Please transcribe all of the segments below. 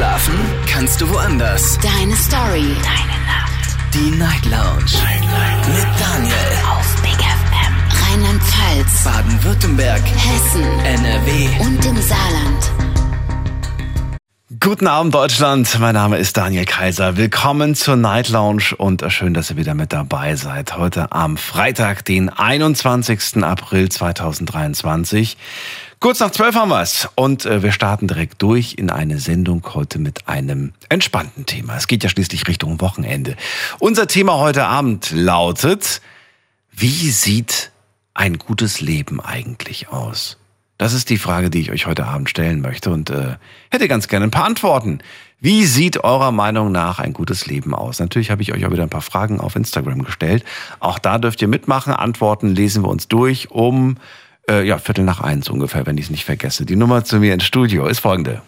Schlafen kannst du woanders. Deine Story. Deine Nacht. Die Night Lounge. Night, Night. Mit Daniel. Auf Big FM. Rheinland-Pfalz. Baden-Württemberg. Hessen. NRW. Und im Saarland. Guten Abend, Deutschland. Mein Name ist Daniel Kaiser. Willkommen zur Night Lounge und schön, dass ihr wieder mit dabei seid. Heute am Freitag, den 21. April 2023. Kurz nach zwölf haben wir es und äh, wir starten direkt durch in eine Sendung heute mit einem entspannten Thema. Es geht ja schließlich Richtung Wochenende. Unser Thema heute Abend lautet, wie sieht ein gutes Leben eigentlich aus? Das ist die Frage, die ich euch heute Abend stellen möchte und äh, hätte ganz gerne ein paar Antworten. Wie sieht eurer Meinung nach ein gutes Leben aus? Natürlich habe ich euch auch wieder ein paar Fragen auf Instagram gestellt. Auch da dürft ihr mitmachen. Antworten lesen wir uns durch um äh, ja, Viertel nach eins ungefähr, wenn ich es nicht vergesse. Die Nummer zu mir ins Studio ist folgende.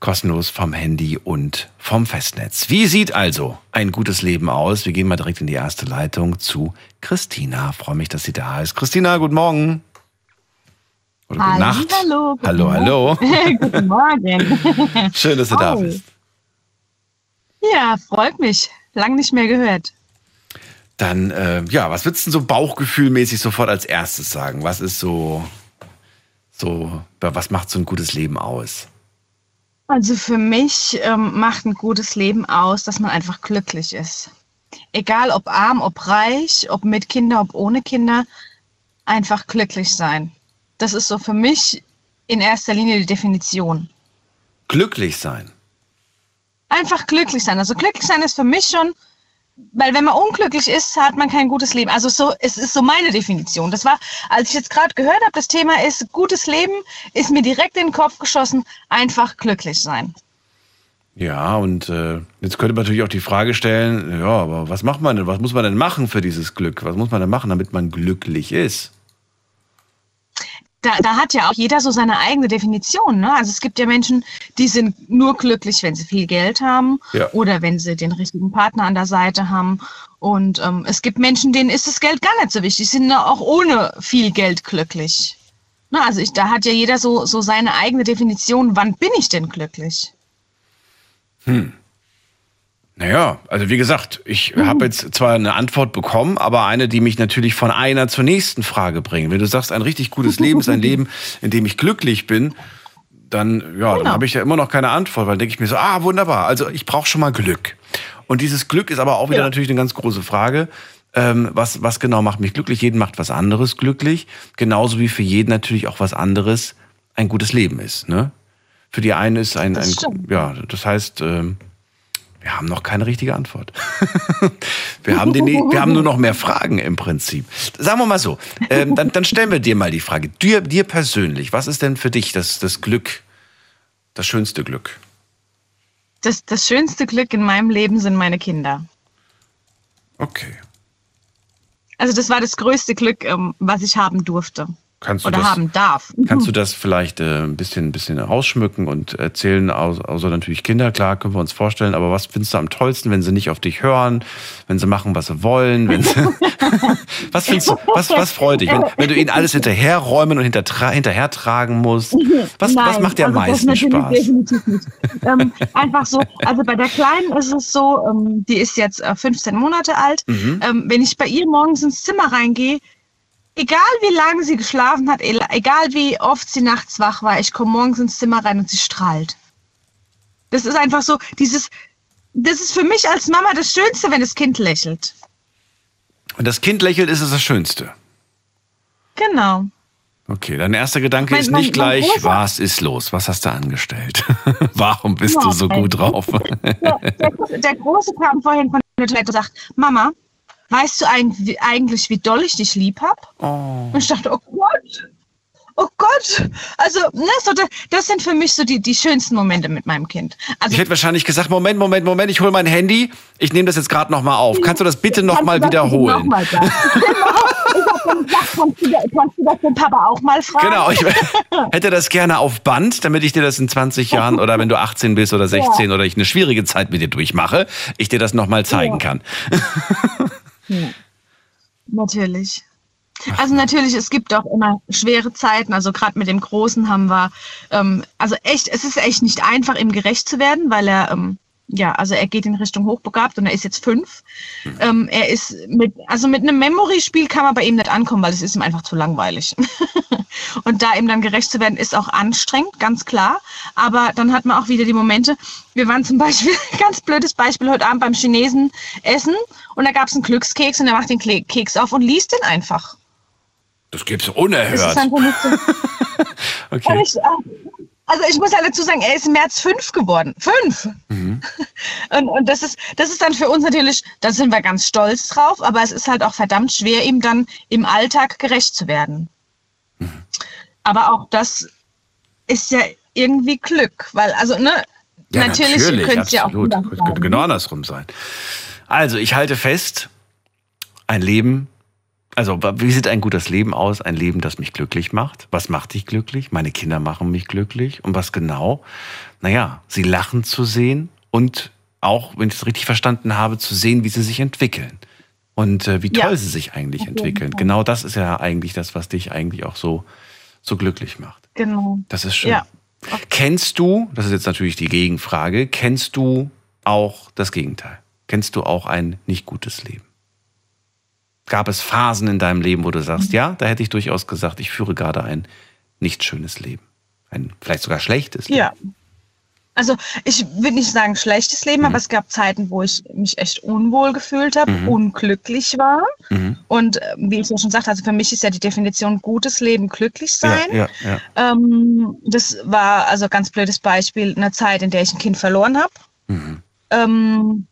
kostenlos vom Handy und vom Festnetz. Wie sieht also ein gutes Leben aus? Wir gehen mal direkt in die erste Leitung zu Christina. Freue mich, dass sie da ist. Christina, guten Morgen. Oder gute Nacht. Hallo, hallo, hallo. guten Morgen. Schön, dass du oh. da bist. Ja, freut mich. Lang nicht mehr gehört. Dann, äh, ja, was würdest du so bauchgefühlmäßig sofort als erstes sagen? Was ist so, so, was macht so ein gutes Leben aus? Also für mich ähm, macht ein gutes Leben aus, dass man einfach glücklich ist. Egal ob arm, ob reich, ob mit Kindern, ob ohne Kinder, einfach glücklich sein. Das ist so für mich in erster Linie die Definition. Glücklich sein. Einfach glücklich sein. Also glücklich sein ist für mich schon weil wenn man unglücklich ist, hat man kein gutes Leben. Also so, es ist so meine Definition. Das war, als ich jetzt gerade gehört habe, das Thema ist gutes Leben, ist mir direkt in den Kopf geschossen, einfach glücklich sein. Ja, und äh, jetzt könnte man natürlich auch die Frage stellen, ja, aber was macht man denn, was muss man denn machen für dieses Glück? Was muss man denn machen, damit man glücklich ist? Da, da hat ja auch jeder so seine eigene Definition. Ne? Also es gibt ja Menschen, die sind nur glücklich, wenn sie viel Geld haben ja. oder wenn sie den richtigen Partner an der Seite haben. Und ähm, es gibt Menschen, denen ist das Geld gar nicht so wichtig, die sind auch ohne viel Geld glücklich. Ne? Also ich, da hat ja jeder so, so seine eigene Definition, wann bin ich denn glücklich? Hm. Naja, also wie gesagt, ich mhm. habe jetzt zwar eine Antwort bekommen, aber eine, die mich natürlich von einer zur nächsten Frage bringt. Wenn du sagst, ein richtig gutes Leben ist ein Leben, in dem ich glücklich bin, dann, ja, genau. dann habe ich ja immer noch keine Antwort, weil denke ich mir so, ah, wunderbar, also ich brauche schon mal Glück. Und dieses Glück ist aber auch wieder ja. natürlich eine ganz große Frage. Ähm, was, was genau macht mich glücklich? Jeden macht was anderes glücklich. Genauso wie für jeden natürlich auch was anderes ein gutes Leben ist. Ne? Für die einen ist ein, ein ja, das heißt, ähm, wir haben noch keine richtige Antwort. wir, haben den, wir haben nur noch mehr Fragen im Prinzip. Sagen wir mal so, ähm, dann, dann stellen wir dir mal die Frage. Dir, dir persönlich, was ist denn für dich das, das Glück, das schönste Glück? Das, das schönste Glück in meinem Leben sind meine Kinder. Okay. Also das war das größte Glück, ähm, was ich haben durfte. Kannst du oder das, haben darf. Kannst du das vielleicht äh, ein bisschen, ein bisschen ausschmücken und erzählen, außer also natürlich Kinder, klar, können wir uns vorstellen, aber was findest du am tollsten, wenn sie nicht auf dich hören, wenn sie machen, was sie wollen, wenn sie, was findest du, was, was freut dich, wenn, wenn du ihnen alles hinterherräumen und hinter, hinterhertragen musst, was, Nein, was macht dir am also meisten Spaß? Ähm, einfach so, also bei der Kleinen ist es so, ähm, die ist jetzt äh, 15 Monate alt, mhm. ähm, wenn ich bei ihr morgens ins Zimmer reingehe, egal wie lange sie geschlafen hat, egal wie oft sie nachts wach war, ich komme morgens ins Zimmer rein und sie strahlt. Das ist einfach so, dieses, das ist für mich als Mama das Schönste, wenn das Kind lächelt. Und das Kind lächelt, ist es das Schönste. Genau. Okay, dein erster Gedanke mein, ist nicht mein, gleich, was ist los? Was hast du angestellt? Warum bist ja, du so gut drauf? Der, der, der Große kam vorhin von der Toilette und sagt, Mama, weißt du eigentlich, wie doll ich dich lieb hab? Oh. Und ich dachte, oh Gott, oh Gott. Also, ne, so, das sind für mich so die, die schönsten Momente mit meinem Kind. Also, ich hätte wahrscheinlich gesagt, Moment, Moment, Moment, ich hole mein Handy, ich nehme das jetzt gerade nochmal auf. Kannst du das bitte nochmal wiederholen? Noch mal genau. kannst, du, kannst du das den Papa auch mal fragen? Genau, ich hätte das gerne auf Band, damit ich dir das in 20 Jahren oder wenn du 18 bist oder 16 ja. oder ich eine schwierige Zeit mit dir durchmache, ich dir das nochmal zeigen ja. kann. Ja. Natürlich. Also natürlich, es gibt auch immer schwere Zeiten. Also gerade mit dem Großen haben wir, ähm, also echt, es ist echt nicht einfach, ihm gerecht zu werden, weil er ähm, ja, also er geht in Richtung hochbegabt und er ist jetzt fünf. Mhm. Ähm, er ist mit, also mit einem Memory-Spiel kann man bei ihm nicht ankommen, weil es ist ihm einfach zu langweilig. und da ihm dann gerecht zu werden, ist auch anstrengend, ganz klar. Aber dann hat man auch wieder die Momente. Wir waren zum Beispiel, ganz blödes Beispiel, heute Abend beim Chinesen essen und da gab es einen Glückskeks und er macht den Keks auf und liest den einfach. Das gibt's unerhört. Das ist so. okay. Also ich muss halt dazu sagen, er ist im März fünf geworden. Fünf! Mhm. Und, und das, ist, das ist dann für uns natürlich, da sind wir ganz stolz drauf, aber es ist halt auch verdammt schwer, ihm dann im Alltag gerecht zu werden. Mhm. Aber auch das ist ja irgendwie Glück, weil, also, ne, ja, natürlich, natürlich könnte es ja auch. Könnte genau andersrum sein. Also, ich halte fest, ein Leben also, wie sieht ein gutes Leben aus? Ein Leben, das mich glücklich macht. Was macht dich glücklich? Meine Kinder machen mich glücklich. Und was genau? Naja, sie lachen zu sehen und auch, wenn ich es richtig verstanden habe, zu sehen, wie sie sich entwickeln. Und äh, wie toll ja. sie sich eigentlich okay. entwickeln. Genau das ist ja eigentlich das, was dich eigentlich auch so, so glücklich macht. Genau. Das ist schön. Ja. Okay. Kennst du, das ist jetzt natürlich die Gegenfrage, kennst du auch das Gegenteil? Kennst du auch ein nicht gutes Leben? Gab es Phasen in deinem Leben, wo du sagst, ja, da hätte ich durchaus gesagt, ich führe gerade ein nicht schönes Leben. Ein vielleicht sogar schlechtes Leben. Ja. Also ich würde nicht sagen schlechtes Leben, mhm. aber es gab Zeiten, wo ich mich echt unwohl gefühlt habe, mhm. unglücklich war. Mhm. Und äh, wie ich ja schon sagte, also für mich ist ja die Definition gutes Leben glücklich sein. Ja, ja, ja. Ähm, das war also ganz blödes Beispiel, eine Zeit, in der ich ein Kind verloren habe. Mhm. Ähm,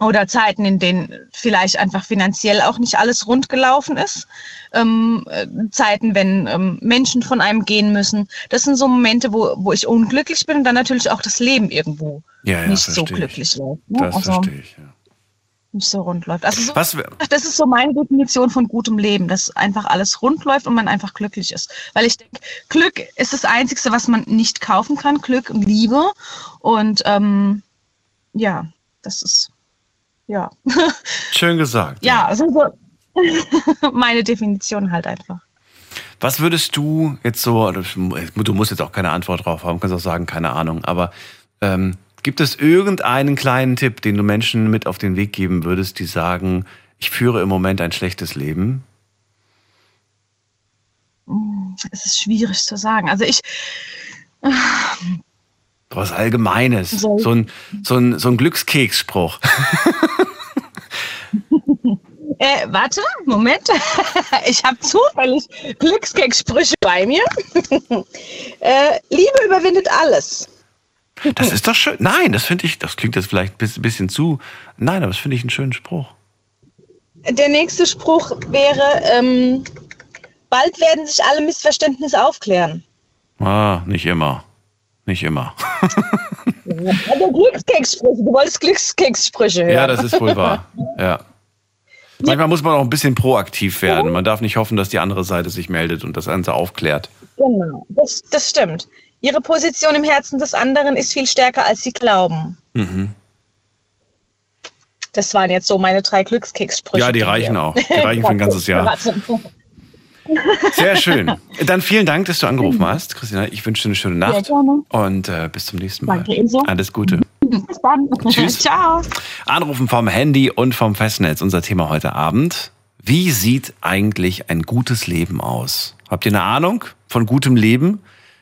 oder Zeiten, in denen vielleicht einfach finanziell auch nicht alles rund gelaufen ist. Ähm, äh, Zeiten, wenn ähm, Menschen von einem gehen müssen. Das sind so Momente, wo, wo ich unglücklich bin und dann natürlich auch das Leben irgendwo ja, ja, nicht so glücklich läuft. Ne? Das also, verstehe ich, ja. Nicht so rund läuft. Also so, Was, das ist so meine Definition von gutem Leben, dass einfach alles rund läuft und man einfach glücklich ist. Weil ich denke, Glück ist das Einzige, was man nicht kaufen kann, Glück und Liebe. Und ähm, ja, das ist ja. Schön gesagt. ja, also so meine Definition halt einfach. Was würdest du jetzt so, du musst jetzt auch keine Antwort drauf haben, kannst auch sagen, keine Ahnung, aber ähm, gibt es irgendeinen kleinen Tipp, den du Menschen mit auf den Weg geben würdest, die sagen, ich führe im Moment ein schlechtes Leben? Es ist schwierig zu sagen. Also ich, was Allgemeines. So, so ein, so ein, so ein Glückskeksspruch. äh, warte, Moment. Ich habe zufällig Glückskekssprüche bei mir. äh, Liebe überwindet alles. Das ist doch schön. Nein, das finde ich, das klingt jetzt vielleicht ein bisschen zu. Nein, aber das finde ich einen schönen Spruch. Der nächste Spruch wäre, ähm, bald werden sich alle Missverständnisse aufklären. Ah, nicht immer. Nicht immer. Also Glückskekssprüche. Du wolltest Glückskekssprüche hören. Ja, das ist wohl wahr. Ja. Manchmal muss man auch ein bisschen proaktiv werden. Man darf nicht hoffen, dass die andere Seite sich meldet und das Ganze aufklärt. Genau, das, das stimmt. Ihre Position im Herzen des anderen ist viel stärker, als Sie glauben. Mhm. Das waren jetzt so meine drei Glückskekssprüche. Ja, die reichen auch. Die reichen für ein ganzes Jahr. Sehr schön. Dann vielen Dank, dass du angerufen hast, Christina. Ich wünsche dir eine schöne Nacht Sehr gerne. und äh, bis zum nächsten Mal. Danke ebenso. Alles Gute. Bis dann. Tschüss. Ciao. Anrufen vom Handy und vom Festnetz. Unser Thema heute Abend. Wie sieht eigentlich ein gutes Leben aus? Habt ihr eine Ahnung von gutem Leben?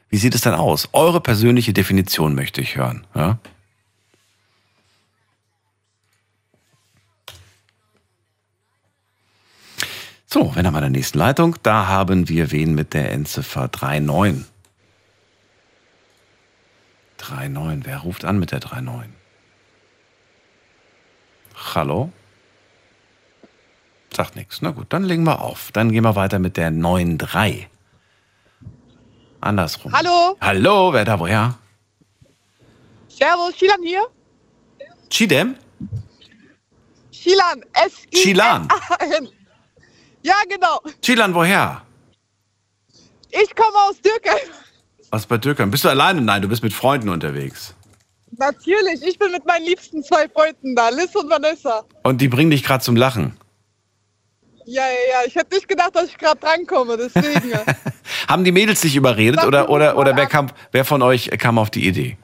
Wie sieht es denn aus? Eure persönliche Definition möchte ich hören. Ja? So, wenn haben wir der nächsten Leitung. Da haben wir wen mit der Endziffer 39. 39. Wer ruft an mit der 39? Hallo? Sagt nichts. Na gut, dann legen wir auf. Dann gehen wir weiter mit der 93. Andersrum. Hallo. Hallo, wer da woher? Servus, Chilan hier. Chidem? Chilan, S-I-L-A-N. Ja, genau. Chilan, woher? Ich komme aus Dürkheim. Was bei Dürkheim? Bist du alleine? Nein, du bist mit Freunden unterwegs. Natürlich, ich bin mit meinen liebsten zwei Freunden da, Liz und Vanessa. Und die bringen dich gerade zum Lachen? Ja, ja, ja. Ich hätte nicht gedacht, dass ich gerade drankomme, deswegen. Haben die Mädels dich überredet oder, oder, oder wer, kam, wer von euch kam auf die Idee?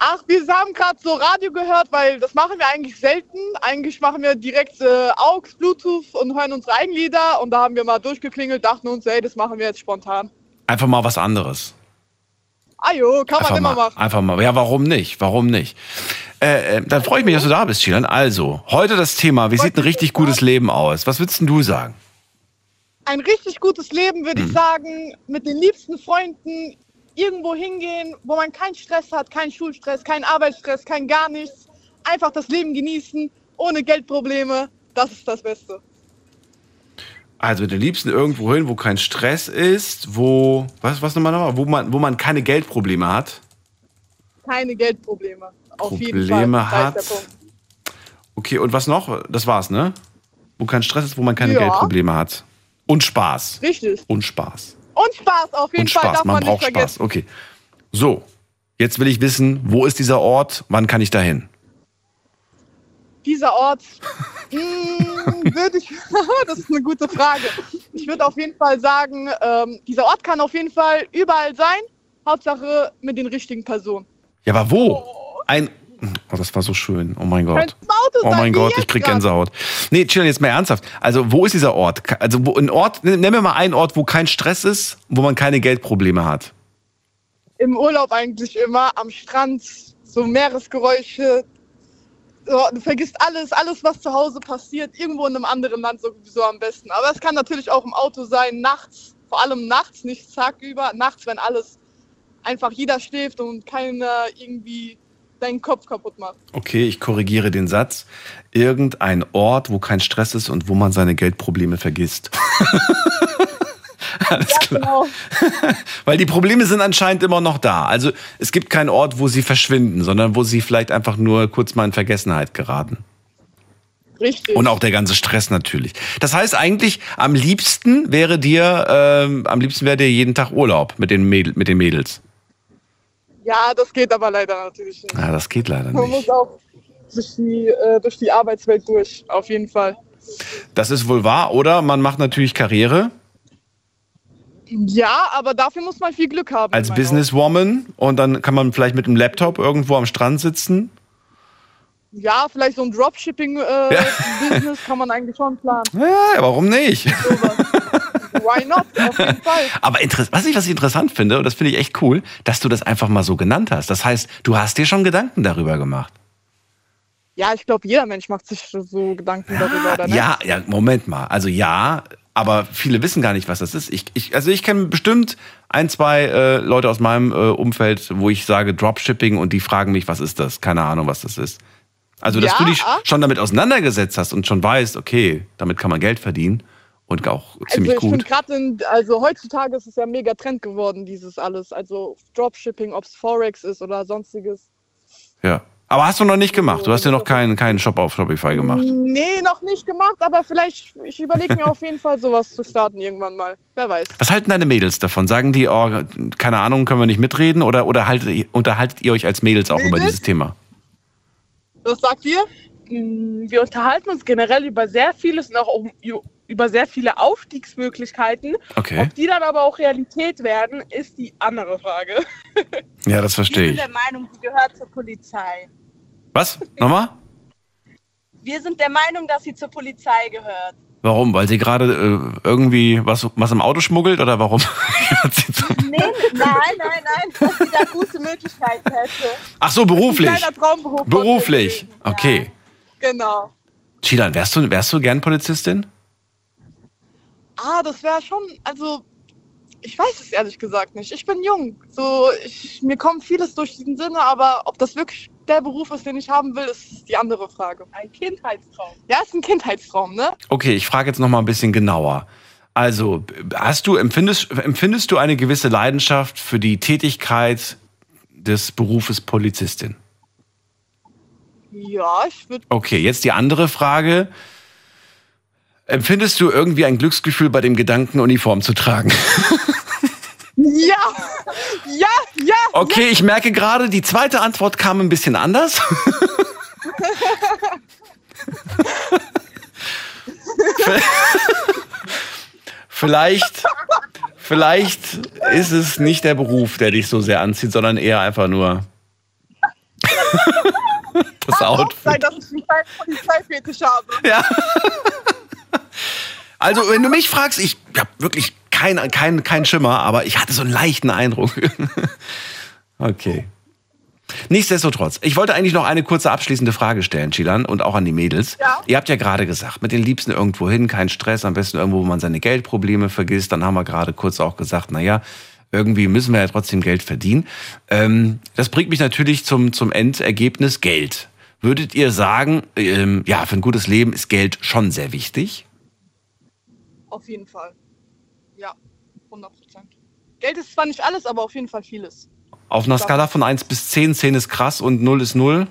Ach, wir haben gerade so Radio gehört, weil das machen wir eigentlich selten. Eigentlich machen wir direkt äh, AUX, Bluetooth und hören unsere eigenen Lieder. Und da haben wir mal durchgeklingelt, dachten uns, ey, das machen wir jetzt spontan. Einfach mal was anderes. Ah jo, kann man Einfach immer mal, machen. einfach mal. Ja, warum nicht? Warum nicht? Äh, äh, dann freue ich mich, dass du da bist, Chilan. Also, heute das Thema, wie sieht ein richtig gutes Leben aus? Was würdest du sagen? Ein richtig gutes Leben, würde Hm. ich sagen, mit den liebsten Freunden irgendwo hingehen, wo man keinen Stress hat, keinen Schulstress, keinen Arbeitsstress, kein gar nichts. Einfach das Leben genießen, ohne Geldprobleme. Das ist das Beste. Also mit den Liebsten irgendwo hin, wo kein Stress ist, wo, was, was nochmal, nochmal? Wo man, wo man keine Geldprobleme hat. Keine Geldprobleme. Auf jeden Probleme Fall. Hat. Okay, und was noch? Das war's, ne? Wo kein Stress ist, wo man keine Ja. Geldprobleme hat. Und Spaß. Richtig. Und Spaß. Und Spaß auf jeden Und Fall, Spaß. darf Man man, braucht nicht vergessen. Spaß. Okay. So. Jetzt will ich wissen, wo ist dieser Ort? Wann kann ich da hin? Dieser Ort, mh, würde ich, das ist eine gute Frage. Ich würde auf jeden Fall sagen, ähm, dieser Ort kann auf jeden Fall überall sein. Hauptsache mit den richtigen Personen. Ja, aber wo? Ein. Oh, das war so schön. Oh mein Gott. Oh mein Gott, ich krieg. Gänsehaut. Nee, chill jetzt mal ernsthaft. Also, wo ist dieser Ort? Also, wo, ein Ort, nenn mir mal einen Ort, wo kein Stress ist, wo man keine Geldprobleme hat. Im Urlaub eigentlich immer, am Strand, so Meeresgeräusche. So, du vergisst alles, alles, was zu Hause passiert, irgendwo in einem anderen Land sowieso am besten. Aber es kann natürlich auch im Auto sein, nachts, vor allem nachts, nicht tagüber, nachts, wenn alles einfach jeder schläft und keiner irgendwie deinen Kopf kaputt macht. Okay, ich korrigiere den Satz. Irgendein Ort, wo kein Stress ist und wo man seine Geldprobleme vergisst. Alles klar. Genau. Weil die Probleme sind anscheinend immer noch da. Also es gibt keinen Ort, wo sie verschwinden, sondern wo sie vielleicht einfach nur kurz mal in Vergessenheit geraten. Richtig. Und auch der ganze Stress natürlich. Das heißt eigentlich, am liebsten wäre dir, ähm, am liebsten wäre dir jeden Tag Urlaub mit den, Mädel, mit den Mädels. Ja, das geht aber leider natürlich nicht. Ja, das geht leider Man nicht. muss auch durch die, äh, durch die Arbeitswelt durch, auf jeden Fall. Das ist wohl wahr, oder? Man macht natürlich Karriere Ja, aber dafür muss man viel Glück haben. als Businesswoman und dann kann man vielleicht mit einem Laptop irgendwo am Strand sitzen. Ja, vielleicht so ein Dropshipping-Business kann man eigentlich schon planen. Ja, warum nicht? Why not? Auf jeden Fall. Aber was ich, was ich interessant finde, und das finde ich echt cool, dass du das einfach mal so genannt hast. Das heißt, du hast dir schon Gedanken darüber gemacht. Ja, ich glaube, jeder Mensch macht sich so Gedanken darüber, oder? Ja, ja, Moment mal. Also ja, aber viele wissen gar nicht, was das ist. Ich, ich, also ich kenne bestimmt ein, zwei äh, Leute aus meinem äh, Umfeld, wo ich sage Dropshipping und die fragen mich, was ist das? Keine Ahnung, was das ist. Also, dass Ja, du dich schon damit auseinandergesetzt hast und schon weißt, okay, damit kann man Geld verdienen und auch ziemlich also ich finde gut. gerade, also heutzutage ist es ja mega Trend geworden, dieses alles. Also Dropshipping, ob es Forex ist oder sonstiges. Ja. Aber hast du noch nicht gemacht. Du hast ja noch keinen, keinen Shop auf Shopify gemacht. Nee, noch nicht gemacht, aber vielleicht, ich überlege mir auf jeden Fall sowas zu starten irgendwann mal. Wer weiß. Was halten deine Mädels davon? Sagen die, oh, keine Ahnung, können wir nicht mitreden? Oder, oder haltet, ihr- unterhaltet ihr euch als Mädels auch über Mädels? dieses Thema? Was sagt ihr? Mm, Wir unterhalten uns generell über sehr vieles und auch um, über sehr viele Aufstiegsmöglichkeiten. Okay. Ob die dann aber auch Realität werden, ist die andere Frage. Ja, das verstehe Wir ich. sind der Meinung, sie gehört zur Polizei. Was? Nochmal? Wir sind der Meinung, dass sie zur Polizei gehört. Warum? Weil sie gerade äh, irgendwie was, was im Auto schmuggelt oder warum? Nee, nein, nein, nein, dass sie da gute Möglichkeiten hätte. Ach so, beruflich. Kleiner Traumberuf. Beruflich. Okay. Genau. Chilan, wärst du, wärst du gern Polizistin? Ah, das wäre schon, also ich weiß es ehrlich gesagt nicht. Ich bin jung. So, ich, mir kommt vieles durch den Sinne, aber ob das wirklich der Beruf ist, den ich haben will, ist die andere Frage. Ein Kindheitstraum. Ja, ist ein Kindheitstraum, ne? Okay, ich frage jetzt noch mal ein bisschen genauer. Also, hast du, empfindest, empfindest du eine gewisse Leidenschaft für die Tätigkeit des Berufes Polizistin? Ja, ich würde. Okay, jetzt die andere Frage. Empfindest du irgendwie ein Glücksgefühl bei dem Gedanken, Uniform zu tragen? Ja! Ja, ja! Okay, ich merke gerade, die zweite Antwort kam ein bisschen anders. vielleicht, vielleicht ist es nicht der Beruf, der dich so sehr anzieht, sondern eher einfach nur das Outfit. Sein, dass ich einen Polizeifetisch habe. Ja. Also, wenn du mich fragst, ich habe wirklich keinen kein, kein Schimmer, aber ich hatte so einen leichten Eindruck. okay. Nichtsdestotrotz, ich wollte eigentlich noch eine kurze abschließende Frage stellen, Chilan, und auch an die Mädels. Ja. Ihr habt ja gerade gesagt, mit den Liebsten irgendwo hin, kein Stress, am besten irgendwo, wo man seine Geldprobleme vergisst. Dann haben wir gerade kurz auch gesagt, naja, irgendwie müssen wir ja trotzdem Geld verdienen. Ähm, das bringt mich natürlich zum, zum Endergebnis Geld. Würdet ihr sagen, ähm, ja, für ein gutes Leben ist Geld schon sehr wichtig? Auf jeden Fall. Ja, 100 Prozent. Geld ist zwar nicht alles, aber auf jeden Fall vieles. Auf einer Skala von 1 bis 10, 10 ist krass und 0 ist 0?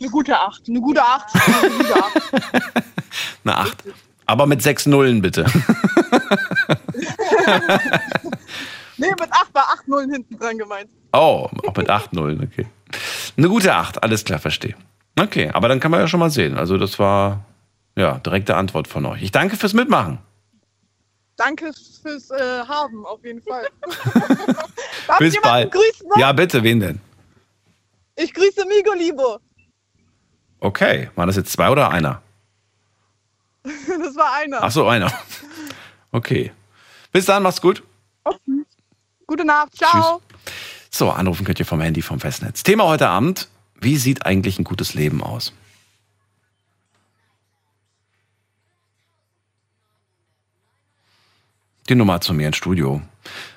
Eine gute 8. Eine gute 8. Eine gute 8. eine 8. Aber mit 6 Nullen bitte. nee, mit 8 war 8 Nullen hinten dran gemeint. Oh, auch mit 8 Nullen, okay. Eine gute 8, alles klar, verstehe. Okay, aber dann kann man ja schon mal sehen. Also das war ja direkte Antwort von euch. Ich danke fürs Mitmachen. Danke fürs äh, Haben, auf jeden Fall. Bis bald. Grüßen, ja, bitte, wen denn? Ich grüße Migo Libo. Okay, waren das jetzt zwei oder einer? das war einer. Ach so, einer. Okay. Bis dann, mach's gut. Okay. Gute Nacht, ciao. Tschüss. So, anrufen könnt ihr vom Handy vom Festnetz. Thema heute Abend: Wie sieht eigentlich ein gutes Leben aus? Die Nummer zu mir ins Studio.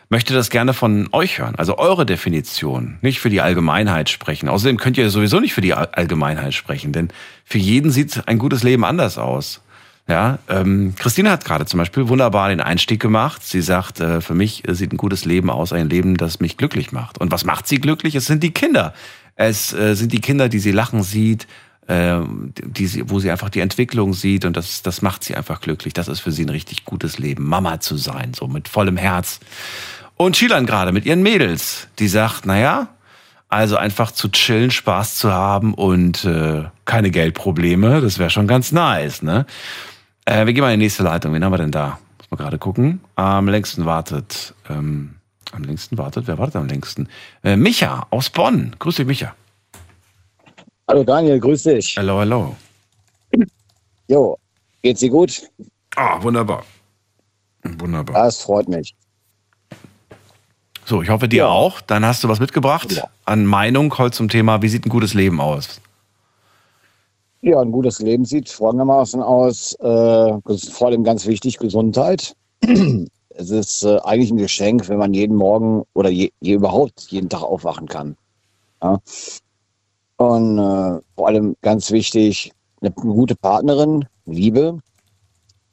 Möchte das gerne von euch hören, also eure Definition, nicht für die Allgemeinheit sprechen. Außerdem könnt ihr sowieso nicht für die Allgemeinheit sprechen, denn für jeden sieht ein gutes Leben anders aus. Ja, ähm, Christine hat gerade zum Beispiel wunderbar den Einstieg gemacht. Sie sagt, äh, für mich sieht ein gutes Leben aus, ein Leben, das mich glücklich macht. Und was macht sie glücklich? Es sind die Kinder. Es äh, sind die Kinder, die sie lachen sieht, die sie, wo sie einfach die Entwicklung sieht und das, das macht sie einfach glücklich. Das ist für sie ein richtig gutes Leben, Mama zu sein, so mit vollem Herz. Und Chilan gerade mit ihren Mädels, die sagt, naja, also einfach zu chillen, Spaß zu haben und äh, keine Geldprobleme, das wäre schon ganz nice, ne? Äh, wir gehen mal in die nächste Leitung. Wen haben wir denn da? Muss man gerade gucken. Am längsten wartet. Ähm, am längsten wartet. Wer wartet am längsten? Äh, Micha aus Bonn. Grüß dich, Micha. Hallo Daniel, grüß dich. Hallo, hallo. Jo, geht's dir gut? Ah, wunderbar. Wunderbar. Das freut mich. So, ich hoffe dir ja. auch. Dann hast du was mitgebracht ja. an Meinung heute zum Thema, wie sieht ein gutes Leben aus? Ja, ein gutes Leben sieht folgendermaßen aus, äh, vor allem ganz wichtig, Gesundheit. es ist äh, eigentlich ein Geschenk, wenn man jeden Morgen oder je, je überhaupt jeden Tag aufwachen kann. Ja? Und äh, vor allem ganz wichtig, eine gute Partnerin, Liebe.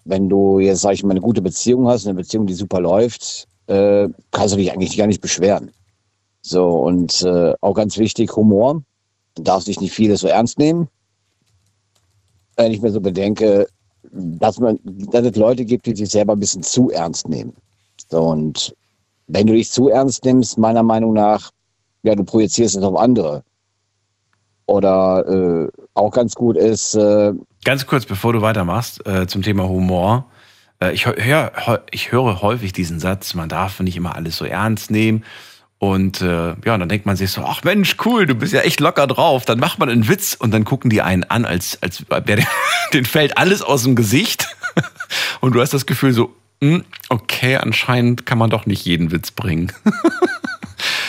Wenn du jetzt, sag ich mal, eine gute Beziehung hast, eine Beziehung, die super läuft, äh, kannst du dich eigentlich gar nicht beschweren. So, und äh, auch ganz wichtig, Humor. Du darfst dich nicht vieles so ernst nehmen. Wenn ich mir so bedenke, dass, man, dass es Leute gibt, die sich selber ein bisschen zu ernst nehmen. So, und wenn du dich zu ernst nimmst, meiner Meinung nach, ja, du projizierst es auf andere. Oder äh, auch ganz gut ist. Äh, ganz kurz, bevor du weitermachst, äh, zum Thema Humor. Äh, ich, hör, ich höre häufig diesen Satz, man darf nicht immer alles so ernst nehmen. Und äh, ja, dann denkt man sich so, ach Mensch, cool, du bist ja echt locker drauf. Dann macht man einen Witz und dann gucken die einen an, als, als wäre den fällt alles aus dem Gesicht. Und du hast das Gefühl so, hm, okay, anscheinend kann man doch nicht jeden Witz bringen.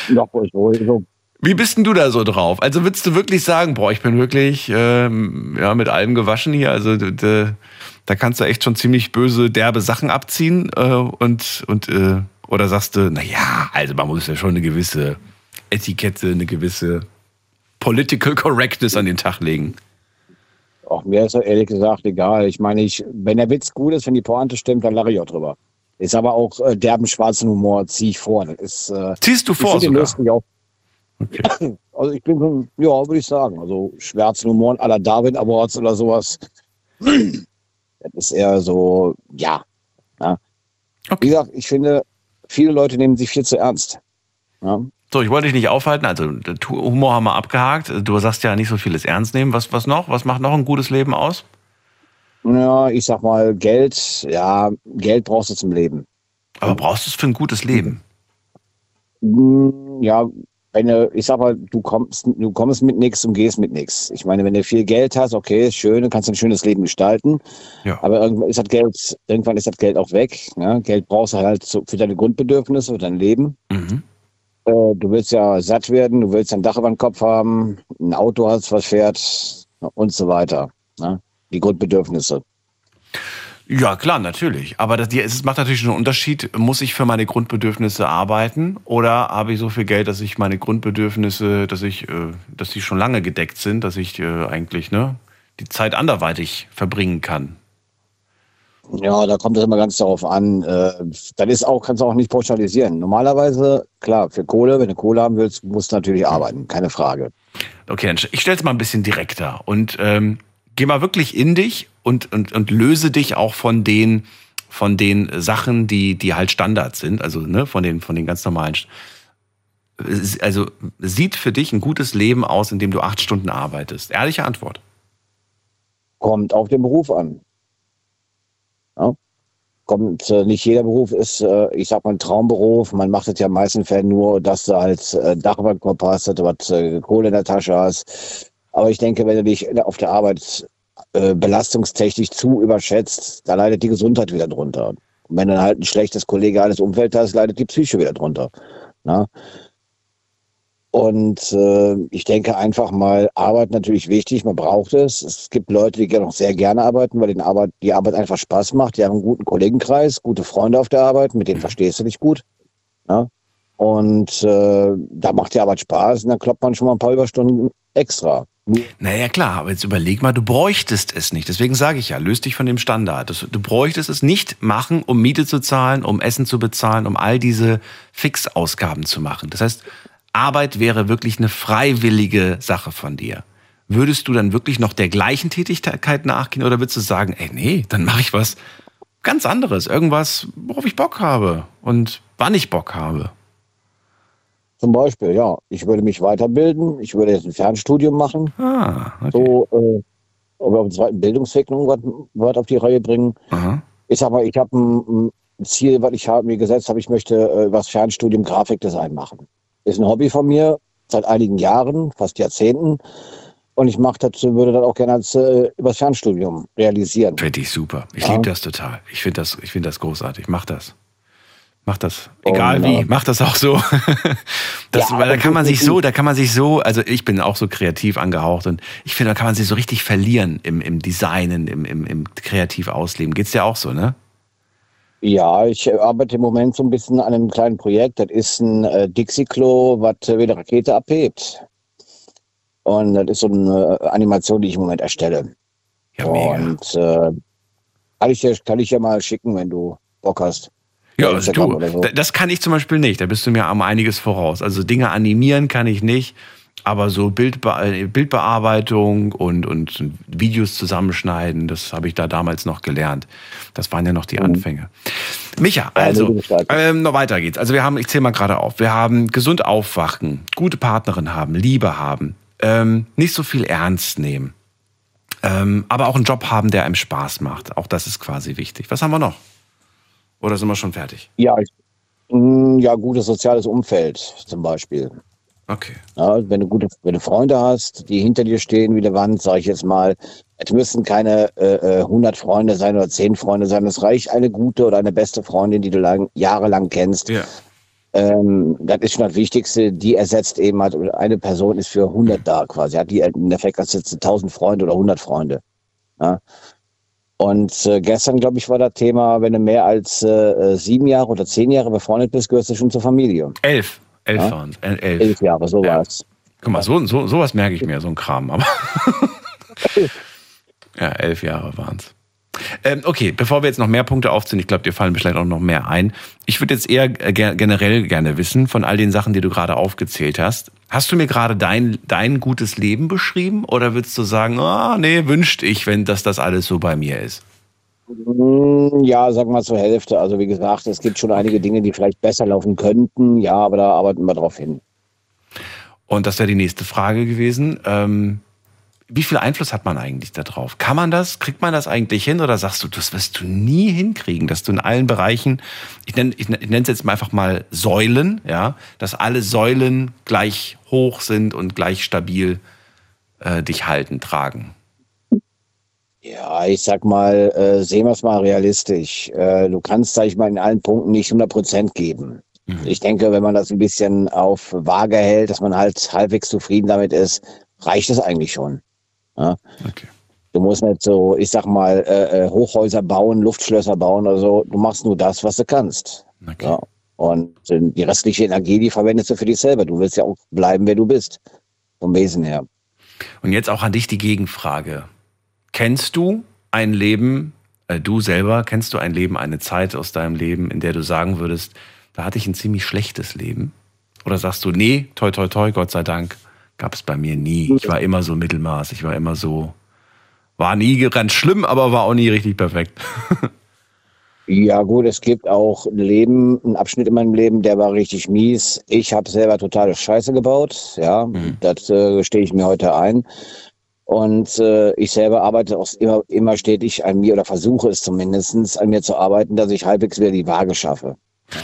Ja, so wie bist denn du da so drauf? Also würdest du wirklich sagen, boah, ich bin wirklich ähm, ja, mit allem gewaschen hier. Also da, da kannst du echt schon ziemlich böse, derbe Sachen abziehen äh, und, und äh, oder sagst du, naja, also man muss ja schon eine gewisse Etikette, eine gewisse Political Correctness an den Tag legen. Auch mir ist ehrlich gesagt egal. Ich meine, ich, wenn der Witz gut ist, wenn die Pointe stimmt, dann lache ich auch drüber. Ist aber auch äh, derben schwarzen Humor, ziehe ich vor. Das ist, äh, Ziehst du vor sogar? Auch, Okay. Also ich bin schon, ja, würde ich sagen, also schwarzen Humor aller Darwin Awards oder sowas. Das ist eher so, ja. ja. Okay. Wie gesagt, ich finde, viele Leute nehmen sich viel zu ernst. Ja. So, ich wollte dich nicht aufhalten. Also Humor haben wir abgehakt. Du sagst ja nicht so vieles ernst nehmen. Was, was noch? Was macht noch ein gutes Leben aus? Ja, ich sag mal, Geld, ja, Geld brauchst du zum Leben. Aber brauchst du es für ein gutes Leben? Hm, Ja, wenn du, ich sag mal, du kommst, du kommst mit nichts und gehst mit nichts. Ich meine, wenn du viel Geld hast, okay, ist schön, dann kannst du ein schönes Leben gestalten. Ja. Aber irgendwann ist das Geld, irgendwann ist das Geld auch weg. Ne? Geld brauchst du halt für deine Grundbedürfnisse, für dein Leben. Mhm. Äh, du willst ja satt werden, du willst ein Dach über den Kopf haben, ein Auto hast, was fährt und so weiter. Ne? Die Grundbedürfnisse. Ja, klar, natürlich. Aber das, es macht natürlich schon einen Unterschied. Muss ich für meine Grundbedürfnisse arbeiten oder habe ich so viel Geld, dass ich meine Grundbedürfnisse, dass ich, äh, dass die schon lange gedeckt sind, dass ich äh, eigentlich ne, die Zeit anderweitig verbringen kann? Ja, da kommt es immer ganz darauf an. Äh, das ist auch, kannst du auch nicht pauschalisieren. Normalerweise, klar, für Kohle, wenn du Kohle haben willst, musst du natürlich arbeiten, keine Frage. Okay, dann ich stelle es mal ein bisschen direkter und ähm, geh mal wirklich in dich und, und, und löse dich auch von den, von den Sachen, die, die halt Standard sind, also ne, von, den, von den ganz normalen. Also sieht für dich ein gutes Leben aus, in dem du acht Stunden arbeitest? Ehrliche Antwort. Kommt auf den Beruf an. Ja? Kommt, äh, nicht jeder Beruf ist, äh, ich sag mal, ein Traumberuf. Man macht es ja in den meisten Fällen nur, dass du halt äh, Dach über den Kopf hast, dass du was äh, Kohle in der Tasche hast. Aber ich denke, wenn du dich auf der Arbeit äh, belastungstechnisch zu überschätzt, da leidet die Gesundheit wieder drunter. Und wenn du halt ein schlechtes kollegiales Umfeld hast, leidet die Psyche wieder drunter. Na? Und äh, ich denke einfach mal, Arbeit natürlich wichtig, man braucht es. Es gibt Leute, die auch sehr gerne arbeiten, weil Arbeit, die Arbeit einfach Spaß macht. Die haben einen guten Kollegenkreis, gute Freunde auf der Arbeit, mit denen verstehst du dich gut. Ja? Und äh, da macht die Arbeit Spaß und dann kloppt man schon mal ein paar Überstunden extra. Naja, klar, aber jetzt überleg mal, du bräuchtest es nicht. Deswegen sage ich ja, löst dich von dem Standard. Du bräuchtest es nicht machen, um Miete zu zahlen, um Essen zu bezahlen, um all diese Fixausgaben zu machen. Das heißt, Arbeit wäre wirklich eine freiwillige Sache von dir. Würdest du dann wirklich noch der gleichen Tätigkeit nachgehen oder würdest du sagen, ey, nee, dann mache ich was ganz anderes, irgendwas, worauf ich Bock habe und wann ich Bock habe? Zum Beispiel, ja, ich würde mich weiterbilden, ich würde jetzt ein Fernstudium machen, Ah, okay. so äh, oder auf den zweiten Bildungsweg noch was, auf die Reihe bringen. Aha. Ich sag mal, ich habe ein, ein Ziel, was ich habe mir gesetzt habe, ich möchte äh, was Fernstudium Grafikdesign machen. Ist ein Hobby von mir seit einigen Jahren, fast Jahrzehnten. Und ich mache das, würde das auch gerne als äh, übers Fernstudium realisieren. Finde ich super. Ich Ja. liebe das total. Ich finde das, ich finde das großartig. Mach das. Mach das. Egal Oh, wie, ja. mach das auch so. das, Ja, weil da kann man sich so, da kann man sich so, also ich bin auch so kreativ angehaucht und ich finde, da kann man sich so richtig verlieren im, im Designen, im, im, im kreativ ausleben. Geht's dir auch so, ne? Ja, ich arbeite im Moment so ein bisschen an einem kleinen Projekt. Das ist ein äh, Dixie-Klo, was äh, wie eine Rakete abhebt. Und das ist so eine äh, Animation, die ich im Moment erstelle. Ja, mega. Und äh, kann ich, dir, kann ich dir mal schicken, wenn du Bock hast. Ja, also du, so. da- das kann ich zum Beispiel nicht. Da bist du mir um einiges voraus. Also Dinge animieren kann ich nicht, aber so Bildbe äh, Bildbearbeitung und, und Videos zusammenschneiden, das habe ich da damals noch gelernt. Das waren ja noch die Anfänge. Micha, also, ähm, noch weiter geht's. Also wir haben, ich zähle mal gerade auf, wir haben gesund aufwachen, gute Partnerin haben, Liebe haben, ähm, nicht so viel ernst nehmen, ähm, aber auch einen Job haben, der einem Spaß macht. Auch das ist quasi wichtig. Was haben wir noch? Oder sind wir schon fertig? Ja, ich, mh, ja, gutes soziales Umfeld zum Beispiel. Okay. Ja, wenn du gute, wenn du Freunde hast, die hinter dir stehen wie eine Wand, sage ich jetzt mal, es müssen keine äh, äh, 100 Freunde sein oder 10 Freunde sein. Es reicht eine gute oder eine beste Freundin, die du lang, jahrelang kennst. Ja. Ähm, das ist schon das Wichtigste. Die ersetzt eben halt, eine Person ist für 100 da quasi. Hat die in der Effekt jetzt 1000 Freunde oder 100 Freunde. Ja. Und äh, gestern, glaube ich, war das Thema, wenn du mehr als äh, äh, sieben Jahre oder zehn Jahre befreundet bist, gehörst du schon zur Familie. Elf. Elf Ja. waren es. Elf. Elf Jahre, so Ja. war es. Guck mal, so, so, sowas merke ich mir, so ein Kram. Aber ja, elf Jahre waren es. Ähm, okay, bevor wir jetzt noch mehr Punkte aufziehen, ich glaube, dir fallen vielleicht auch noch mehr ein. Ich würde jetzt eher äh, ger- generell gerne wissen, von all den Sachen, die du gerade aufgezählt hast. Hast du mir gerade dein, dein gutes Leben beschrieben oder würdest du sagen, ah, nee, wünscht ich, wenn das das alles so bei mir ist? Mm, Ja, sag mal zur Hälfte. Also wie gesagt, es gibt schon einige Dinge, die vielleicht besser laufen könnten. Ja, aber da arbeiten wir drauf hin. Und das wäre die nächste Frage gewesen. Ähm, wie viel Einfluss hat man eigentlich darauf? Kann man das? Kriegt man das eigentlich hin? Oder sagst du, das wirst du nie hinkriegen, dass du in allen Bereichen, ich nenne ich nenne es jetzt mal einfach mal Säulen, ja, dass alle Säulen gleich hoch sind und gleich stabil äh, dich halten, tragen? Ja, ich sag mal, äh, sehen wir es mal realistisch. Äh, du kannst, sag ich mal, in allen Punkten nicht 100 Prozent geben. Mhm. Ich denke, wenn man das ein bisschen auf Waage hält, dass man halt halbwegs zufrieden damit ist, reicht es eigentlich schon. Ja? Okay. Du musst nicht so, ich sag mal, äh, äh, Hochhäuser bauen, Luftschlösser bauen oder so. Du machst nur das, was du kannst. Okay. Ja? Und die restliche Energie, die verwendest du für dich selber. Du willst ja auch bleiben, wer du bist. Vom Wesen her. Und jetzt auch an dich die Gegenfrage. Kennst du ein Leben, äh, du selber, kennst du ein Leben, eine Zeit aus deinem Leben, in der du sagen würdest, da hatte ich ein ziemlich schlechtes Leben? Oder sagst du, nee, toi, toi, toi, Gott sei Dank, Gab es bei mir nie. Ich war immer so Mittelmaß. Ich war immer so. War nie ganz schlimm, aber war auch nie richtig perfekt. Ja, gut, es gibt auch ein Leben, einen Abschnitt in meinem Leben, der war richtig mies. Ich habe selber totale Scheiße gebaut. Ja, mhm. das äh, stehe ich mir heute ein. Und äh, ich selber arbeite auch immer, immer stetig an mir oder versuche es zumindest an mir zu arbeiten, dass ich halbwegs wieder die Waage schaffe.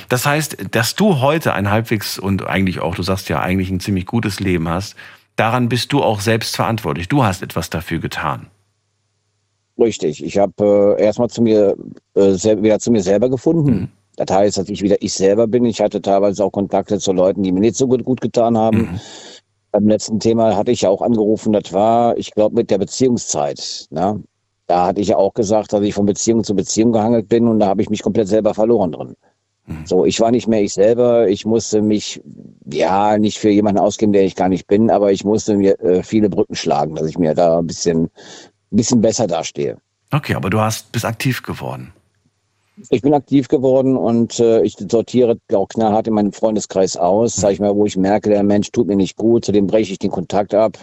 Das heißt, dass du heute ein halbwegs und eigentlich auch, du sagst ja eigentlich ein ziemlich gutes Leben hast, daran bist du auch selbst verantwortlich. Du hast etwas dafür getan. Richtig. Ich habe äh, erstmal zu mir äh, wieder zu mir selber gefunden. Mhm. Das heißt, dass ich wieder ich selber bin. Ich hatte teilweise auch Kontakte zu Leuten, die mir nicht so gut, gut getan haben. Mhm. Beim letzten Thema hatte ich ja auch angerufen, das war, ich glaube, mit der Beziehungszeit. Ne? Da hatte ich ja auch gesagt, dass ich von Beziehung zu Beziehung gehangelt bin und da habe ich mich komplett selber verloren drin. Mhm. So, ich war nicht mehr ich selber. Ich musste mich, ja, nicht für jemanden ausgeben, der ich gar nicht bin, aber ich musste mir äh, viele Brücken schlagen, dass ich mir da ein bisschen, ein bisschen besser dastehe. Okay, aber du hast, bist aktiv geworden. Ich bin aktiv geworden und äh, ich sortiere auch knallhart in meinem Freundeskreis aus, sag ich mal, wo ich merke, der Mensch tut mir nicht gut, zu dem breche ich den Kontakt ab.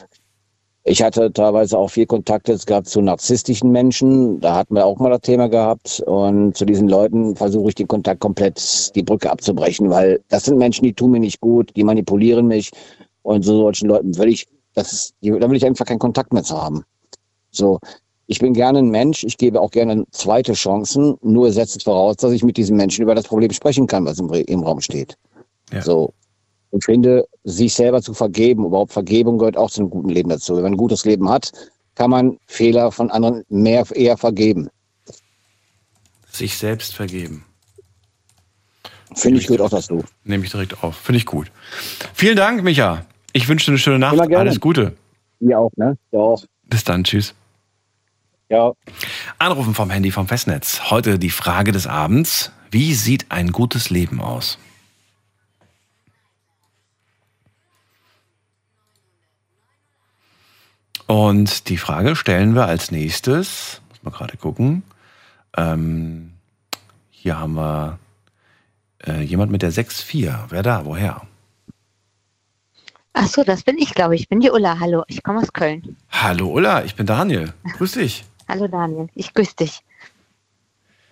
Ich hatte teilweise auch viel Kontakt jetzt gehabt zu narzisstischen Menschen. Da hatten wir auch mal das Thema gehabt. Und zu diesen Leuten versuche ich den Kontakt komplett die Brücke abzubrechen, weil das sind Menschen, die tun mir nicht gut, die manipulieren mich. Und so solchen Leuten will ich, das ist, da will ich einfach keinen Kontakt mehr zu haben. So. Ich bin gerne ein Mensch. Ich gebe auch gerne zweite Chancen. Nur setzt es voraus, dass ich mit diesen Menschen über das Problem sprechen kann, was im, im Raum steht. Ja. So. Und finde, sich selber zu vergeben, überhaupt Vergebung gehört auch zu einem guten Leben dazu. Wenn man ein gutes Leben hat, kann man Fehler von anderen mehr eher vergeben. Sich selbst vergeben. Finde ich gut auch dazu. Nehme ich direkt auf. Finde ich gut. Vielen Dank, Micha. Ich wünsche dir eine schöne Nacht. Alles Gute. Ihr auch, ne? Ja auch. Bis dann. Tschüss. Ja. Anrufen vom Handy vom Festnetz. Heute die Frage des Abends. Wie sieht ein gutes Leben aus? Und die Frage stellen wir als nächstes, muss man gerade gucken. Ähm, hier haben wir äh, jemand mit der 6-4. Wer da? Woher? Ach so, das bin ich, glaube ich. Ich bin die Ulla. Hallo, ich komme aus Köln. Hallo Ulla, ich bin Daniel. Grüß dich. Hallo Daniel, ich grüße dich.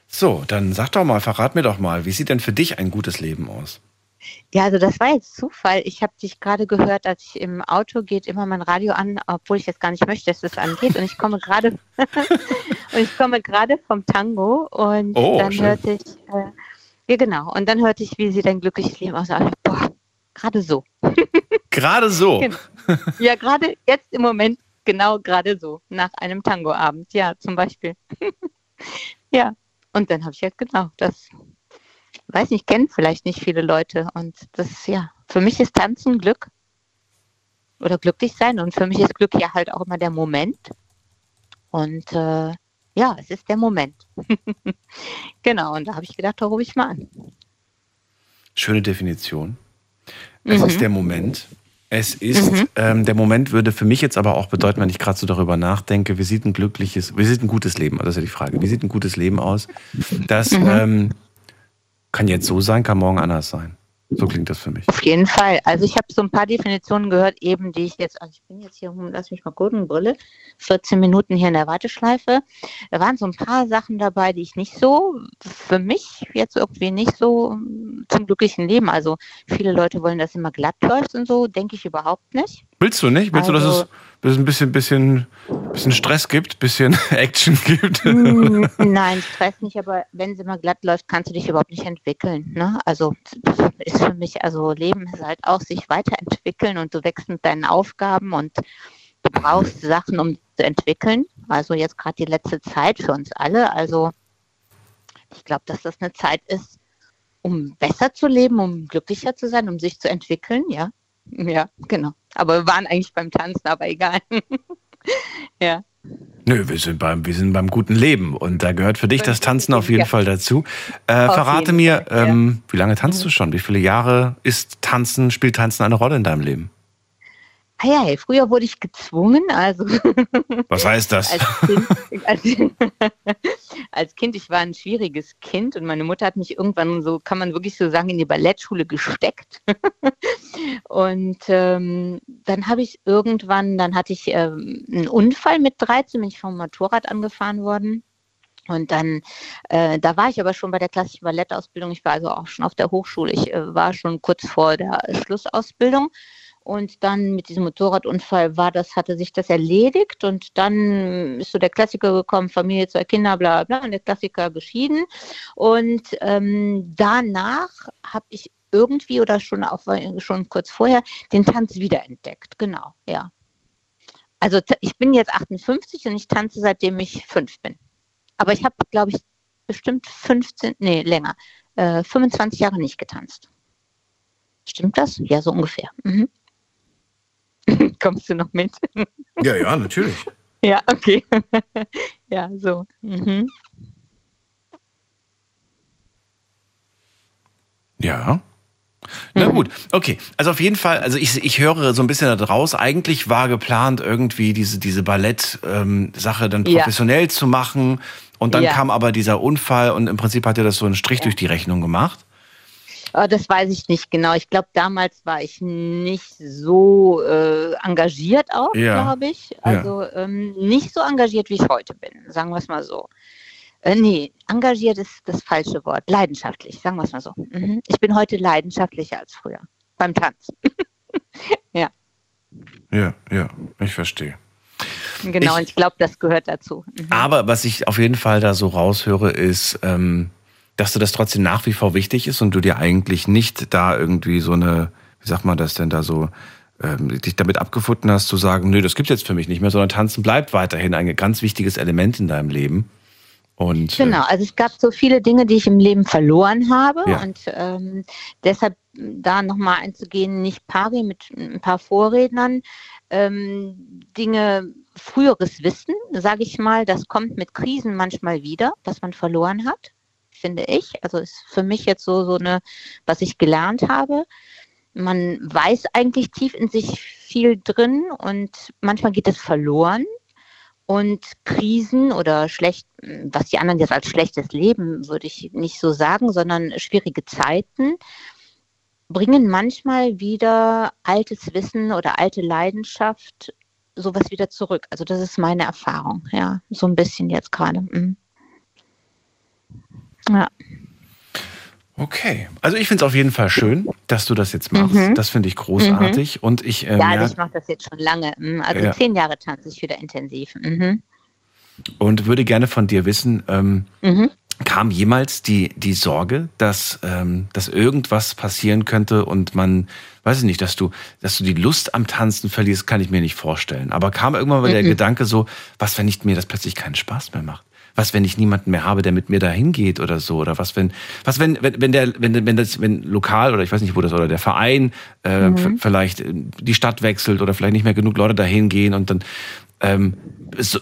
So, dann sag doch mal, verrat mir doch mal, wie sieht denn für dich ein gutes Leben aus? Ja, also das war jetzt Zufall. Ich habe dich gerade gehört, als ich im Auto geht immer mein Radio an, obwohl ich jetzt gar nicht möchte, dass es angeht. Und ich komme gerade und ich komme gerade vom Tango und oh, dann schön. hörte ich, äh, ja genau, und dann hörte ich, wie sie dein glückliches Leben aussah. Boah, gerade so. gerade so. Genau. Ja, gerade jetzt im Moment genau gerade so nach einem Tangoabend, ja zum Beispiel. ja, und dann habe ich jetzt genau das weiß nicht, kennen vielleicht nicht viele Leute. Und das, ja, für mich ist Tanzen Glück oder glücklich sein. Und für mich ist Glück ja halt auch immer der Moment. Und äh, ja, es ist der Moment. genau, und da habe ich gedacht, da rufe ich mal an. Schöne Definition. Es mhm. ist der Moment. Es ist, mhm. ähm, der Moment würde für mich jetzt aber auch bedeuten, wenn ich gerade so darüber nachdenke, wie sieht ein glückliches, wie sieht ein gutes Leben, das ist ja die Frage, wie sieht ein gutes Leben aus, dass mhm. ähm, kann jetzt so sein, kann morgen anders sein. So klingt das für mich. Auf jeden Fall. Also ich habe so ein paar Definitionen gehört, eben die ich jetzt, also ich bin jetzt hier, lass mich mal gucken, Brille, 14 Minuten hier in der Warteschleife. Da waren so ein paar Sachen dabei, die ich nicht so, für mich jetzt irgendwie nicht so zum glücklichen Leben. Also viele Leute wollen, dass immer glatt läuft und so, denke ich überhaupt nicht. Willst du nicht? Willst also, du, dass es ein bisschen, bisschen, bisschen Stress gibt, bisschen Action gibt? Mm, nein, Stress nicht, aber wenn es immer glatt läuft, kannst du dich überhaupt nicht entwickeln. Ne? Also ist für mich, also Leben ist halt auch sich weiterentwickeln und du wächst mit deinen Aufgaben und du brauchst Sachen, um zu entwickeln. Also jetzt gerade die letzte Zeit für uns alle. Also ich glaube, dass das eine Zeit ist, um besser zu leben, um glücklicher zu sein, um sich zu entwickeln, ja. Ja, genau. Aber wir waren eigentlich beim Tanzen, aber egal. ja. Nö, wir sind, beim, wir sind beim guten Leben und da gehört für dich das Tanzen auf jeden ja. Fall dazu. Äh, verrate mir, Fall, ähm, ja. wie lange tanzt du mhm. schon? Wie viele Jahre ist Tanzen, spielt Tanzen eine Rolle in deinem Leben? Ah ja, früher wurde ich gezwungen, also. Was heißt das? Als kind, als, als kind, ich war ein schwieriges Kind und meine Mutter hat mich irgendwann so, kann man wirklich so sagen, in die Ballettschule gesteckt. Und ähm, dann habe ich irgendwann, dann hatte ich ähm, einen Unfall mit 13, bin ich vom Motorrad angefahren worden. Und dann, äh, da war ich aber schon bei der klassischen Ballettausbildung. Ich war also auch schon auf der Hochschule. Ich äh, war schon kurz vor der Schlussausbildung. Und dann mit diesem Motorradunfall war das, hatte sich das erledigt und dann ist so der Klassiker gekommen, Familie, zwei Kinder, bla bla, und der Klassiker geschieden. Und ähm, danach habe ich irgendwie oder schon auch schon kurz vorher den Tanz wiederentdeckt. Genau, ja. Also ich bin jetzt 58 und ich tanze seitdem ich fünf bin. Aber ich habe, glaube ich, bestimmt 15, nee, länger, äh, 25 Jahre nicht getanzt. Stimmt das? Ja, so ungefähr. Mhm. Kommst du noch mit? Ja, ja, natürlich. ja, okay. ja, so. Mhm. Ja. Na mhm. gut, okay. Also auf jeden Fall, also ich, ich höre so ein bisschen daraus, eigentlich war geplant, irgendwie diese, diese Ballett-Sache ähm, dann professionell ja. zu machen. Und dann ja. kam aber dieser Unfall und im Prinzip hat er das so einen Strich ja. durch die Rechnung gemacht. Oh, das weiß ich nicht genau. Ich glaube, damals war ich nicht so äh, engagiert auch, glaube ich. Also ähm, nicht so engagiert, wie ich heute bin, sagen wir es mal so. Äh, nee, engagiert ist das falsche Wort. Leidenschaftlich, sagen wir es mal so. Mhm. Ich bin heute leidenschaftlicher als früher beim Tanz. ja. Ja, ja, ich verstehe. Genau, ich, und ich glaube, das gehört dazu. Mhm. Aber was ich auf jeden Fall da so raushöre, ist, ähm, dass du das trotzdem nach wie vor wichtig ist und du dir eigentlich nicht da irgendwie so eine, wie sagt man das denn da so, ähm, dich damit abgefunden hast zu sagen, nö, das gibt's jetzt für mich nicht mehr, sondern Tanzen bleibt weiterhin ein ganz wichtiges Element in deinem Leben. Und, äh, genau, also es gab so viele Dinge, die ich im Leben verloren habe ja. und ähm, deshalb da nochmal einzugehen, nicht pari mit ein paar Vorrednern, ähm, Dinge, früheres Wissen, sage ich mal, das kommt mit Krisen manchmal wieder, was man verloren hat finde ich. Also ist für mich jetzt so, so eine, was ich gelernt habe. Man weiß eigentlich tief in sich viel drin und manchmal geht es verloren. Und Krisen oder schlecht, was die anderen jetzt als schlechtes Leben, würde ich nicht so sagen, sondern schwierige Zeiten bringen manchmal wieder altes Wissen oder alte Leidenschaft sowas wieder zurück. Also das ist meine Erfahrung, ja, so ein bisschen jetzt gerade. Mhm. Ja. Okay, also ich finde es auf jeden Fall schön, dass du das jetzt machst. Mhm. Das finde ich großartig. Mhm. Und ich, äh, ja, also ich mache das jetzt schon lange. Mhm. Also ja. zehn Jahre tanze ich wieder intensiv. Mhm. Und würde gerne von dir wissen, ähm, mhm. kam jemals die, die Sorge, dass, ähm, dass irgendwas passieren könnte und man, weiß ich nicht, dass du, dass du die Lust am Tanzen verlierst, kann ich mir nicht vorstellen. Aber kam irgendwann mal der mhm. Gedanke so, was, wenn nicht mir das plötzlich keinen Spaß mehr macht? Was, wenn ich niemanden mehr habe, der mit mir da hingeht oder so? Oder was, wenn, was, wenn, wenn, wenn der, wenn, wenn das, wenn lokal oder ich weiß nicht, wo das, oder der Verein äh, mhm. vielleicht die Stadt wechselt oder vielleicht nicht mehr genug Leute dahin gehen und dann ähm, so,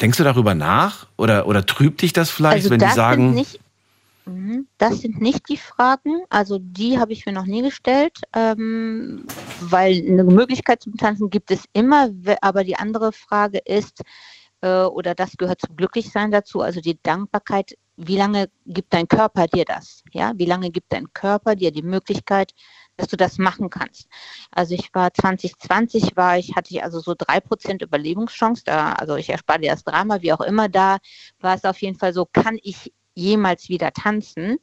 denkst du darüber nach? Oder, oder trübt dich das vielleicht, also wenn das die sagen. Nicht, mhm, das sind nicht die Fragen, also die habe ich mir noch nie gestellt, ähm, weil eine Möglichkeit zum Tanzen gibt es immer, aber die andere Frage ist, äh, oder das gehört zum Glücklichsein dazu, also die Dankbarkeit. Wie lange gibt dein Körper dir das? Ja, wie lange gibt dein Körper dir die Möglichkeit, dass du das machen kannst? Also ich war 2020 war ich, hatte ich also so drei Prozent Überlebungschance, da, also ich erspare dir das Drama, wie auch immer, da war es auf jeden Fall so, kann ich jemals wieder tanzen?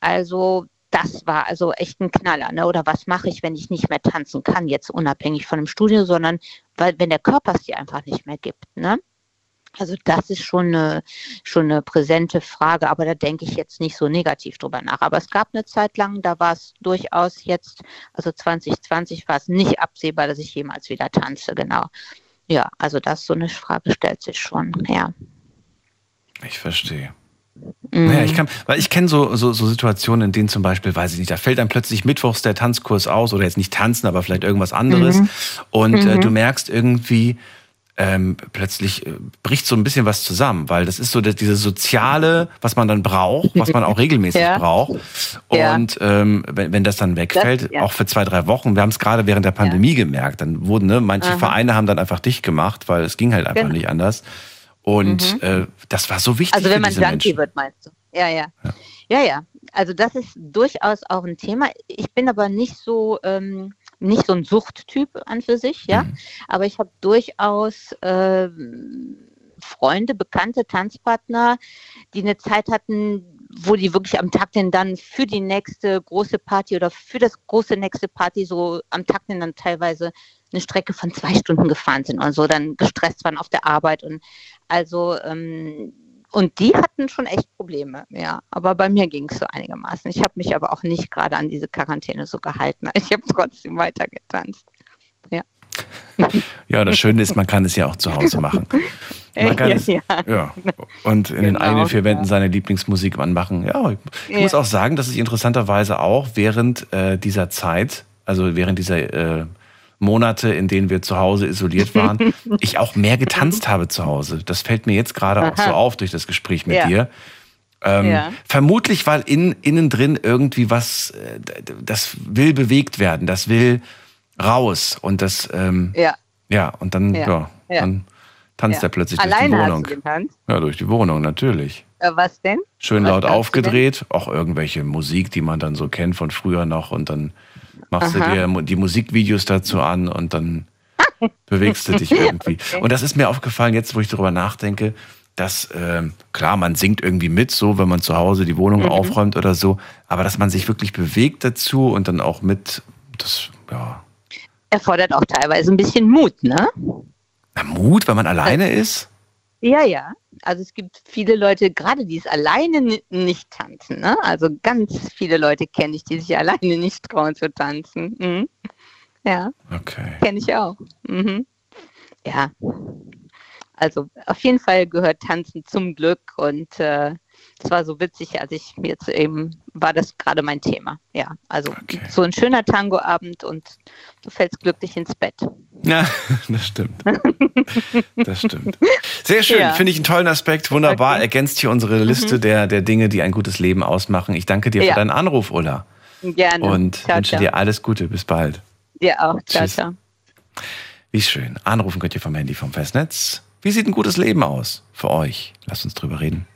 Also das war also echt ein Knaller. Ne? Oder was mache ich, wenn ich nicht mehr tanzen kann, jetzt unabhängig von dem Studio, sondern weil, wenn der Körper es dir einfach nicht mehr gibt. Ne? Also das ist schon eine, schon eine präsente Frage, aber da denke ich jetzt nicht so negativ drüber nach. Aber es gab eine Zeit lang, da war es durchaus jetzt, also 2020 war es nicht absehbar, dass ich jemals wieder tanze, genau. Ja, also das so eine Frage stellt sich schon, ja. Ich verstehe. Mhm. Naja, ich kann, weil ich kenne so, so, so Situationen, in denen zum Beispiel, weiß ich nicht, da fällt dann plötzlich mittwochs der Tanzkurs aus oder jetzt nicht tanzen, aber vielleicht irgendwas anderes. Mhm. Und äh, mhm. du merkst irgendwie, ähm, plötzlich äh, bricht so ein bisschen was zusammen, weil das ist so das, diese soziale, was man dann braucht, was man auch regelmäßig ja. braucht. Und ähm, wenn, wenn das dann wegfällt, das, ja. auch für zwei, drei Wochen, wir haben es gerade während der Pandemie ja. gemerkt, dann wurden, ne, manche Aha. Vereine haben dann einfach dicht gemacht, weil es ging halt einfach genau. nicht anders. Und mhm. äh, das war so wichtig. Also wenn man Junkie wird, meinst du? Ja, ja, ja. Ja, ja. Also das ist durchaus auch ein Thema. Ich bin aber nicht so ähm, nicht so ein Suchttyp an für sich, ja. Mhm. Aber ich habe durchaus äh, Freunde, bekannte Tanzpartner, die eine Zeit hatten, wo die wirklich am Tag denn dann für die nächste große Party oder für das große nächste Party so am Tag denn dann teilweise eine Strecke von zwei Stunden gefahren sind und so dann gestresst waren auf der Arbeit und also ähm, und die hatten schon echt Probleme, ja. Aber bei mir ging es so einigermaßen. Ich habe mich aber auch nicht gerade an diese Quarantäne so gehalten. Ich habe trotzdem weiter getanzt. Ja. Ja, das Schöne ist, man kann es ja auch zu Hause machen. Man kann ja, es, ja. ja. Und in genau, den eigenen vier Wänden ja. seine Lieblingsmusik anmachen. Ja, ich muss auch sagen, dass ich interessanterweise auch während äh, dieser Zeit, also während dieser äh, Monate, in denen wir zu Hause isoliert waren, ich auch mehr getanzt habe zu Hause. Das fällt mir jetzt gerade auch so auf durch das Gespräch mit ja. dir. Ähm, ja. Vermutlich, weil in, innen drin irgendwie was, äh, das will bewegt werden, das will raus und das, ähm, ja. ja, und dann, ja, ja dann tanzt er plötzlich Alleine durch die Wohnung. Hast du getanzt? Ja, durch die Wohnung, natürlich. Äh, was denn? Schön was laut aufgedreht, auch irgendwelche Musik, die man dann so kennt von früher noch und dann machst Aha. du dir die Musikvideos dazu an und dann bewegst du dich irgendwie. Okay. Und das ist mir aufgefallen, jetzt wo ich darüber nachdenke, dass, äh, klar, man singt irgendwie mit, so, wenn man zu Hause die Wohnung mhm. aufräumt oder so, aber dass man sich wirklich bewegt dazu und dann auch mit, das, ja. Erfordert auch teilweise ein bisschen Mut, ne? Na, Mut, wenn man alleine ist? Ja, ja. Also es gibt viele Leute, gerade die es alleine nicht tanzen. Ne? Also ganz viele Leute kenne ich, die sich alleine nicht trauen zu tanzen. Mhm. Ja. Okay. Kenne ich auch. Mhm. Ja. Also auf jeden Fall gehört Tanzen zum Glück und äh, es war so witzig, als ich jetzt eben war das gerade mein Thema. Ja, also okay. so ein schöner Tangoabend und du fällst glücklich ins Bett. Ja, das stimmt. Das stimmt. Sehr schön, ja. finde ich einen tollen Aspekt. Wunderbar, okay. ergänzt hier unsere Liste mhm. der, der Dinge, die ein gutes Leben ausmachen. Ich danke dir ja. für deinen Anruf, Ulla. Gerne. Und ciao, wünsche ciao. dir alles Gute. Bis bald. Dir auch. Ciao, Tschüss. ciao. Wie schön. Anrufen könnt ihr vom Handy vom Festnetz. Wie sieht ein gutes Leben aus für euch? Lasst uns drüber reden.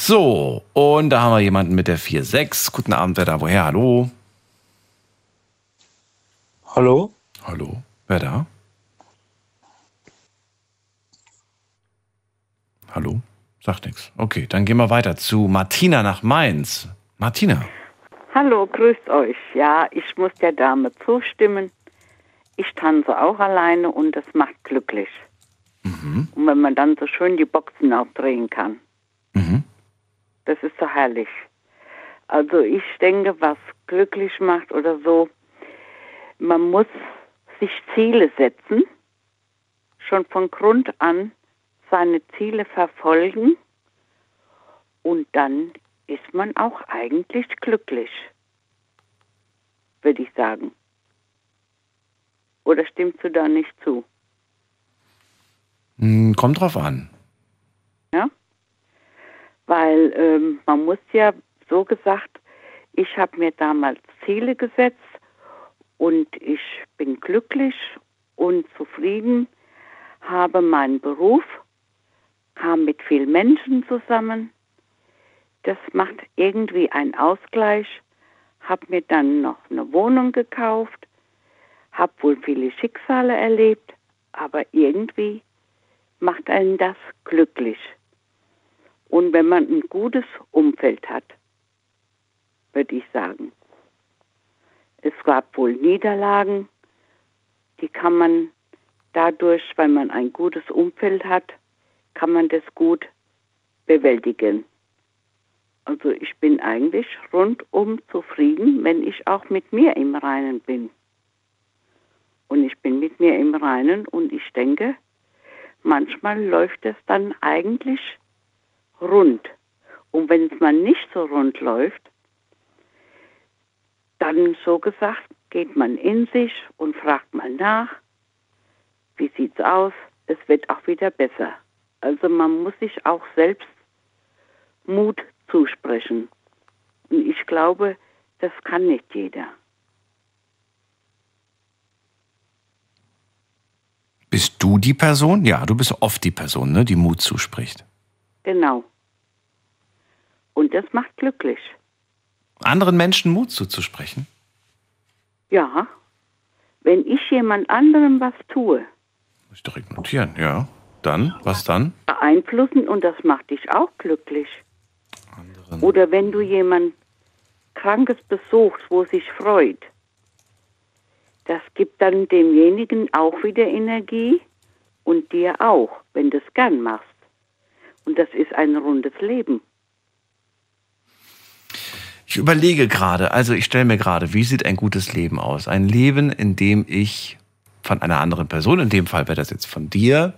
So, und da haben wir jemanden mit der 4.6. Guten Abend, wer da? Woher? Hallo? Hallo? Hallo? Wer da? Hallo? Sagt nichts. Okay, dann gehen wir weiter zu Martina nach Mainz. Martina. Hallo, grüßt euch. Ja, ich muss der Dame zustimmen. Ich tanze auch alleine und das macht glücklich. Mhm. Und wenn man dann so schön die Boxen aufdrehen kann. Mhm. Das ist so herrlich. Also ich denke, was glücklich macht oder so, man muss sich Ziele setzen, schon von Grund an seine Ziele verfolgen und dann ist man auch eigentlich glücklich, würde ich sagen. Oder stimmst du da nicht zu? Hm, kommt drauf an. Ja? Weil ähm, man muss ja so gesagt, ich habe mir damals Ziele gesetzt und ich bin glücklich und zufrieden, habe meinen Beruf, kam mit vielen Menschen zusammen. Das macht irgendwie einen Ausgleich. Habe mir dann noch eine Wohnung gekauft, habe wohl viele Schicksale erlebt, aber irgendwie macht einen das glücklich. Und wenn man ein gutes Umfeld hat, würde ich sagen. Es gab wohl Niederlagen, die kann man dadurch, weil man ein gutes Umfeld hat, kann man das gut bewältigen. Also ich bin eigentlich rundum zufrieden, wenn ich auch mit mir im Reinen bin. Und ich bin mit mir im Reinen und ich denke, manchmal läuft es dann eigentlich rund. Und wenn es mal nicht so rund läuft, dann so gesagt, geht man in sich und fragt mal nach, wie sieht's aus? Es wird auch wieder besser. Also man muss sich auch selbst Mut zusprechen. Und ich glaube, das kann nicht jeder. Bist du die Person? Ja, du bist oft die Person, ne, die Mut zuspricht. Genau. Und das macht glücklich. Anderen Menschen Mut zuzusprechen? Ja. Wenn ich jemand anderem was tue. Muss ich direkt notieren, ja. Dann, was dann? Beeinflussen und das macht dich auch glücklich. Anderen. Oder wenn du jemand Krankes besuchst, wo sich freut. Das gibt dann demjenigen auch wieder Energie und dir auch, wenn du es gern machst. Und das ist ein rundes Leben. Ich überlege gerade, also ich stelle mir gerade, wie sieht ein gutes Leben aus? Ein Leben, in dem ich von einer anderen Person, in dem Fall wäre das jetzt von dir,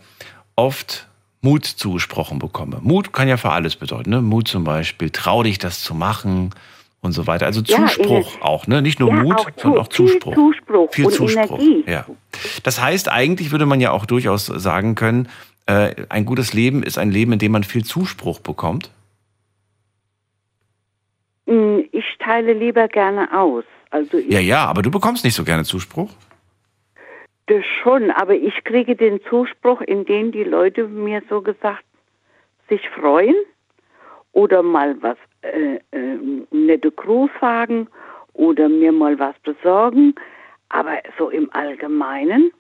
oft Mut zugesprochen bekomme. Mut kann ja für alles bedeuten. Ne? Mut zum Beispiel, trau dich das zu machen und so weiter. Also Zuspruch ja, auch, ne? Nicht nur ja, Mut, auch sondern auch Zuspruch. Viel Zuspruch. Viel Zuspruch. Energie. Ja. Das heißt, eigentlich würde man ja auch durchaus sagen können, äh, ein gutes Leben ist ein Leben, in dem man viel Zuspruch bekommt. Hm, ich teile lieber gerne aus. Also ja, ja, aber du bekommst nicht so gerne Zuspruch. Das schon, aber ich kriege den Zuspruch, in dem die Leute mir so gesagt sich freuen oder mal was äh, äh, nette Gruß sagen oder mir mal was besorgen. Aber so im Allgemeinen,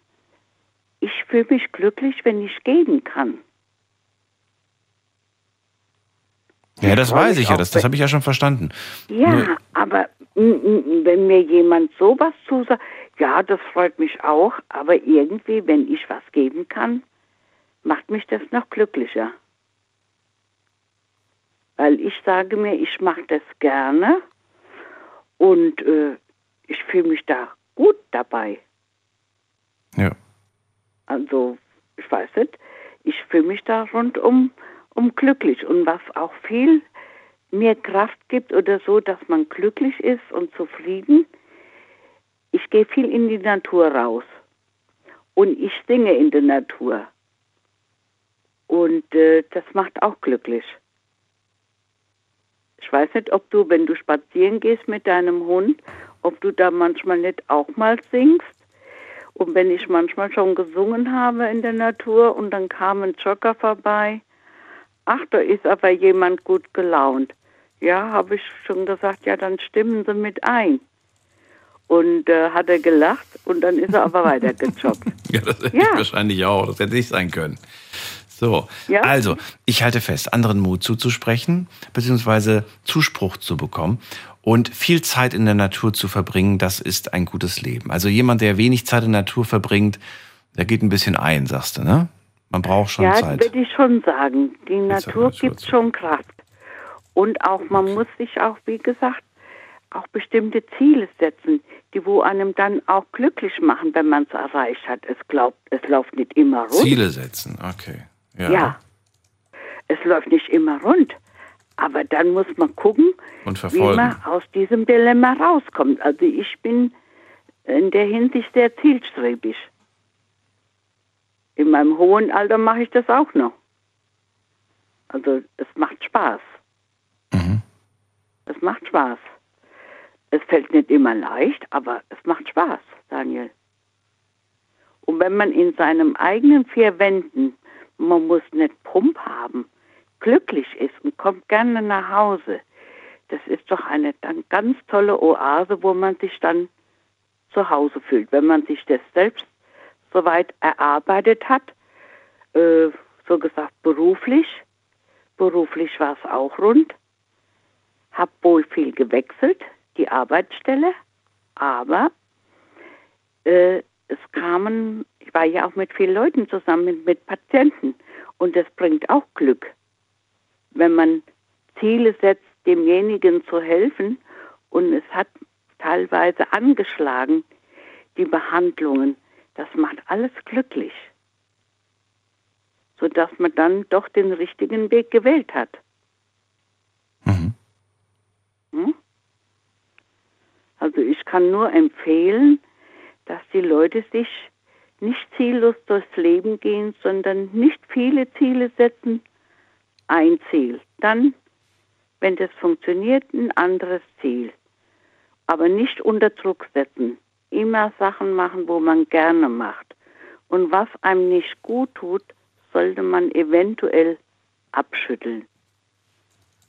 ich fühle mich glücklich, wenn ich geben kann. Ja, das weiß ich ja, das, das habe ich ja schon verstanden. Ja, Nur, aber wenn mir jemand sowas zusagt, ja, das freut mich auch, aber irgendwie, wenn ich was geben kann, macht mich das noch glücklicher. Weil ich sage mir, ich mache das gerne und äh, ich fühle mich da gut dabei. Ja. Also, ich weiß nicht, ich fühle mich da rundum um glücklich und was auch viel mir Kraft gibt oder so, dass man glücklich ist und zufrieden, ich gehe viel in die Natur raus und ich singe in der Natur. Und äh, das macht auch glücklich. Ich weiß nicht, ob du, wenn du spazieren gehst mit deinem Hund, ob du da manchmal nicht auch mal singst. Und wenn ich manchmal schon gesungen habe in der Natur und dann kam ein Jogger vorbei, ach, da ist aber jemand gut gelaunt. Ja, habe ich schon gesagt, ja, dann stimmen Sie mit ein. Und äh, hat er gelacht und dann ist er aber weitergejoggt. ja, das hätte ja. ich wahrscheinlich auch. Das hätte nicht sein können. So, ja? also, ich halte fest, anderen Mut zuzusprechen, beziehungsweise Zuspruch zu bekommen und viel Zeit in der Natur zu verbringen, das ist ein gutes Leben. Also jemand, der wenig Zeit in der Natur verbringt, der geht ein bisschen ein, sagst du, ne? Man braucht schon ja, Zeit. Ja, würde ich schon sagen. Die Natur gibt schon Kraft. Und auch, man muss sich auch, wie gesagt, auch bestimmte Ziele setzen, die wo einem dann auch glücklich machen, wenn man es erreicht hat. Es glaubt, es läuft nicht immer rund. Ziele setzen, okay. Ja. ja. Es läuft nicht immer rund. Aber dann muss man gucken, wie man aus diesem Dilemma rauskommt. Also ich bin in der Hinsicht sehr zielstrebig. In meinem hohen Alter mache ich das auch noch. Also es macht Spaß. Mhm. Es macht Spaß. Es fällt nicht immer leicht, aber es macht Spaß, Daniel. Und wenn man in seinem eigenen vier Wänden, man muss nicht Pump haben, glücklich ist und kommt gerne nach Hause, das ist doch eine ganz tolle Oase, wo man sich dann zu Hause fühlt. Wenn man sich das selbst soweit erarbeitet hat, äh, so gesagt beruflich. Beruflich war es auch rund. Hab wohl viel gewechselt, die Arbeitsstelle, aber äh, es kamen, ich war ja auch mit vielen Leuten zusammen, mit Patienten und das bringt auch Glück, wenn man Ziele setzt, demjenigen zu helfen und es hat teilweise angeschlagen, die Behandlungen. Das macht alles glücklich, sodass man dann doch den richtigen Weg gewählt hat. Mhm. Hm? Also ich kann nur empfehlen, dass die Leute sich nicht ziellos durchs Leben gehen, sondern nicht viele Ziele setzen, ein Ziel. Dann, wenn das funktioniert, ein anderes Ziel. Aber nicht unter Druck setzen. Immer Sachen machen, wo man gerne macht. Und was einem nicht gut tut, sollte man eventuell abschütteln.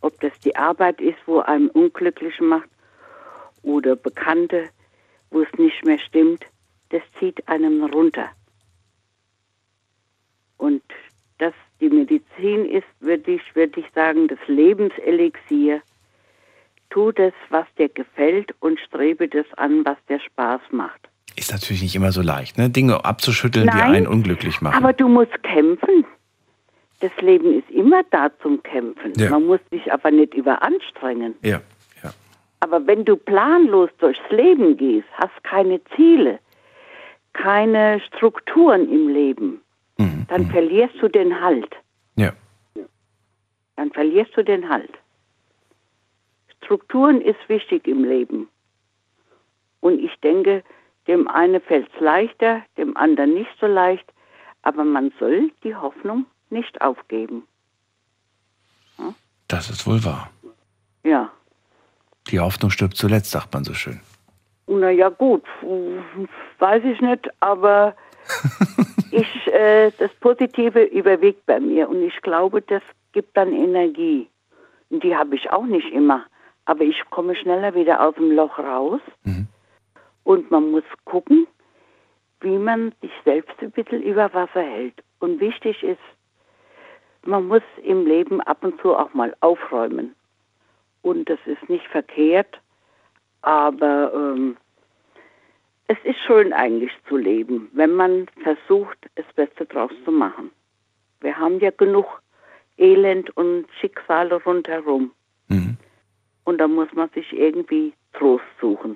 Ob das die Arbeit ist, wo einem unglücklich macht, oder Bekannte, wo es nicht mehr stimmt, das zieht einem runter. Und dass die Medizin ist, würde ich, würde ich sagen, das Lebenselixier. Tu das, was dir gefällt und strebe das an, was dir Spaß macht. Ist natürlich nicht immer so leicht, ne? Dinge abzuschütteln, die Nein, einen unglücklich machen. Aber du musst kämpfen. Das Leben ist immer da zum Kämpfen. Ja. Man muss sich aber nicht überanstrengen. ja. Aber wenn du planlos durchs Leben gehst, hast keine Ziele, keine Strukturen im Leben, Mhm. dann verlierst du den Halt. Ja. Dann verlierst du den Halt. Strukturen ist wichtig im Leben. Und ich denke, dem einen fällt es leichter, dem anderen nicht so leicht, aber man soll die Hoffnung nicht aufgeben. Das ist wohl wahr. Ja. Die Hoffnung stirbt zuletzt, sagt man so schön. Naja, gut, weiß ich nicht, aber ich, äh, das Positive überwiegt bei mir und ich glaube, das gibt dann Energie. Und die habe ich auch nicht immer, aber ich komme schneller wieder aus dem Loch raus und man muss gucken, wie man sich selbst ein bisschen über Wasser hält. Und wichtig ist, man muss im Leben ab und zu auch mal aufräumen. Und das ist nicht verkehrt, aber ähm, es ist schön eigentlich zu leben, wenn man versucht, das Beste draus zu machen. Wir haben ja genug Elend und Schicksale rundherum. Und da muss man sich irgendwie Trost suchen.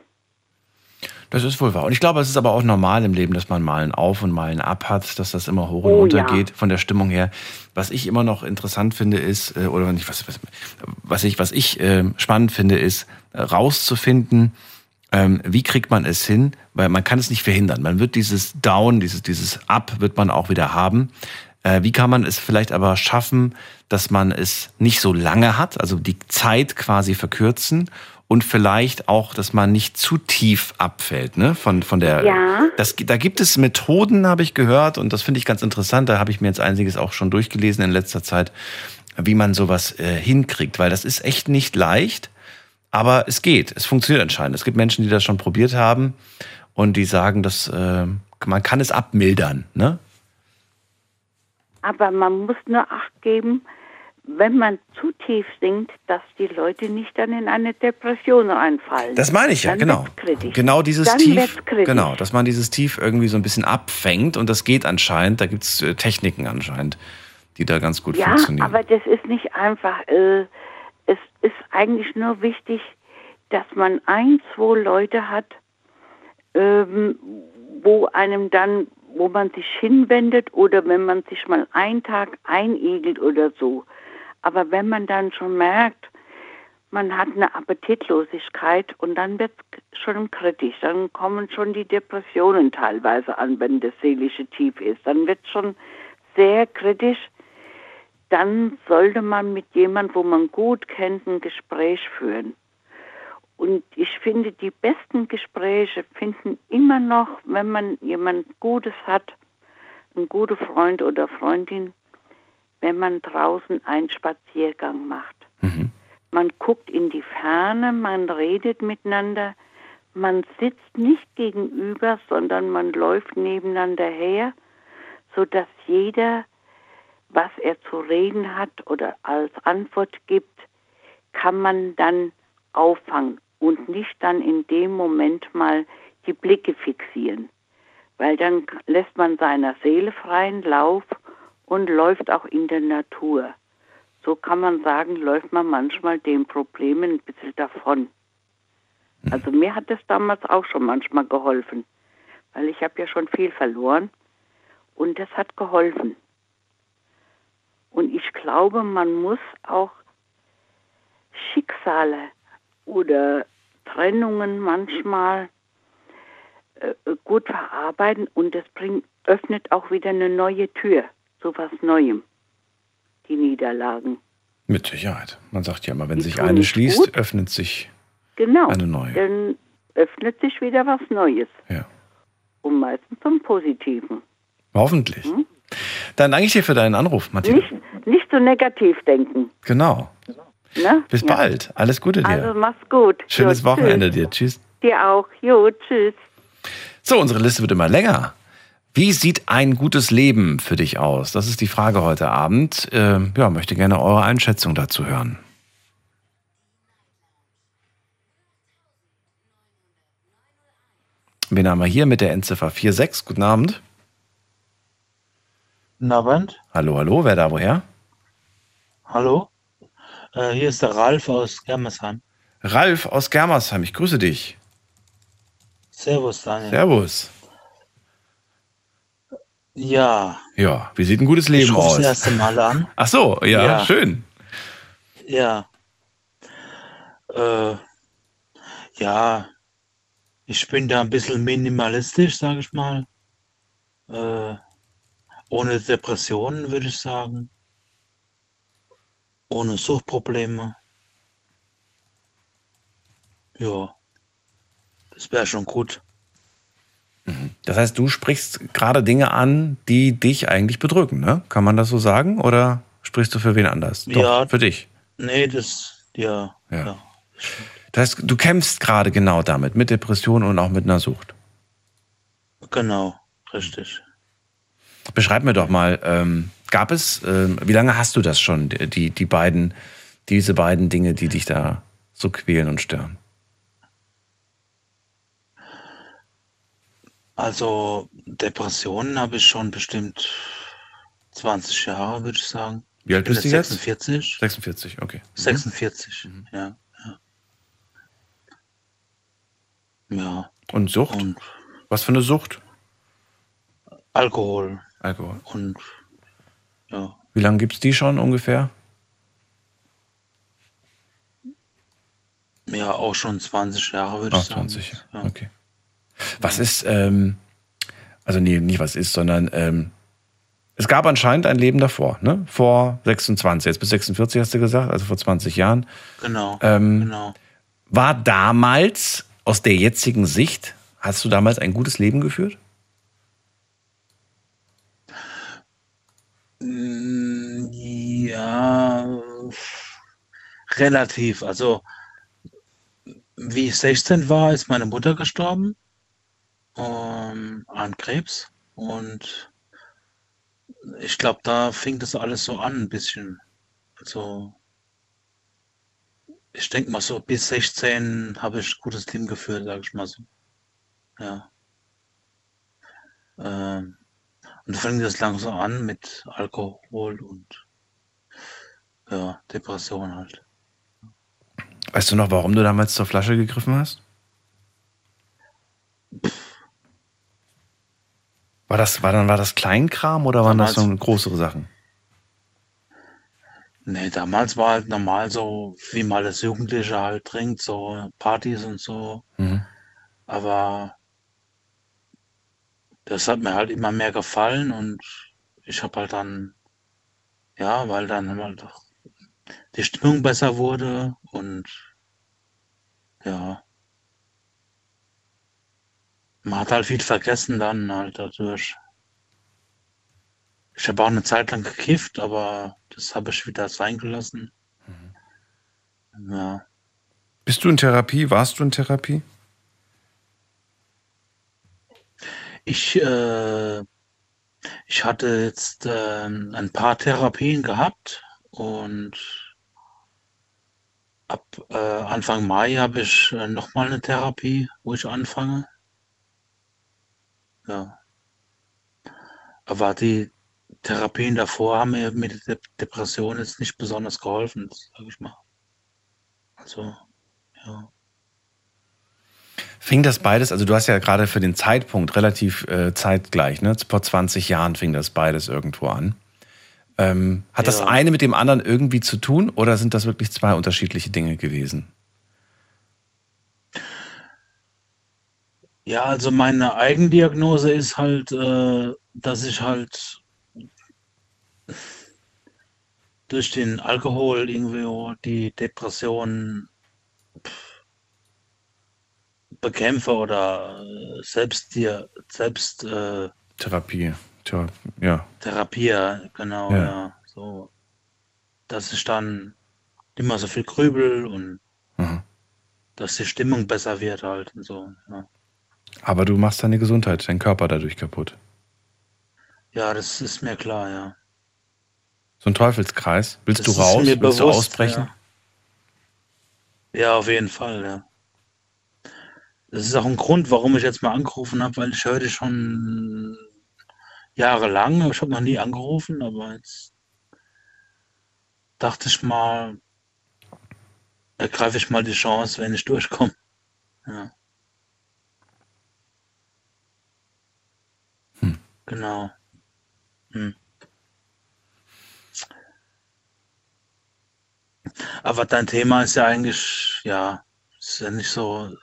Das ist wohl wahr. Und ich glaube, es ist aber auch normal im Leben, dass man mal ein Auf und mal ein Ab hat, dass das immer hoch und Oh, runter ja. geht von der Stimmung her. Was ich immer noch interessant finde, ist, äh, oder nicht, was, was, was ich, was ich äh, spannend finde, ist äh, rauszufinden, ähm, wie kriegt man es hin, weil man kann es nicht verhindern. Man wird dieses Down, dieses, dieses Up wird man auch wieder haben. Äh, wie kann man es vielleicht aber schaffen, dass man es nicht so lange hat, also die Zeit quasi verkürzen und vielleicht auch, dass man nicht zu tief abfällt, ne? Von, von der. Ja. Das, da gibt es Methoden, habe ich gehört, und das finde ich ganz interessant. Da habe ich mir jetzt einiges auch schon durchgelesen in letzter Zeit, wie man sowas äh, hinkriegt, weil das ist echt nicht leicht, aber es geht. Es funktioniert anscheinend. Es gibt Menschen, die das schon probiert haben und die sagen, dass äh, man kann es abmildern, ne? Aber man muss nur Acht geben, wenn man zu tief sinkt, dass die Leute nicht dann in eine Depression reinfallen. Das meine ich ja, Dann genau. Genau dieses dann Tief. Genau, dass man dieses Tief irgendwie so ein bisschen abfängt und das geht anscheinend. Da gibt es äh, Techniken anscheinend, die da ganz gut Ja, funktionieren. aber das ist nicht einfach. Äh, es ist eigentlich nur wichtig, dass man ein, zwei Leute hat, ähm, wo einem dann, wo man sich hinwendet oder wenn man sich mal einen Tag einigelt oder so. Aber wenn man dann schon merkt, man hat eine Appetitlosigkeit und dann wird es schon kritisch. Dann kommen schon die Depressionen teilweise an, wenn das seelische Tief ist. Dann wird es schon sehr kritisch. Dann sollte man mit jemand, wo man gut kennt, ein Gespräch führen. Und ich finde, die besten Gespräche finden immer noch, wenn man jemand Gutes hat, einen guten Freund oder Freundin, wenn man draußen einen Spaziergang macht. Man guckt in die Ferne, man redet miteinander, man sitzt nicht gegenüber, sondern man läuft nebeneinander her, sodass jeder was er zu reden hat oder als Antwort gibt, kann man dann auffangen und nicht dann in dem Moment mal die Blicke fixieren. Weil dann lässt man seiner Seele freien Lauf und läuft auch in der Natur. So kann man sagen, läuft man manchmal den Problemen ein bisschen davon. Also mir hat es damals auch schon manchmal geholfen, weil ich habe ja schon viel verloren und das hat geholfen. Und ich glaube, man muss auch Schicksale oder Trennungen manchmal äh, gut verarbeiten und das bringt, öffnet auch wieder eine neue Tür zu was Neuem, die Niederlagen. Mit Sicherheit. Man sagt ja immer, wenn die sich eine schließt, gut. öffnet sich genau, eine neue. Dann öffnet sich wieder was Neues. Ja. Und meistens zum Positiven. Hoffentlich. Hm? Dann danke ich dir für deinen Anruf, Martina. Nicht, nicht so negativ denken. Genau. Ne? Bis ja. bald. Alles Gute dir. Also mach's gut. Schönes jo, Wochenende tschüss. dir. Tschüss. Dir auch. Jo, tschüss. So, unsere Liste wird immer länger. Wie sieht ein gutes Leben für dich aus? Das ist die Frage heute Abend. Äh, ja, möchte gerne eure Einschätzung dazu hören. Wen haben wir hier mit der Endziffer 46? Guten Abend. Guten Abend. Hallo, hallo, wer da woher? Hallo, äh, hier ist der Ralf aus Germersheim. Ralf aus Germersheim, ich grüße dich. Servus, Daniel. Servus. Ja. Ja, wie sieht ein gutes Leben ich aus? das erste Mal an. Ach so, ja, ja. schön. Ja. Äh, ja, ich bin da ein bisschen minimalistisch, sage ich mal. Äh, ohne Depressionen, würde ich sagen. Ohne Suchtprobleme. Ja, das wäre schon gut. Mhm. Das heißt, du sprichst gerade Dinge an, die dich eigentlich bedrücken, ne? Kann man das so sagen? Oder sprichst du für wen anders? Doch, ja. Für dich. Nee, das, ja. Ja. ja. Das heißt, du kämpfst gerade genau damit, mit Depressionen und auch mit einer Sucht. Genau, richtig. Beschreib mir doch mal, ähm, gab es, ähm, wie lange hast du das schon, die, die beiden, diese beiden Dinge, die dich da so quälen und stören? Also Depressionen habe ich schon bestimmt 20 Jahre, würde ich sagen. Wie alt bist du jetzt? 46. 46, okay. 46, mhm. ja, ja. Ja. Und Sucht? Und Was für eine Sucht? Alkohol. Alkohol. Und ja. Wie lange gibt es die schon ungefähr? Ja, auch schon 20 Jahre, würde ich sagen. 20, ja. okay. Was ist, ähm, also nee, nicht was ist, sondern ähm, es gab anscheinend ein Leben davor, ne? Vor 26, jetzt bis 46 hast du gesagt, also vor 20 Jahren. Genau, ähm, genau. War damals aus der jetzigen Sicht, hast du damals ein gutes Leben geführt? Ja, relativ. Also, wie ich 16 war, ist meine Mutter gestorben ähm, an Krebs. Und ich glaube, da fing das alles so an, ein bisschen. Also, ich denke mal so, bis 16 habe ich gutes Leben geführt, sage ich mal so. Ja. Ähm, und fing das langsam an mit Alkohol und ja, Depression halt. Weißt du noch, warum du damals zur Flasche gegriffen hast? War das, war dann, war das Kleinkram oder waren damals, das so größere Sachen? Nee, damals war halt normal so, wie man das Jugendliche halt trinkt, so Partys und so. Mhm. Aber das hat mir halt immer mehr gefallen und ich habe halt dann, ja, weil dann halt die Stimmung besser wurde und ja, man hat halt viel vergessen dann halt dadurch. Ich habe auch eine Zeit lang gekifft, aber das habe ich wieder sein gelassen. Mhm. Ja. Bist du in Therapie? Warst du in Therapie? Ich äh, Ich hatte jetzt äh, ein paar Therapien gehabt und ab äh, Anfang Mai habe ich äh, nochmal eine Therapie, wo ich anfange. Ja. Aber die Therapien davor haben mir mit der Depression jetzt nicht besonders geholfen, sage ich mal. Also, ja. Fing das beides, also du hast ja gerade für den Zeitpunkt relativ äh, zeitgleich, ne? Vor 20 Jahren fing das beides irgendwo an. Ähm, hat ja. das eine mit dem anderen irgendwie zu tun oder sind das wirklich zwei unterschiedliche Dinge gewesen? Ja, also meine Eigendiagnose ist halt, äh, dass ich halt durch den Alkohol irgendwie die Depression bekämpfe oder äh, selbst dir selbst äh, Therapie, Thera ja. Therapie, genau, ja. ja. So, dass ich dann mehr so viel grübel und mhm. dass die Stimmung besser wird halt und so. Ja. Aber du machst deine Gesundheit, deinen Körper dadurch kaputt. Ja, das ist mir klar, ja. So ein Teufelskreis. Willst das du raus? Willst bewusst, du ausbrechen? Ja. ja, auf jeden Fall, ja. Das ist auch ein Grund, warum ich jetzt mal angerufen habe, weil ich höre dich schon jahrelang. Ich habe noch nie angerufen, aber jetzt dachte ich mal, ergreife ich mal die Chance, wenn ich durchkomme. Ja. Hm. Genau. Hm. Aber dein Thema ist ja eigentlich, ja, ist ja nicht so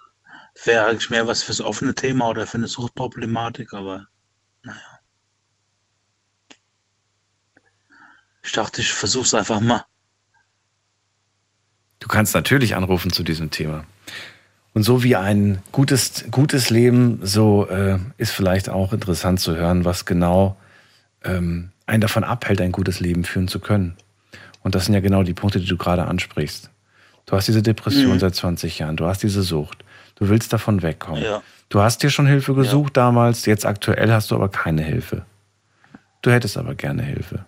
wäre eigentlich mehr was fürs offene Thema oder für eine Suchtproblematik, aber naja. Ich dachte, ich versuche es einfach mal. Du kannst natürlich anrufen zu diesem Thema. Und so wie ein gutes, gutes Leben, so äh, ist vielleicht auch interessant zu hören, was genau ähm, einen davon abhält, ein gutes Leben führen zu können. Und das sind ja genau die Punkte, die du gerade ansprichst. Du hast diese Depression mhm. seit 20 Jahren, du hast diese Sucht, Du willst davon wegkommen. Ja. Du hast dir schon Hilfe gesucht ja. damals, jetzt aktuell hast du aber keine Hilfe. Du hättest aber gerne Hilfe.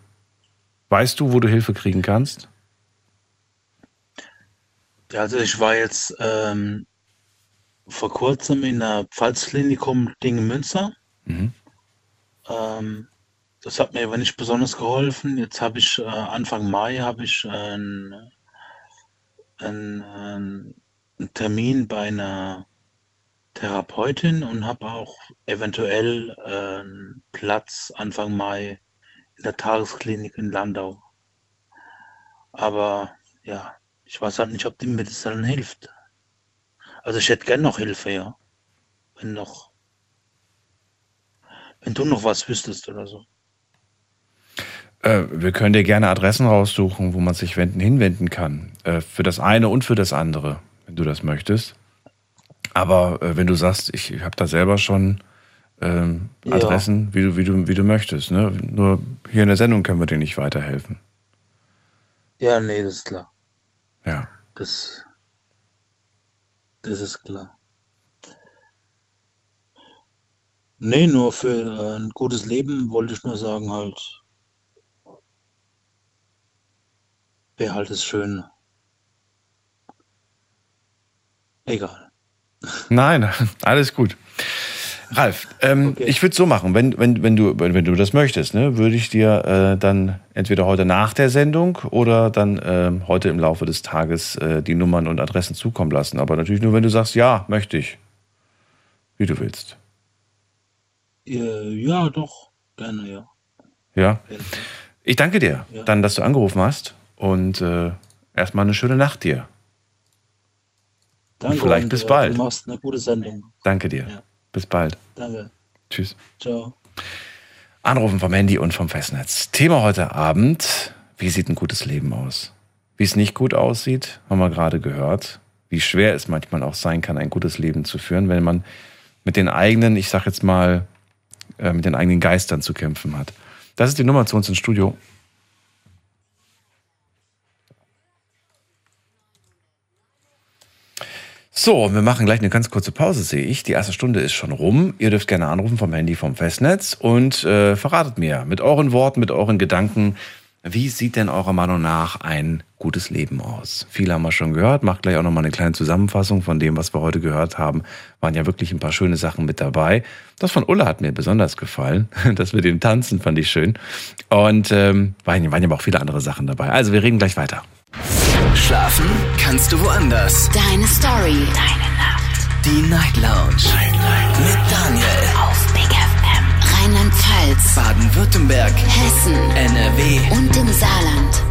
Weißt du, wo du Hilfe kriegen kannst? Ja, also ich war jetzt ähm, vor kurzem in der Pfalzklinikum Dinge-Münster. Mhm. Ähm, das hat mir aber nicht besonders geholfen. Jetzt habe ich äh, Anfang Mai habe ich ein, ein, ein einen Termin bei einer Therapeutin und habe auch eventuell einen Platz Anfang Mai in der Tagesklinik in Landau. Aber ja, ich weiß halt nicht, ob die mir das dann hilft. Also ich hätte gern noch Hilfe, ja. Wenn noch, wenn du noch was wüsstest oder so. Äh, wir können dir gerne Adressen raussuchen, wo man sich wenden, hinwenden kann. Äh, für das eine und für das andere wenn du das möchtest. Aber äh, wenn du sagst, ich, ich habe da selber schon ähm, Adressen, ja. wie, du, wie, du, wie du möchtest. Ne? Nur hier in der Sendung können wir dir nicht weiterhelfen. Ja, nee, das ist klar. Ja. Das, das ist klar. Nee, nur für ein gutes Leben wollte ich nur sagen, halt, wäre halt das Schöne. Egal. Nein, alles gut. Ralf, ähm, okay. ich würde es so machen, wenn, wenn, wenn, du, wenn du das möchtest, ne, würde ich dir äh, dann entweder heute nach der Sendung oder dann äh, heute im Laufe des Tages äh, die Nummern und Adressen zukommen lassen. Aber natürlich nur, wenn du sagst, ja, möchte ich. Wie du willst. Ja, doch, gerne, ja. Ja. Ich danke dir ja. dann, dass du angerufen hast und äh, erstmal eine schöne Nacht dir. Danke. Und vielleicht und, bis bald. Du machst eine gute Sendung. Danke dir. Ja. Bis bald. Danke. Tschüss. Ciao. Anrufen vom Handy und vom Festnetz. Thema heute Abend: Wie sieht ein gutes Leben aus? Wie es nicht gut aussieht, haben wir gerade gehört. Wie schwer es manchmal auch sein kann, ein gutes Leben zu führen, wenn man mit den eigenen, ich sag jetzt mal, äh, mit den eigenen Geistern zu kämpfen hat. Das ist die Nummer zu uns ins Studio. So, wir machen gleich eine ganz kurze Pause, sehe ich. Die erste Stunde ist schon rum. Ihr dürft gerne anrufen vom Handy vom Festnetz und äh, verratet mir mit euren Worten, mit euren Gedanken, wie sieht denn eurer Meinung nach ein gutes Leben aus? Viele haben wir schon gehört. Macht gleich auch nochmal eine kleine Zusammenfassung von dem, was wir heute gehört haben. Waren ja wirklich ein paar schöne Sachen mit dabei. Das von Ulla hat mir besonders gefallen. Das mit dem Tanzen fand ich schön. Und ähm, waren, waren ja aber auch viele andere Sachen dabei. Also wir reden gleich weiter. Schlafen kannst du woanders. Deine Story. Deine Nacht. Die Night Lounge. Night, Night. Mit Daniel. Auf Big FM. Rheinland-Pfalz. Baden-Württemberg. Hessen. NRW. Und im Saarland.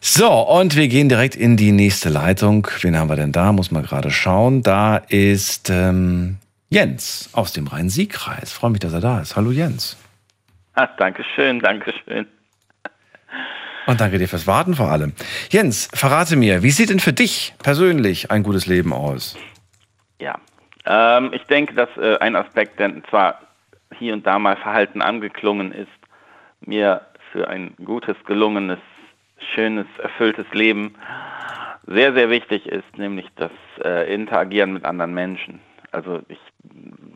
So, und wir gehen direkt in die nächste Leitung. Wen haben wir denn da? Muss man gerade schauen. Da ist ähm, Jens aus dem Rhein-Sieg-Kreis. Freue mich, dass er da ist. Hallo Jens. Ah, Dankeschön, Dankeschön. Und danke dir fürs Warten vor allem. Jens, verrate mir, wie sieht denn für dich persönlich ein gutes Leben aus? Ja, ähm, ich denke, dass äh, ein Aspekt, der zwar hier und da mal verhalten angeklungen ist, mir für ein gutes, gelungenes, schönes, erfülltes Leben sehr, sehr wichtig ist, nämlich das äh, Interagieren mit anderen Menschen. Also ich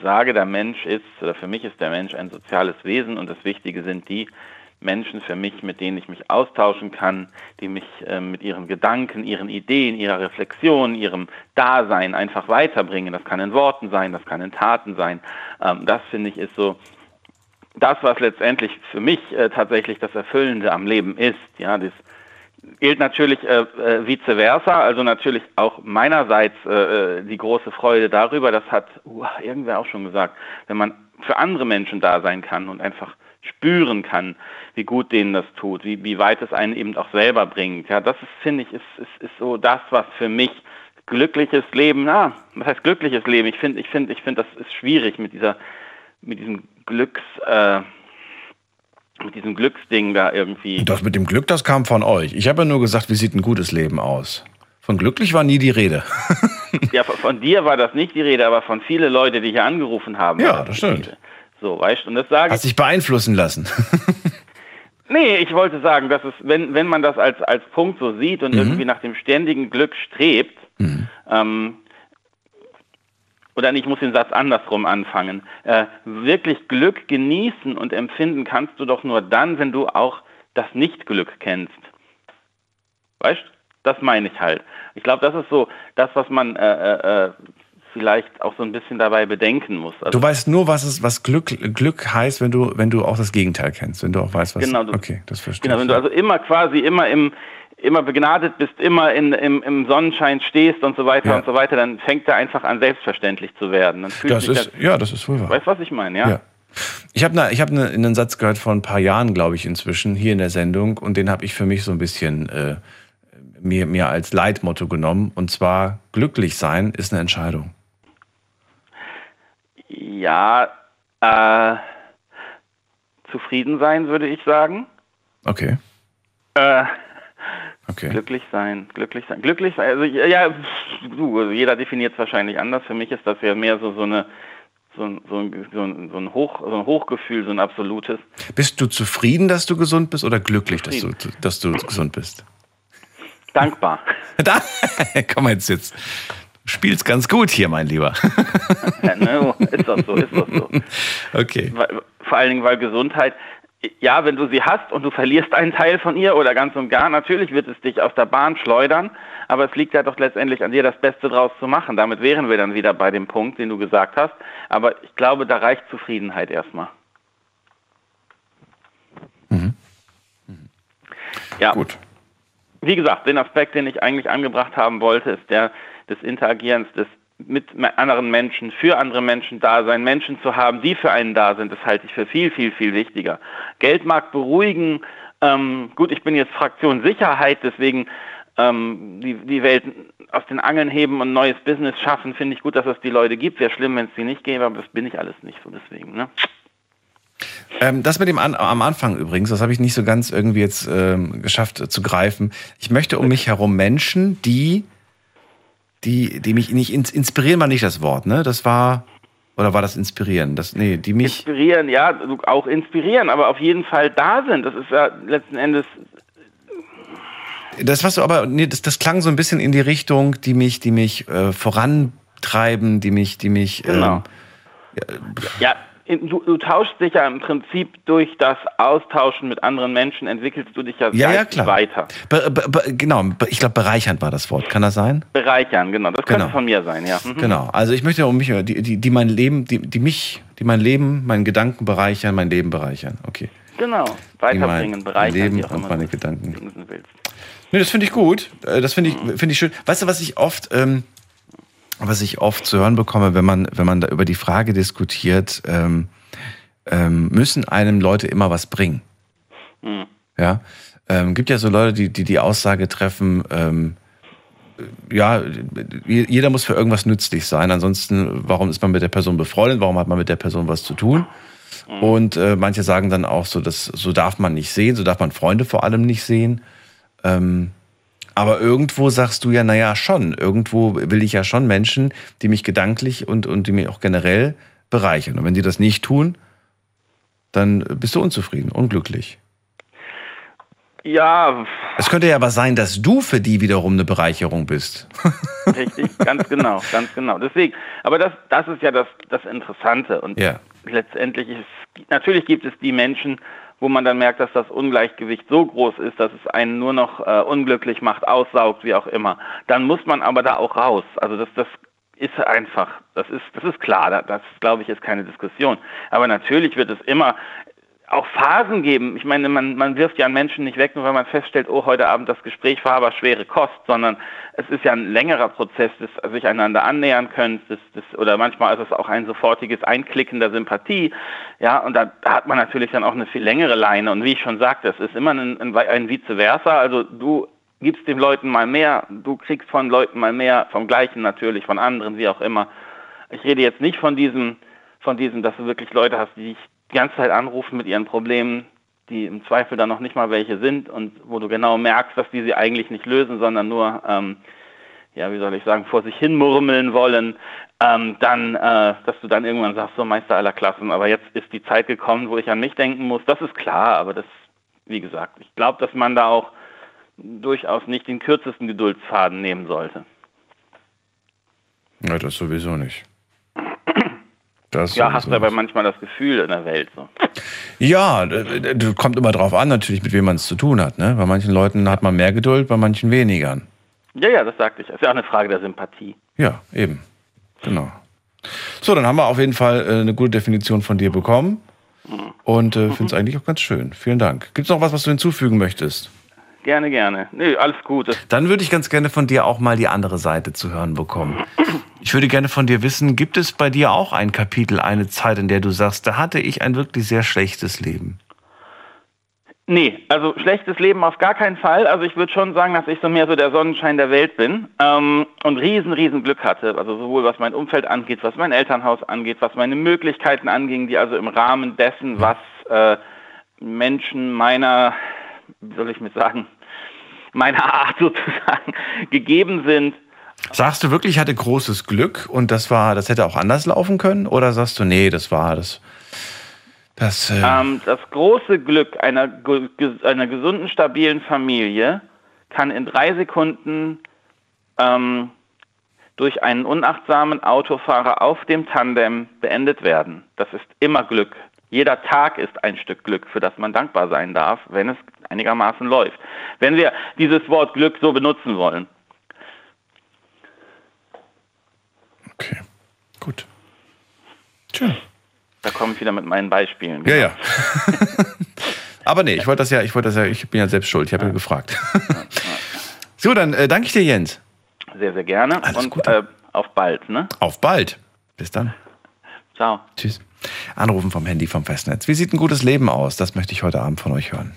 sage, der Mensch ist, oder für mich ist der Mensch ein soziales Wesen und das Wichtige sind die, Menschen für mich, mit denen ich mich austauschen kann, die mich äh, mit ihren Gedanken, ihren Ideen, ihrer Reflexion, ihrem Dasein einfach weiterbringen. Das kann in Worten sein, das kann in Taten sein. Ähm, das finde ich ist so das, was letztendlich für mich äh, tatsächlich das Erfüllende am Leben ist. Ja, das gilt natürlich äh, äh, vice versa, also natürlich auch meinerseits äh, äh, die große Freude darüber, das hat uh, irgendwer auch schon gesagt, wenn man für andere Menschen da sein kann und einfach spüren kann, wie gut denen das tut, wie, wie weit es einen eben auch selber bringt. Ja, das ist, finde ich, ist, ist, ist so das, was für mich glückliches Leben, na, was heißt glückliches Leben? Ich finde, ich finde, ich finde, das ist schwierig mit dieser, mit diesem Glücks, äh, mit diesem Glücksding da irgendwie. Das mit dem Glück, das kam von euch. Ich habe ja nur gesagt, wie sieht ein gutes Leben aus? Von glücklich war nie die Rede. ja, von, von, dir war das nicht die Rede, aber von vielen Leuten, die hier angerufen haben. Ja, das stimmt. Rede. So, weißt du, und das sage Hast dich beeinflussen lassen. nee, ich wollte sagen, dass es, wenn, wenn man das als, als Punkt so sieht und mhm. irgendwie nach dem ständigen Glück strebt, mhm. ähm, oder ich muss den Satz andersrum anfangen, äh, wirklich Glück genießen und empfinden kannst du doch nur dann, wenn du auch das Nicht-Glück kennst. Weißt Das meine ich halt. Ich glaube, das ist so das, was man äh, äh, äh vielleicht auch so ein bisschen dabei bedenken muss. Also du weißt nur, was es, was Glück, Glück heißt, wenn du, wenn du auch das Gegenteil kennst, wenn du auch weißt, was. Genau. Du, okay, das verstehe Genau, wenn du also immer quasi immer im, immer begnadet bist, immer in, im, im Sonnenschein stehst und so weiter ja. und so weiter, dann fängt er einfach an, selbstverständlich zu werden. Dann das ist, ja, das ist wohl wahr. Weißt du, was ich meine, ja? ja. Ich habe ne, ich hab ne, einen Satz gehört vor ein paar Jahren, glaube ich, inzwischen, hier in der Sendung, und den habe ich für mich so ein bisschen äh, mir, mir als Leitmotto genommen. Und zwar, glücklich sein ist eine Entscheidung. Ja, äh, zufrieden sein, würde ich sagen. Okay. Äh, okay. Glücklich sein, glücklich sein, glücklich sein. Also ja, du, also jeder definiert es wahrscheinlich anders. Für mich ist das ja mehr so so eine so ein, so, ein, so, ein, so, ein Hoch, so ein Hochgefühl, so ein absolutes. Bist du zufrieden, dass du gesund bist oder glücklich, dass du, dass du gesund bist? Dankbar. Da, komm jetzt jetzt spielst ganz gut hier, mein Lieber. ja, ne, ist doch so, ist doch so. Okay. Vor allen Dingen, weil Gesundheit, ja, wenn du sie hast und du verlierst einen Teil von ihr oder ganz und gar, natürlich wird es dich aus der Bahn schleudern, aber es liegt ja doch letztendlich an dir, das Beste draus zu machen. Damit wären wir dann wieder bei dem Punkt, den du gesagt hast. Aber ich glaube, da reicht Zufriedenheit erstmal. Mhm. Ja. Gut. Wie gesagt, den Aspekt, den ich eigentlich angebracht haben wollte, ist der, des Interagierens, des mit anderen Menschen, für andere Menschen da sein, Menschen zu haben, die für einen da sind, das halte ich für viel, viel, viel wichtiger. Geld mag beruhigen. Ähm, gut, ich bin jetzt Fraktion Sicherheit, deswegen ähm, die, die Welt aus den Angeln heben und neues Business schaffen, finde ich gut, dass es die Leute gibt. Wäre schlimm, wenn es die nicht gäbe, aber das bin ich alles nicht so deswegen. Ne? Ähm, das mit dem An am Anfang übrigens, das habe ich nicht so ganz irgendwie jetzt ähm, geschafft äh, zu greifen. Ich möchte um mich herum Menschen, die die, die mich nicht inspirieren war nicht das Wort, ne? Das war oder war das inspirieren? Das nee, die mich inspirieren, ja, auch inspirieren, aber auf jeden Fall da sind. Das ist ja letzten Endes Das was du aber, nee, das, das klang so ein bisschen in die Richtung, die mich, die mich äh, vorantreiben, die mich, die mich. Genau. Ähm, ja, du, du tauschst dich ja im Prinzip durch das Austauschen mit anderen Menschen, entwickelst du dich ja, Ja, ja, klar. weiter. Be, be, be, genau, ich glaube, bereichernd war das Wort. Kann das sein? Bereichern, genau. Das könnte Genau. von mir sein, ja. Mhm. Genau. Also ich möchte um mich, die, die, die mein Leben, die, die mich, die mein Leben, meinen Gedanken bereichern, mein Leben bereichern. Okay. Genau. Weiterbringen, mein bereichern, Leben wie auch und meine Gedanken. Nee, das finde ich gut. Äh, Das finde ich, finde ich schön. Weißt du, was ich oft, ähm, was ich oft zu hören bekomme, wenn man, wenn man da über die Frage diskutiert, ähm, ähm, müssen einem Leute immer was bringen? Mhm. Ja, ähm, gibt ja so Leute, die die, die Aussage treffen, ähm, äh, ja, jeder muss für irgendwas nützlich sein. Ansonsten, warum ist man mit der Person befreundet? Warum hat man mit der Person was zu tun? Und äh, manche sagen dann auch so, dass so darf man nicht sehen, so darf man Freunde vor allem nicht sehen. Ähm, aber irgendwo sagst du ja, naja, schon. Irgendwo will ich ja schon Menschen, die mich gedanklich und, und die mich auch generell bereichern. Und wenn die das nicht tun, dann bist du unzufrieden, unglücklich. Ja, Es könnte ja aber sein, dass du für die wiederum eine Bereicherung bist. richtig, ganz genau, ganz genau. Deswegen, aber das, das ist ja das, das Interessante. Und Ja. letztendlich ist, natürlich gibt es die Menschen, wo man dann merkt, dass das Ungleichgewicht so groß ist, dass es einen nur noch äh, unglücklich macht, aussaugt, wie auch immer. Dann muss man aber da auch raus. Also das, das ist einfach, das ist, das ist klar, das, das glaube ich ist keine Diskussion. Aber natürlich wird es immer auch Phasen geben. Ich meine, man, man wirft ja einen Menschen nicht weg, nur weil man feststellt, oh, heute Abend das Gespräch war aber schwere Kost, sondern es ist ja ein längerer Prozess, des sich einander annähern können, des, des, oder manchmal ist es auch ein sofortiges Einklicken der Sympathie. Ja, und da, da hat man natürlich dann auch eine viel längere Leine. Und wie ich schon sagte, es ist immer ein, ein, ein Vice versa. Also du gibst den Leuten mal mehr, du kriegst von Leuten mal mehr, vom Gleichen natürlich, von anderen, wie auch immer. Ich rede jetzt nicht von diesem, von diesem, dass du wirklich Leute hast, die dich die ganze Zeit anrufen mit ihren Problemen, die im Zweifel dann noch nicht mal welche sind und wo du genau merkst, dass die sie eigentlich nicht lösen, sondern nur, ähm, ja, wie soll ich sagen, vor sich hin murmeln wollen, ähm, dann, äh, dass du dann irgendwann sagst, so Meister aller Klassen, aber jetzt ist die Zeit gekommen, wo ich an mich denken muss. Das ist klar, aber das, wie gesagt, ich glaube, dass man da auch durchaus nicht den kürzesten Geduldsfaden nehmen sollte. Ja, das sowieso nicht. Das ja, hast sowieso aber manchmal das Gefühl in der Welt so. Ja, kommt immer drauf an, natürlich, mit wem man es zu tun hat. Ne? Bei manchen Leuten hat man mehr Geduld, bei manchen weniger. Ja, ja, das sagte ich. Das ist ja auch eine Frage der Sympathie. Ja, eben. Genau. So, dann haben wir auf jeden Fall äh, eine gute Definition von dir bekommen. Und äh, finde es eigentlich auch ganz schön. Vielen Dank. Gibt es noch was, was du hinzufügen möchtest? Gerne, gerne. Nö, alles gut. Das Dann würde ich ganz gerne von dir auch mal die andere Seite zu hören bekommen. Ich würde gerne von dir wissen, gibt es bei dir auch ein Kapitel, eine Zeit, in der du sagst, da hatte ich ein wirklich sehr schlechtes Leben? Nee, also schlechtes Leben auf gar keinen Fall. Also ich würde schon sagen, dass ich so mehr so der Sonnenschein der Welt bin ähm, und riesen, riesen Glück hatte. Also sowohl was mein Umfeld angeht, was mein Elternhaus angeht, was meine Möglichkeiten anging, die also im Rahmen dessen, was äh, Menschen meiner, wie soll ich mit sagen, meiner Art sozusagen gegeben sind. Sagst du wirklich, ich hatte großes Glück und das war, das hätte auch anders laufen können? Oder sagst du, nee, das war das, das, äh, Ähm, das große Glück einer, einer gesunden, stabilen Familie kann in drei Sekunden ähm, durch einen unachtsamen Autofahrer auf dem Tandem beendet werden. Das ist immer Glück. Jeder Tag ist ein Stück Glück, für das man dankbar sein darf, wenn es einigermaßen läuft. Wenn wir dieses Wort Glück so benutzen wollen. Gut. Tja. Da komme ich wieder mit meinen Beispielen. Ja, ja. Aber nee, ich wollte das ja, ich wollte das ja, ich bin ja selbst schuld, ich habe ja gefragt. so, dann äh, danke ich dir, Jens. Sehr, sehr gerne. Und äh, auf bald. Ne? Auf bald. Bis dann. Ciao. Tschüss. Anrufen vom Handy vom Festnetz. Wie sieht ein gutes Leben aus? Das möchte ich heute Abend von euch hören.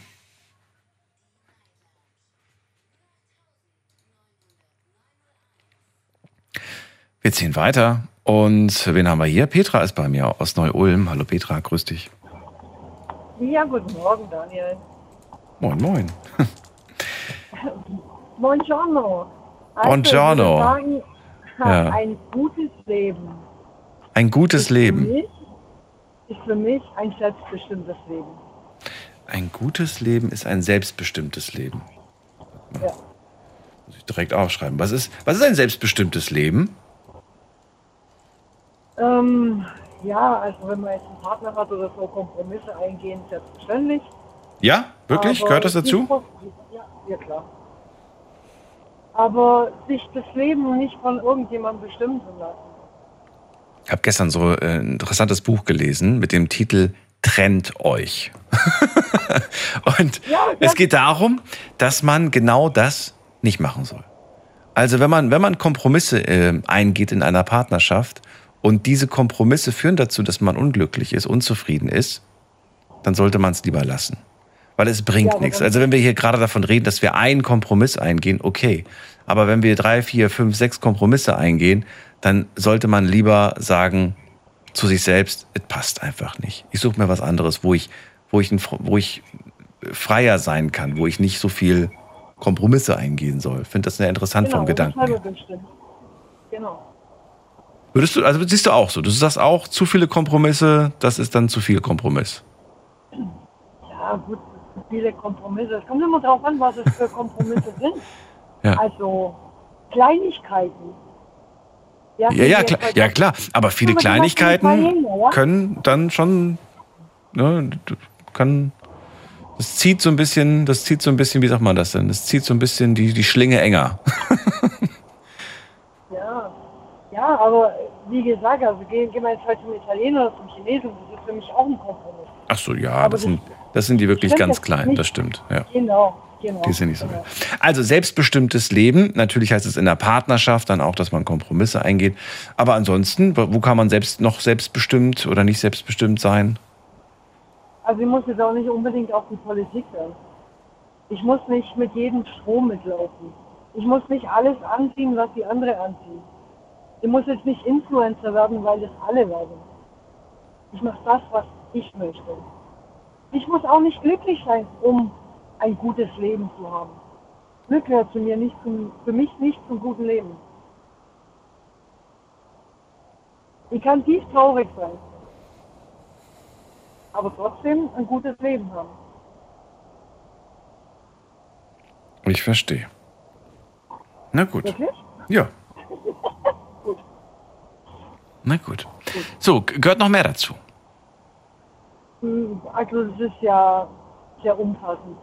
Wir ziehen weiter. Und wen haben wir hier? Petra ist bei mir aus Neu-Ulm. Hallo Petra, grüß dich. Ja, guten Morgen, Daniel. Moin, moin. Buongiorno. Also, Buongiorno. Sagen, Ja. ein gutes Leben Ein gutes für Leben. mich, ist für mich ein selbstbestimmtes Leben. Ein gutes Leben ist ein selbstbestimmtes Leben. Ja. Muss ich direkt aufschreiben. Was ist, was ist ein selbstbestimmtes Leben? Ähm, ja, also wenn man jetzt einen Partner hat oder so, Kompromisse eingehen, selbstverständlich. Ja, wirklich? Aber Gehört das dazu? Ja, ja, klar. Aber sich das Leben nicht von irgendjemandem bestimmen zu lassen. Ich habe gestern so äh, ein interessantes Buch gelesen mit dem Titel Trennt euch. Und es geht darum, dass man genau das nicht machen soll. Also wenn man, wenn man Kompromisse äh, eingeht in einer Partnerschaft und diese Kompromisse führen dazu, dass man unglücklich ist, unzufrieden ist, dann sollte man es lieber lassen. Weil es bringt Ja, nichts. Also wenn wir hier gerade davon reden, dass wir einen Kompromiss eingehen, okay. Aber wenn wir drei, vier, fünf, sechs Kompromisse eingehen, dann sollte man lieber sagen zu sich selbst, es passt einfach nicht. Ich suche mir was anderes, wo ich, wo ich, ein, wo ich freier sein kann, wo ich nicht so viel Kompromisse eingehen soll. Ich finde das sehr interessant vom Genau, Gedanken. halbe bestimmt. Genau. Würdest du, also siehst du auch so, du sagst auch, zu viele Kompromisse, das ist dann zu viel Kompromiss. Ja, gut, viele Kompromisse. Es kommt immer darauf an, was es für Kompromisse sind. Ja. Also Kleinigkeiten. Ja, ja, jetzt klar, ja klar. Aber viele Aber Kleinigkeiten ja? können dann schon, ne, kann, das zieht so ein bisschen, das zieht so ein bisschen, wie sagt man das denn? Das zieht so ein bisschen die, die Schlinge enger. Ja, aber wie gesagt, also gehen, wir jetzt halt zum Italiener oder zum Chinesen, das ist für mich auch ein Kompromiss. Ach so, ja, Aber das sind, das sind die wirklich ganz klein, nicht. das stimmt, ja. Genau, genau. Die sind nicht so genau. Also selbstbestimmtes Leben, natürlich heißt es in der Partnerschaft dann auch, dass man Kompromisse eingeht. Aber ansonsten, wo wo kann man selbst noch selbstbestimmt oder nicht selbstbestimmt sein? Also ich muss jetzt auch nicht unbedingt auf die Politik hören. Ich muss nicht mit jedem Strom mitlaufen. Ich muss nicht alles anziehen, was die andere anziehen. Ich muss jetzt nicht Influencer werden, weil das alle werden. Ich mache das, was ich möchte. Ich muss auch nicht glücklich sein, um ein gutes Leben zu haben. Glück gehört zu mir nicht zum, für mich nicht zum guten Leben. Ich kann tief traurig sein, aber trotzdem ein gutes Leben haben. Ich verstehe. Na gut. Wirklich? Ja. Na gut. So, gehört noch mehr dazu. Hm, Also es ist ja sehr umfassend.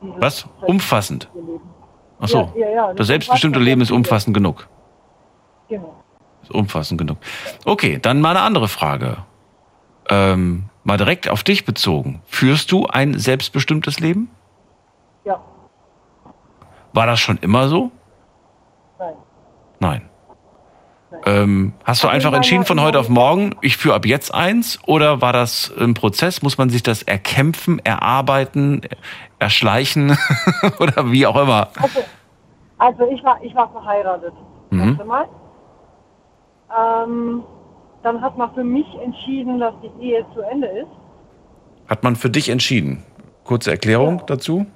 Was? Umfassend. Ach so. Ja, ja, ja, das selbstbestimmte Leben ist umfassend genug. Genau. Ist umfassend genug. Okay, dann mal eine andere Frage. Ähm, mal direkt auf dich bezogen. Führst du ein selbstbestimmtes Leben? Ja, War das schon immer so? nein. Nein. Ähm, hast du Also einfach in entschieden von heute auf morgen, ich führe ab jetzt eins? Oder war das ein Prozess? Muss man sich das erkämpfen, erarbeiten, erschleichen oder wie auch immer? Also, also ich war ich war verheiratet. Mhm. Einmal. Ähm, dann hat man für mich entschieden, dass die Ehe zu Ende ist. Hat man für dich entschieden? Kurze Erklärung dazu?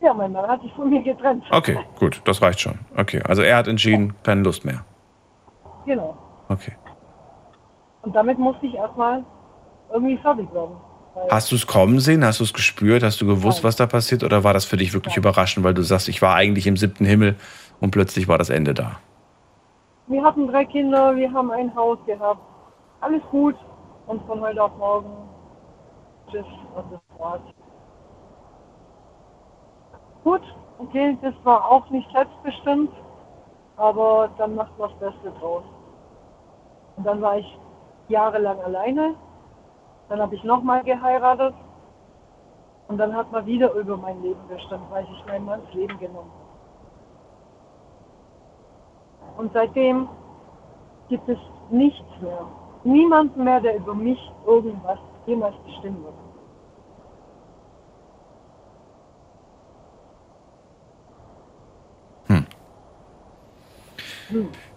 Ja, mein Mann hat sich von mir getrennt. Okay, gut, das reicht schon. Okay, also er hat entschieden, keine Lust mehr. Genau. Okay. Und damit musste ich erstmal irgendwie fertig werden. Hast du es kommen sehen? Hast du es gespürt? Hast du gewusst, was da passiert? Oder war das für dich wirklich überraschend, weil du sagst, ich war eigentlich im siebten Himmel und plötzlich war das Ende da? Wir hatten drei Kinder, wir haben ein Haus gehabt. Alles gut. Und von heute auf morgen, tschüss, und das war's. Gut, okay, das war auch nicht selbstbestimmt, aber dann macht man das Beste draus. Und dann war ich jahrelang alleine. Dann habe ich nochmal geheiratet. Und dann hat man wieder über mein Leben bestimmt, weil sich mein Manns Leben genommen. Und seitdem gibt es nichts mehr. Niemanden mehr, der über mich irgendwas jemals bestimmen wird.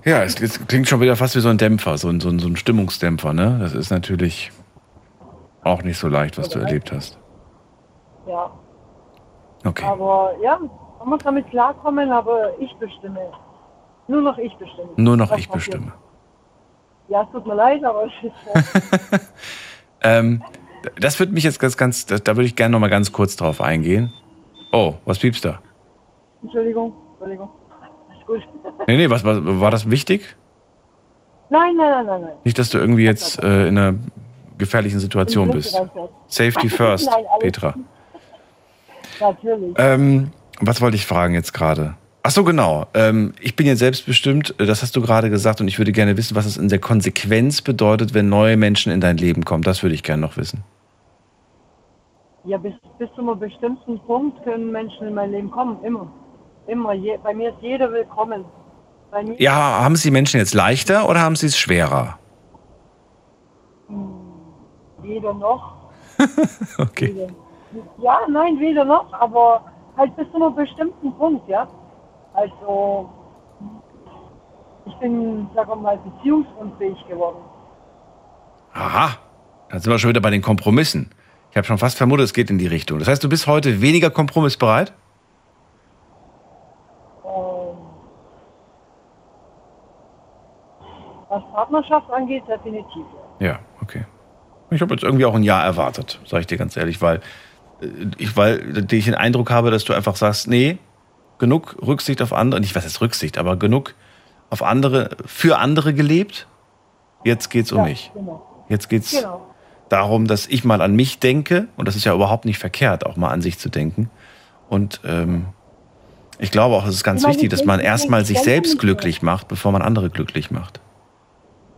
Ja, es, es klingt schon wieder fast wie so ein Dämpfer, so ein, so ein, so ein Stimmungsdämpfer, ne? Das ist natürlich auch nicht so leicht, was du erlebt hast. Ja, Okay. aber ja, man muss damit klarkommen, aber ich bestimme. Nur noch ich bestimme. Nur noch was ich passiert. bestimme. Ja, es tut mir leid, aber es ist. Ähm, das würde mich jetzt ganz, ganz, da, da würde ich gerne noch mal ganz kurz drauf eingehen. Oh, was piepst da? Entschuldigung. Entschuldigung. Ist gut. Nee, nee, was war, war das wichtig? Nein, nein, nein, nein, nein. Nicht, dass du irgendwie jetzt äh, in einer gefährlichen Situation bist. Safety first, Nein, alles Petra. Natürlich. Ähm, was wollte ich fragen jetzt gerade? Ach so, genau. Ähm, ich bin jetzt selbstbestimmt, äh, das hast du gerade gesagt, und ich würde gerne wissen, was es in der Konsequenz bedeutet, wenn neue Menschen in dein Leben kommen. Das würde ich gerne noch wissen. Ja, bis, bis zu einem bestimmten Punkt können Menschen in mein Leben kommen. Immer. Immer. Je, bei mir ist jeder willkommen. Ja, haben es die Menschen jetzt leichter oder haben sie es schwerer? weder noch. Okay. Weder. Ja, nein, weder noch, aber halt bis zu einem bestimmten Punkt, ja. Also, ich bin, sagen wir mal, beziehungsunfähig geworden. Aha, dann sind wir schon wieder bei den Kompromissen. Ich habe schon fast vermutet, es geht in die Richtung. Das heißt, du bist heute weniger kompromissbereit? Was Partnerschaft angeht, definitiv. ja. Okay. Ich habe jetzt irgendwie auch ein Ja erwartet, sage ich dir ganz ehrlich, weil äh, ich, weil ich den Eindruck habe, dass du einfach sagst, nee, genug Rücksicht auf andere, nicht was ist Rücksicht, aber genug auf andere, für andere gelebt. Jetzt geht's um Ja, mich. Genau. Jetzt geht's Genau. darum, dass ich mal an mich denke und das ist ja überhaupt nicht verkehrt, auch mal an sich zu denken. Und ähm, ich glaube auch, es ist ganz meine, wichtig, ich dass man erstmal ich sich selbst glücklich macht, bevor man andere glücklich macht.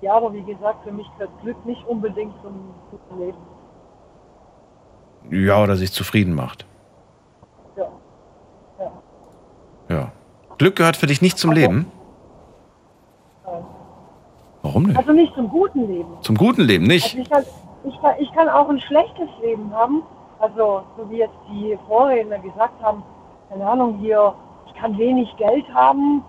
Ja, aber wie gesagt, für mich gehört Glück nicht unbedingt zum guten Leben. Ja, oder sich zufrieden macht. Ja. ja. Ja. Glück gehört für dich nicht zum Leben? Nein. Warum nicht? Also nicht zum guten Leben. Zum guten Leben nicht. Also ich kann, ich, kann, ich kann auch ein schlechtes Leben haben. Also, so wie jetzt die Vorredner gesagt haben, keine Ahnung, hier, ich kann wenig Geld haben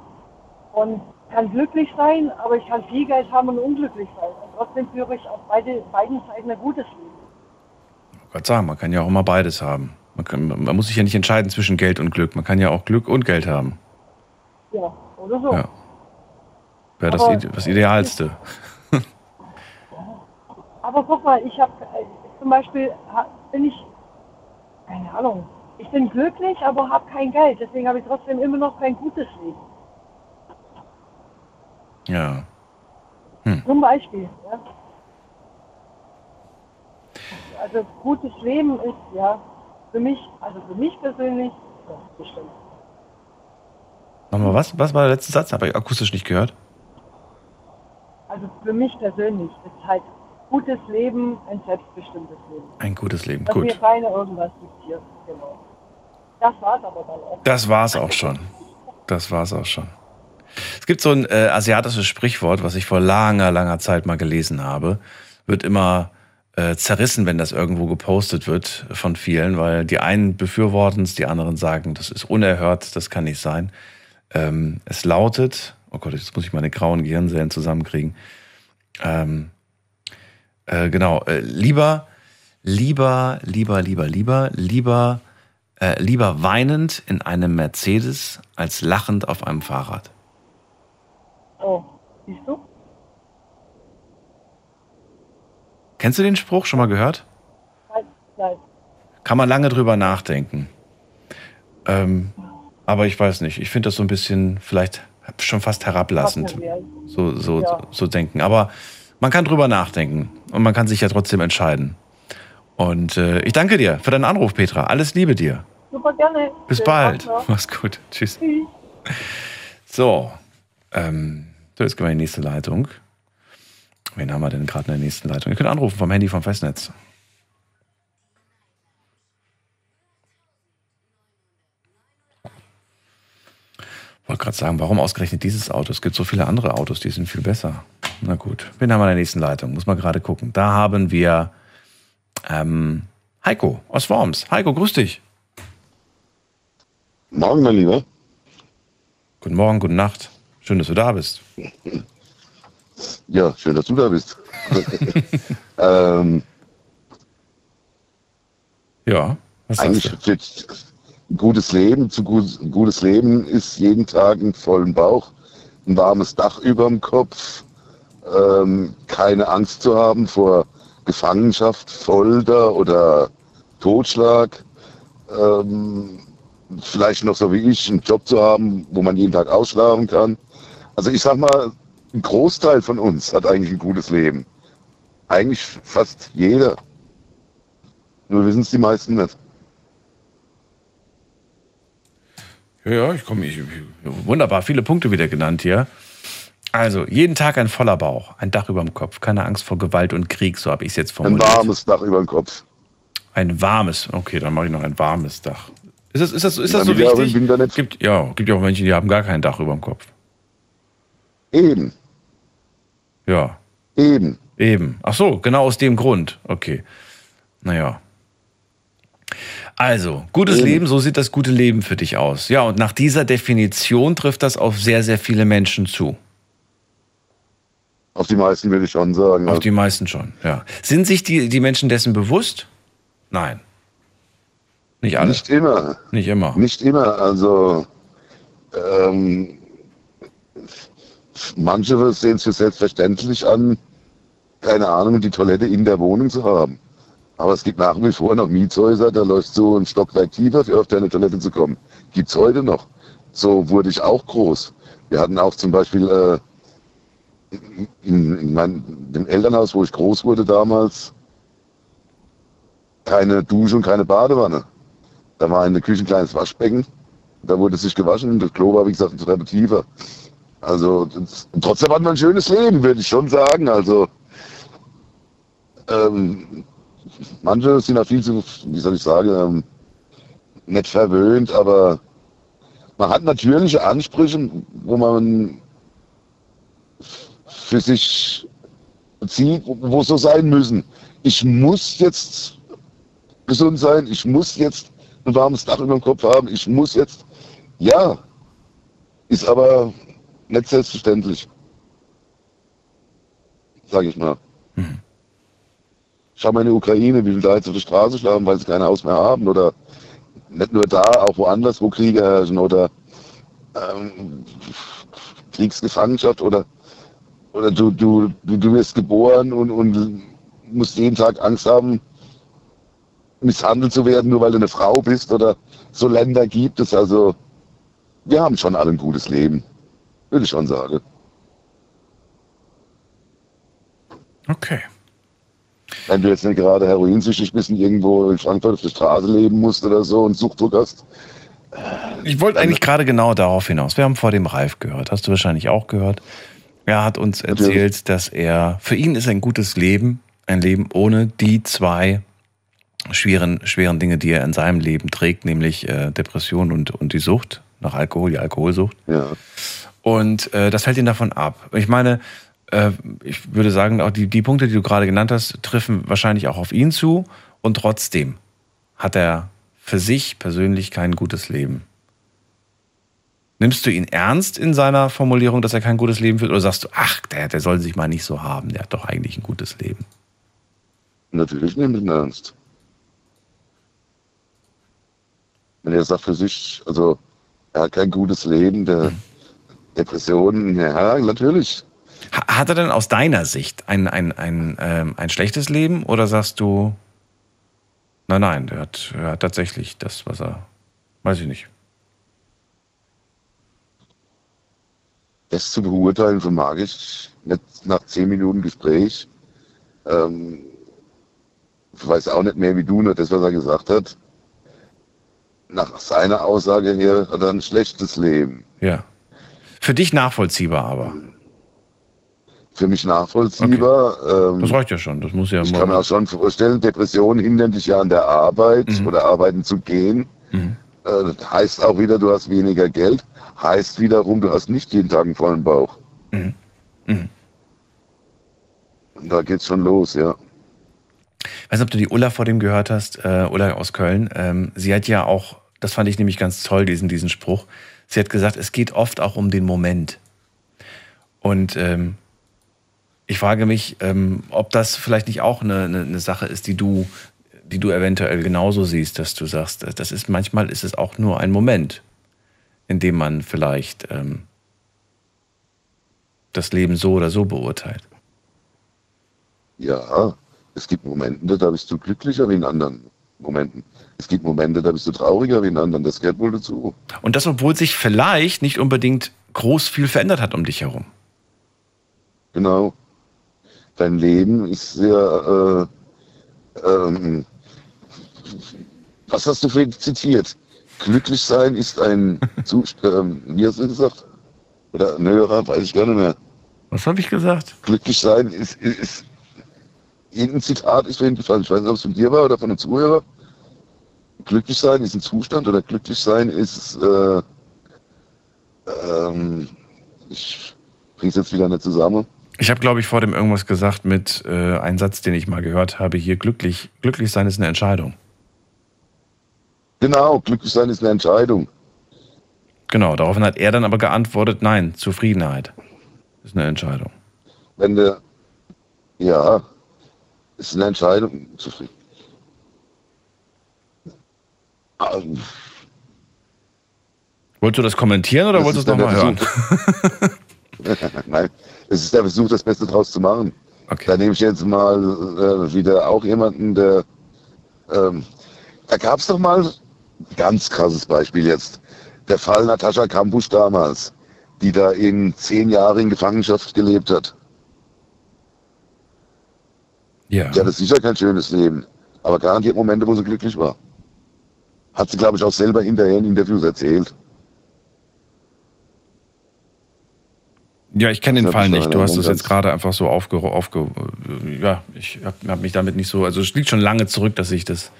und kann glücklich sein, aber ich kann viel Geld haben und unglücklich sein. Und trotzdem führe ich auf beide, beiden Seiten ein gutes Leben. Ich wollte sagen, man kann ja auch immer beides haben. Man, kann, man muss sich ja nicht entscheiden zwischen Geld und Glück. Man kann ja auch Glück und Geld haben. Ja, oder so. Ja. Wäre das, Aber- das Idealste. Aber guck mal, ich habe äh, zum Beispiel bin ich, keine Ahnung, ich bin glücklich, aber habe kein Geld. Deswegen habe ich trotzdem immer noch kein gutes Leben. Ja. Zum Beispiel. Ja. Also gutes Leben ist ja für mich, also für mich persönlich, das ist bestimmt. Nochmal was? Was war der letzte Satz? Habe ich akustisch nicht gehört. Also für mich persönlich ist halt gutes Leben ein selbstbestimmtes Leben. Ein gutes Leben. Dass mir Gut. keiner irgendwas diktiert. Genau. Das war's aber dann auch. Das war's auch schon. Das war's auch schon. Es gibt so ein äh, asiatisches Sprichwort, was ich vor langer, langer Zeit mal gelesen habe. Wird immer äh, zerrissen, wenn das irgendwo gepostet wird von vielen, weil die einen befürworten es, die anderen sagen, das ist unerhört, das kann nicht sein. Ähm, es lautet, oh Gott, jetzt muss ich meine grauen Gehirnzellen zusammenkriegen. Ähm, äh, genau, äh, lieber, lieber, lieber, lieber, lieber, lieber, äh, lieber weinend in einem Mercedes als lachend auf einem Fahrrad. Oh, siehst du? Kennst du den Spruch schon mal gehört? Nein, nein. Kann man lange drüber nachdenken. Ähm, aber ich weiß nicht. Ich finde das so ein bisschen vielleicht schon fast herablassend. So, so, Ja. so denken. Aber man kann drüber nachdenken und man kann sich ja trotzdem entscheiden. Und äh, ich danke dir für deinen Anruf, Petra. Alles Liebe dir. Super gerne. Bis Schönen bald. Mach's gut. Tschüss. Tschüss. So, ähm, so, jetzt gehen wir in die nächste Leitung. Wen haben wir denn gerade in der nächsten Leitung? Ihr könnt anrufen vom Handy vom Festnetz. Wollte gerade sagen, warum ausgerechnet dieses Auto? Es gibt so viele andere Autos, die sind viel besser. Na gut, wen haben wir in der nächsten Leitung? Muss man gerade gucken. Da haben wir ähm, Heiko aus Worms. Heiko, grüß dich. Morgen, mein Lieber. Guten Morgen, gute Nacht. Schön, dass du da bist. Ja, schön, dass du da bist. ähm, Ja, was eigentlich für ein gutes Leben, zu gut, gutes Leben ist jeden Tag einen vollen Bauch, ein warmes Dach über dem Kopf, ähm, keine Angst zu haben vor Gefangenschaft, Folter oder Totschlag. Ähm, vielleicht noch so wie ich einen Job zu haben, wo man jeden Tag ausschlafen kann. Also ich sag mal, ein Großteil von uns hat eigentlich ein gutes Leben. Eigentlich fast jeder. Nur wissen es die meisten nicht. Ja, ja, ich komme. Ich, wunderbar, viele Punkte wieder genannt hier. Also, jeden Tag ein voller Bauch, ein Dach über dem Kopf, keine Angst vor Gewalt und Krieg, so habe ich es jetzt formuliert. Ein warmes Dach über dem Kopf. Ein warmes, okay, dann mache ich noch ein warmes Dach. Ist das, ist das, ist das so wichtig? Gibt, ja, gibt ja auch Menschen, die haben gar kein Dach über dem Kopf. Eben. Ja. Eben. Eben. Ach so, genau aus dem Grund. Okay. Naja. Also, gutes Eben. Leben, so sieht das gute Leben für dich aus. Ja, und nach dieser Definition trifft das auf sehr, sehr viele Menschen zu. Auf die meisten würde ich schon sagen. Auf die meisten schon, ja. Sind sich die, die Menschen dessen bewusst? Nein. Nicht alle. Nicht immer. Nicht immer. Nicht immer. Also ähm, manche sehen es für selbstverständlich an, keine Ahnung, die Toilette in der Wohnung zu haben. Aber es gibt nach wie vor noch Mietshäuser, da läuft so ein Stockwerk tiefer, für auf deine Toilette zu kommen. Gibt es heute noch. So wurde ich auch groß. Wir hatten auch zum Beispiel äh, in, in meinem, Elternhaus, wo ich groß wurde damals, keine Dusche und keine Badewanne. Da war in der Küche ein kleines Waschbecken. Da wurde sich gewaschen. Das Klo war, wie gesagt, eine Treppe tiefer. Also, trotzdem hat man ein schönes Leben, würde ich schon sagen. Also, ähm, manche sind da viel zu, wie soll ich sagen, ähm, nicht verwöhnt, aber man hat natürliche Ansprüche, wo man für sich zieht, wo so sein müssen. Ich muss jetzt gesund sein, ich muss jetzt ein warmes Dach über dem Kopf haben, ich muss jetzt, ja, ist aber nicht selbstverständlich. Sag ich mal. Mhm. Schau mal in die Ukraine, wie viele da jetzt auf der Straße schlafen, weil sie kein Haus mehr haben oder nicht nur da, auch woanders, wo Kriege herrschen oder ähm, Kriegsgefangenschaft oder, oder du, du, du, du wirst geboren und, und musst jeden Tag Angst haben, misshandelt zu werden, nur weil du eine Frau bist oder so Länder gibt es. Also wir haben schon alle ein gutes Leben, würde ich schon sagen. Okay. Wenn du jetzt nicht gerade heroinsüchtig bist und irgendwo in Frankfurt auf der Straße leben musst oder so und Suchtdruck hast. Ich wollte eigentlich gerade genau darauf hinaus. Wir haben vor dem Ralf gehört, hast du wahrscheinlich auch gehört. Er hat uns erzählt, dass er, für ihn ist ein gutes Leben, ein Leben ohne die zwei schweren, schweren Dinge, die er in seinem Leben trägt, nämlich äh, Depression und, und die Sucht nach Alkohol, die Alkoholsucht. Ja. Und äh, das hält ihn davon ab. Ich meine, äh, ich würde sagen, auch die, die Punkte, die du gerade genannt hast, treffen wahrscheinlich auch auf ihn zu. Und trotzdem hat er für sich persönlich kein gutes Leben. Nimmst du ihn ernst in seiner Formulierung, dass er kein gutes Leben führt? Oder sagst du, ach, der, der soll sich mal nicht so haben, der hat doch eigentlich ein gutes Leben? Natürlich nehme ich ihn ernst. wenn er sagt für sich, also er hat kein gutes Leben, der hm. Depressionen, ja, natürlich. Hat er denn aus deiner Sicht ein, ein, ein, ähm, ein schlechtes Leben oder sagst du, nein, nein, der hat, er hat tatsächlich das, was er, weiß ich nicht. Das zu beurteilen vermag ich nicht nach zehn Minuten Gespräch. Ähm, ich weiß auch nicht mehr wie du, nur das, was er gesagt hat nach seiner Aussage her hat er ein schlechtes Leben. Ja. Für dich nachvollziehbar aber. Für mich nachvollziehbar. Okay. Ähm, das reicht ja schon. Das muss ja. Ich kann mir auch schon vorstellen, Depressionen hindern dich ja an der Arbeit mhm. oder arbeiten zu gehen. Mhm. Äh, heißt auch wieder, du hast weniger Geld. Heißt wiederum, du hast nicht jeden Tag einen vollen Bauch. Mhm. Mhm. Und da geht's schon los, ja. Ich weiß nicht, ob du die Ulla vor dem gehört hast, äh, Ulla aus Köln. Ähm, sie hat ja auch, das fand ich nämlich ganz toll, diesen, diesen Spruch. Sie hat gesagt, es geht oft auch um den Moment. Und ähm, ich frage mich, ähm, ob das vielleicht nicht auch eine, eine, eine, Sache ist, die du, die du eventuell genauso siehst, dass du sagst, das ist manchmal ist es auch nur ein Moment, in dem man vielleicht ähm, das Leben so oder so beurteilt. Ja, es gibt Momente, da bist du glücklicher wie in anderen. Momenten. Es gibt Momente, da bist du trauriger wie in anderen, das gehört wohl dazu. Und das, obwohl sich vielleicht nicht unbedingt groß viel verändert hat um dich herum. Genau. Dein Leben ist sehr, äh, ähm, was hast du für zitiert? Glücklich sein ist ein Zustand, ähm, wie hast du gesagt? Oder ein Hörer, weiß ich gar nicht mehr. Was habe ich gesagt? Glücklich sein ist, ist, ist irgendein Zitat ist mir gefallen. Ich weiß nicht, ob es von dir war oder von einem Zuhörer. Glücklich sein ist ein Zustand oder glücklich sein ist, äh, ähm, ich bring's jetzt wieder nicht zusammen. Ich habe, glaube ich, vor dem irgendwas gesagt mit äh, einem Satz, den ich mal gehört habe, hier glücklich. Glücklich sein ist eine Entscheidung. Genau, glücklich sein ist eine Entscheidung. Genau, daraufhin hat er dann aber geantwortet, nein, Zufriedenheit ist eine Entscheidung. Wenn du, ja, ist eine Entscheidung, zufrieden. Ähm, Wolltest du das kommentieren oder Das wolltest du es nochmal hören? Nein, es ist der Versuch, das Beste draus zu machen. Da nehme ich jetzt mal äh, wieder auch jemanden, der. Ähm, da gab es doch mal ganz krasses Beispiel jetzt. Der Fall Natascha Kampusch damals, die da in zehn Jahren in Gefangenschaft gelebt hat. Ja. Die hatte sicher kein schönes Leben, aber garantiert Momente, wo sie glücklich war. Hat sie, glaube ich, auch selber hinterher in Interviews erzählt. Ja, ich kenne den Fall nicht. Du hast das jetzt gerade einfach so aufge... aufge ja, ich habe hab mich damit nicht so... Also es liegt schon lange zurück, dass ich das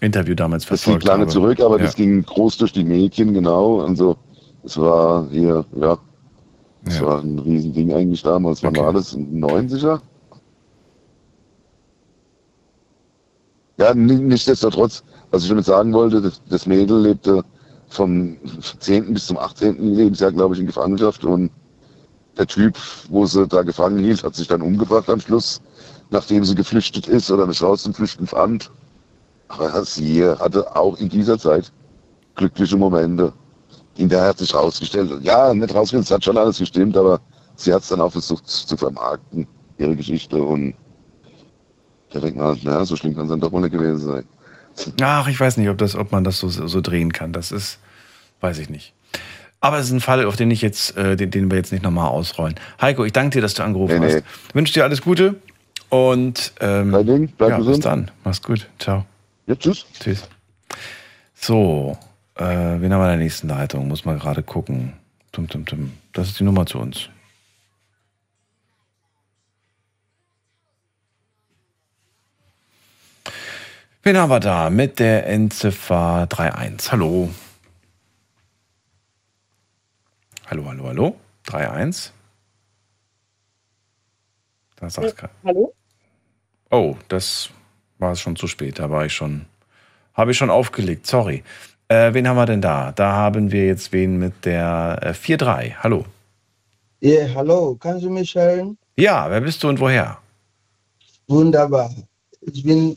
Interview damals Das verfolgt liegt lange habe. zurück, aber ja. das ging groß durch die Medien, genau. Also es war hier, ja, es war ein Riesending eigentlich damals. Wann war das? In den 90er? Ja, ni- nichtsdestotrotz, was ich damit sagen wollte, das, das Mädel lebte vom 10. bis zum 18. Lebensjahr, glaube ich, in Gefangenschaft und der Typ, wo sie da gefangen hielt, hat sich dann umgebracht am Schluss, nachdem sie geflüchtet ist oder eine Chance zum Flüchten fand. Aber sie hatte auch in dieser Zeit glückliche Momente. Hinterher hat sich rausgestellt, ja, nicht rausgestellt, es hat schon alles gestimmt, aber sie hat es dann auch versucht zu vermarkten, ihre Geschichte. Und da denkt man, naja, so schlimm kann es dann doch mal nicht gewesen sein. Ach, ich weiß nicht, ob, das, ob man das so, so drehen kann. Das ist, weiß ich nicht. Aber es ist ein Fall, auf den ich jetzt, äh, den, den wir jetzt nicht nochmal ausrollen. Heiko, ich danke dir, dass du angerufen Nee, nee. hast. Wünsche dir alles Gute und ähm, bleib ja, bis gesund. dann. Mach's gut. Ciao. Ja, tschüss. Tschüss. So, äh, wen haben wir in der nächsten Leitung? Muss mal gerade gucken. Tum, tum, tum. Das ist die Nummer zu uns. Wen haben wir da? Mit der Endziffer 31. Hallo. Hallo, hallo, hallo. 31. Da sagt's grad. Hallo? Oh, das war es schon zu spät. Da war ich schon, habe ich schon aufgelegt. Sorry. Äh, wen haben wir denn da? Da haben wir jetzt wen mit der äh, 4-3. Hallo. Ja, hallo, kannst du mich hören? Ja, wer bist du und woher? Wunderbar. Ich bin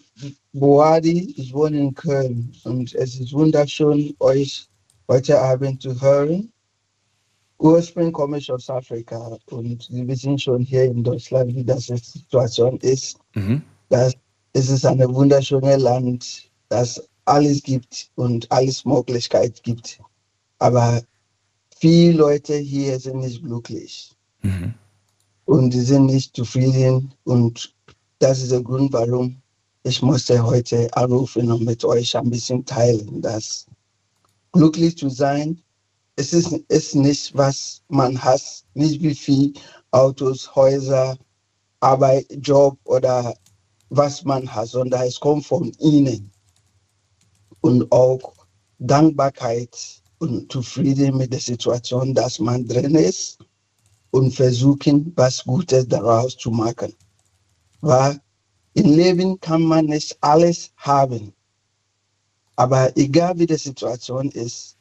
Boadi, ich wohne in Köln und es ist wunderschön, euch heute Abend zu hören. Ursprünglich komme ich aus Afrika und wir wissen schon hier in Deutschland, wie das die Situation ist. Mhm. Das, es ist ein wunderschönes Land, das alles gibt und alles Möglichkeit gibt. Aber viele Leute hier sind nicht glücklich und die sind nicht zufrieden und das ist der Grund, warum ich musste heute anrufen und mit euch ein bisschen teilen, dass glücklich zu sein, es ist, ist nicht, was man hat, nicht wie viel Autos, Häuser, Arbeit, Job oder was man hat, sondern es kommt von innen. Und auch Dankbarkeit und Zufrieden mit der Situation, dass man drin ist und versuchen, was Gutes daraus zu machen. Weil im Leben kann man nicht alles haben. Aber egal wie die Situation ist,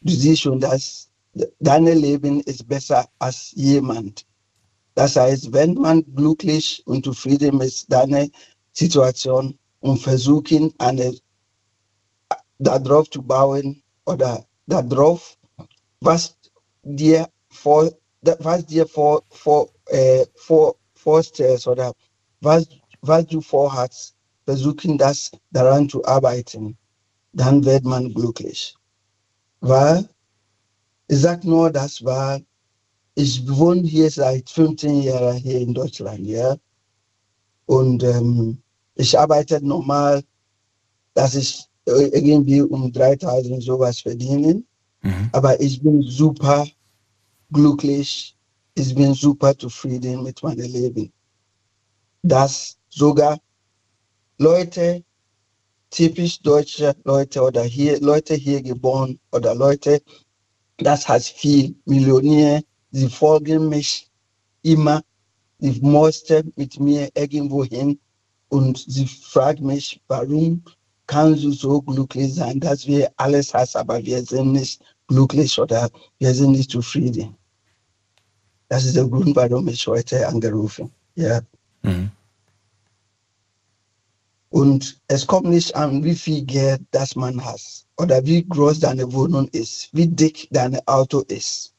du siehst schon, dass dein Leben ist besser als jemand. Das heißt, wenn man glücklich und zufrieden mit deiner Situation und versuchen, eine darauf zu bauen oder darauf, was dir vor, was dir vor, vor, äh, vor, vorstellst oder was, was du vorhast, versuchen, das daran zu arbeiten, dann wird man glücklich. Weil, ich sag nur, das war, ich wohne hier seit 15 Jahren hier in Deutschland, ja. Und ähm, ich arbeite normal, dass ich irgendwie um 3000 sowas verdiene. Mhm. Aber ich bin super glücklich, ich bin super zufrieden mit meinem Leben. Dass sogar Leute, typisch deutsche Leute oder hier, Leute hier geboren oder Leute, das heißt viel Millionär, sie folgen mich immer, sie mussten mit mir irgendwo hin und sie fragt mich, warum kannst du so glücklich sein, dass wir alles hast, aber wir sind nicht glücklich oder wir sind nicht zufrieden. Das ist der Grund, warum ich heute angerufen. Ja. Mhm. Und es kommt nicht an, wie viel Geld das man hat oder wie groß deine Wohnung ist, wie dick dein Auto ist.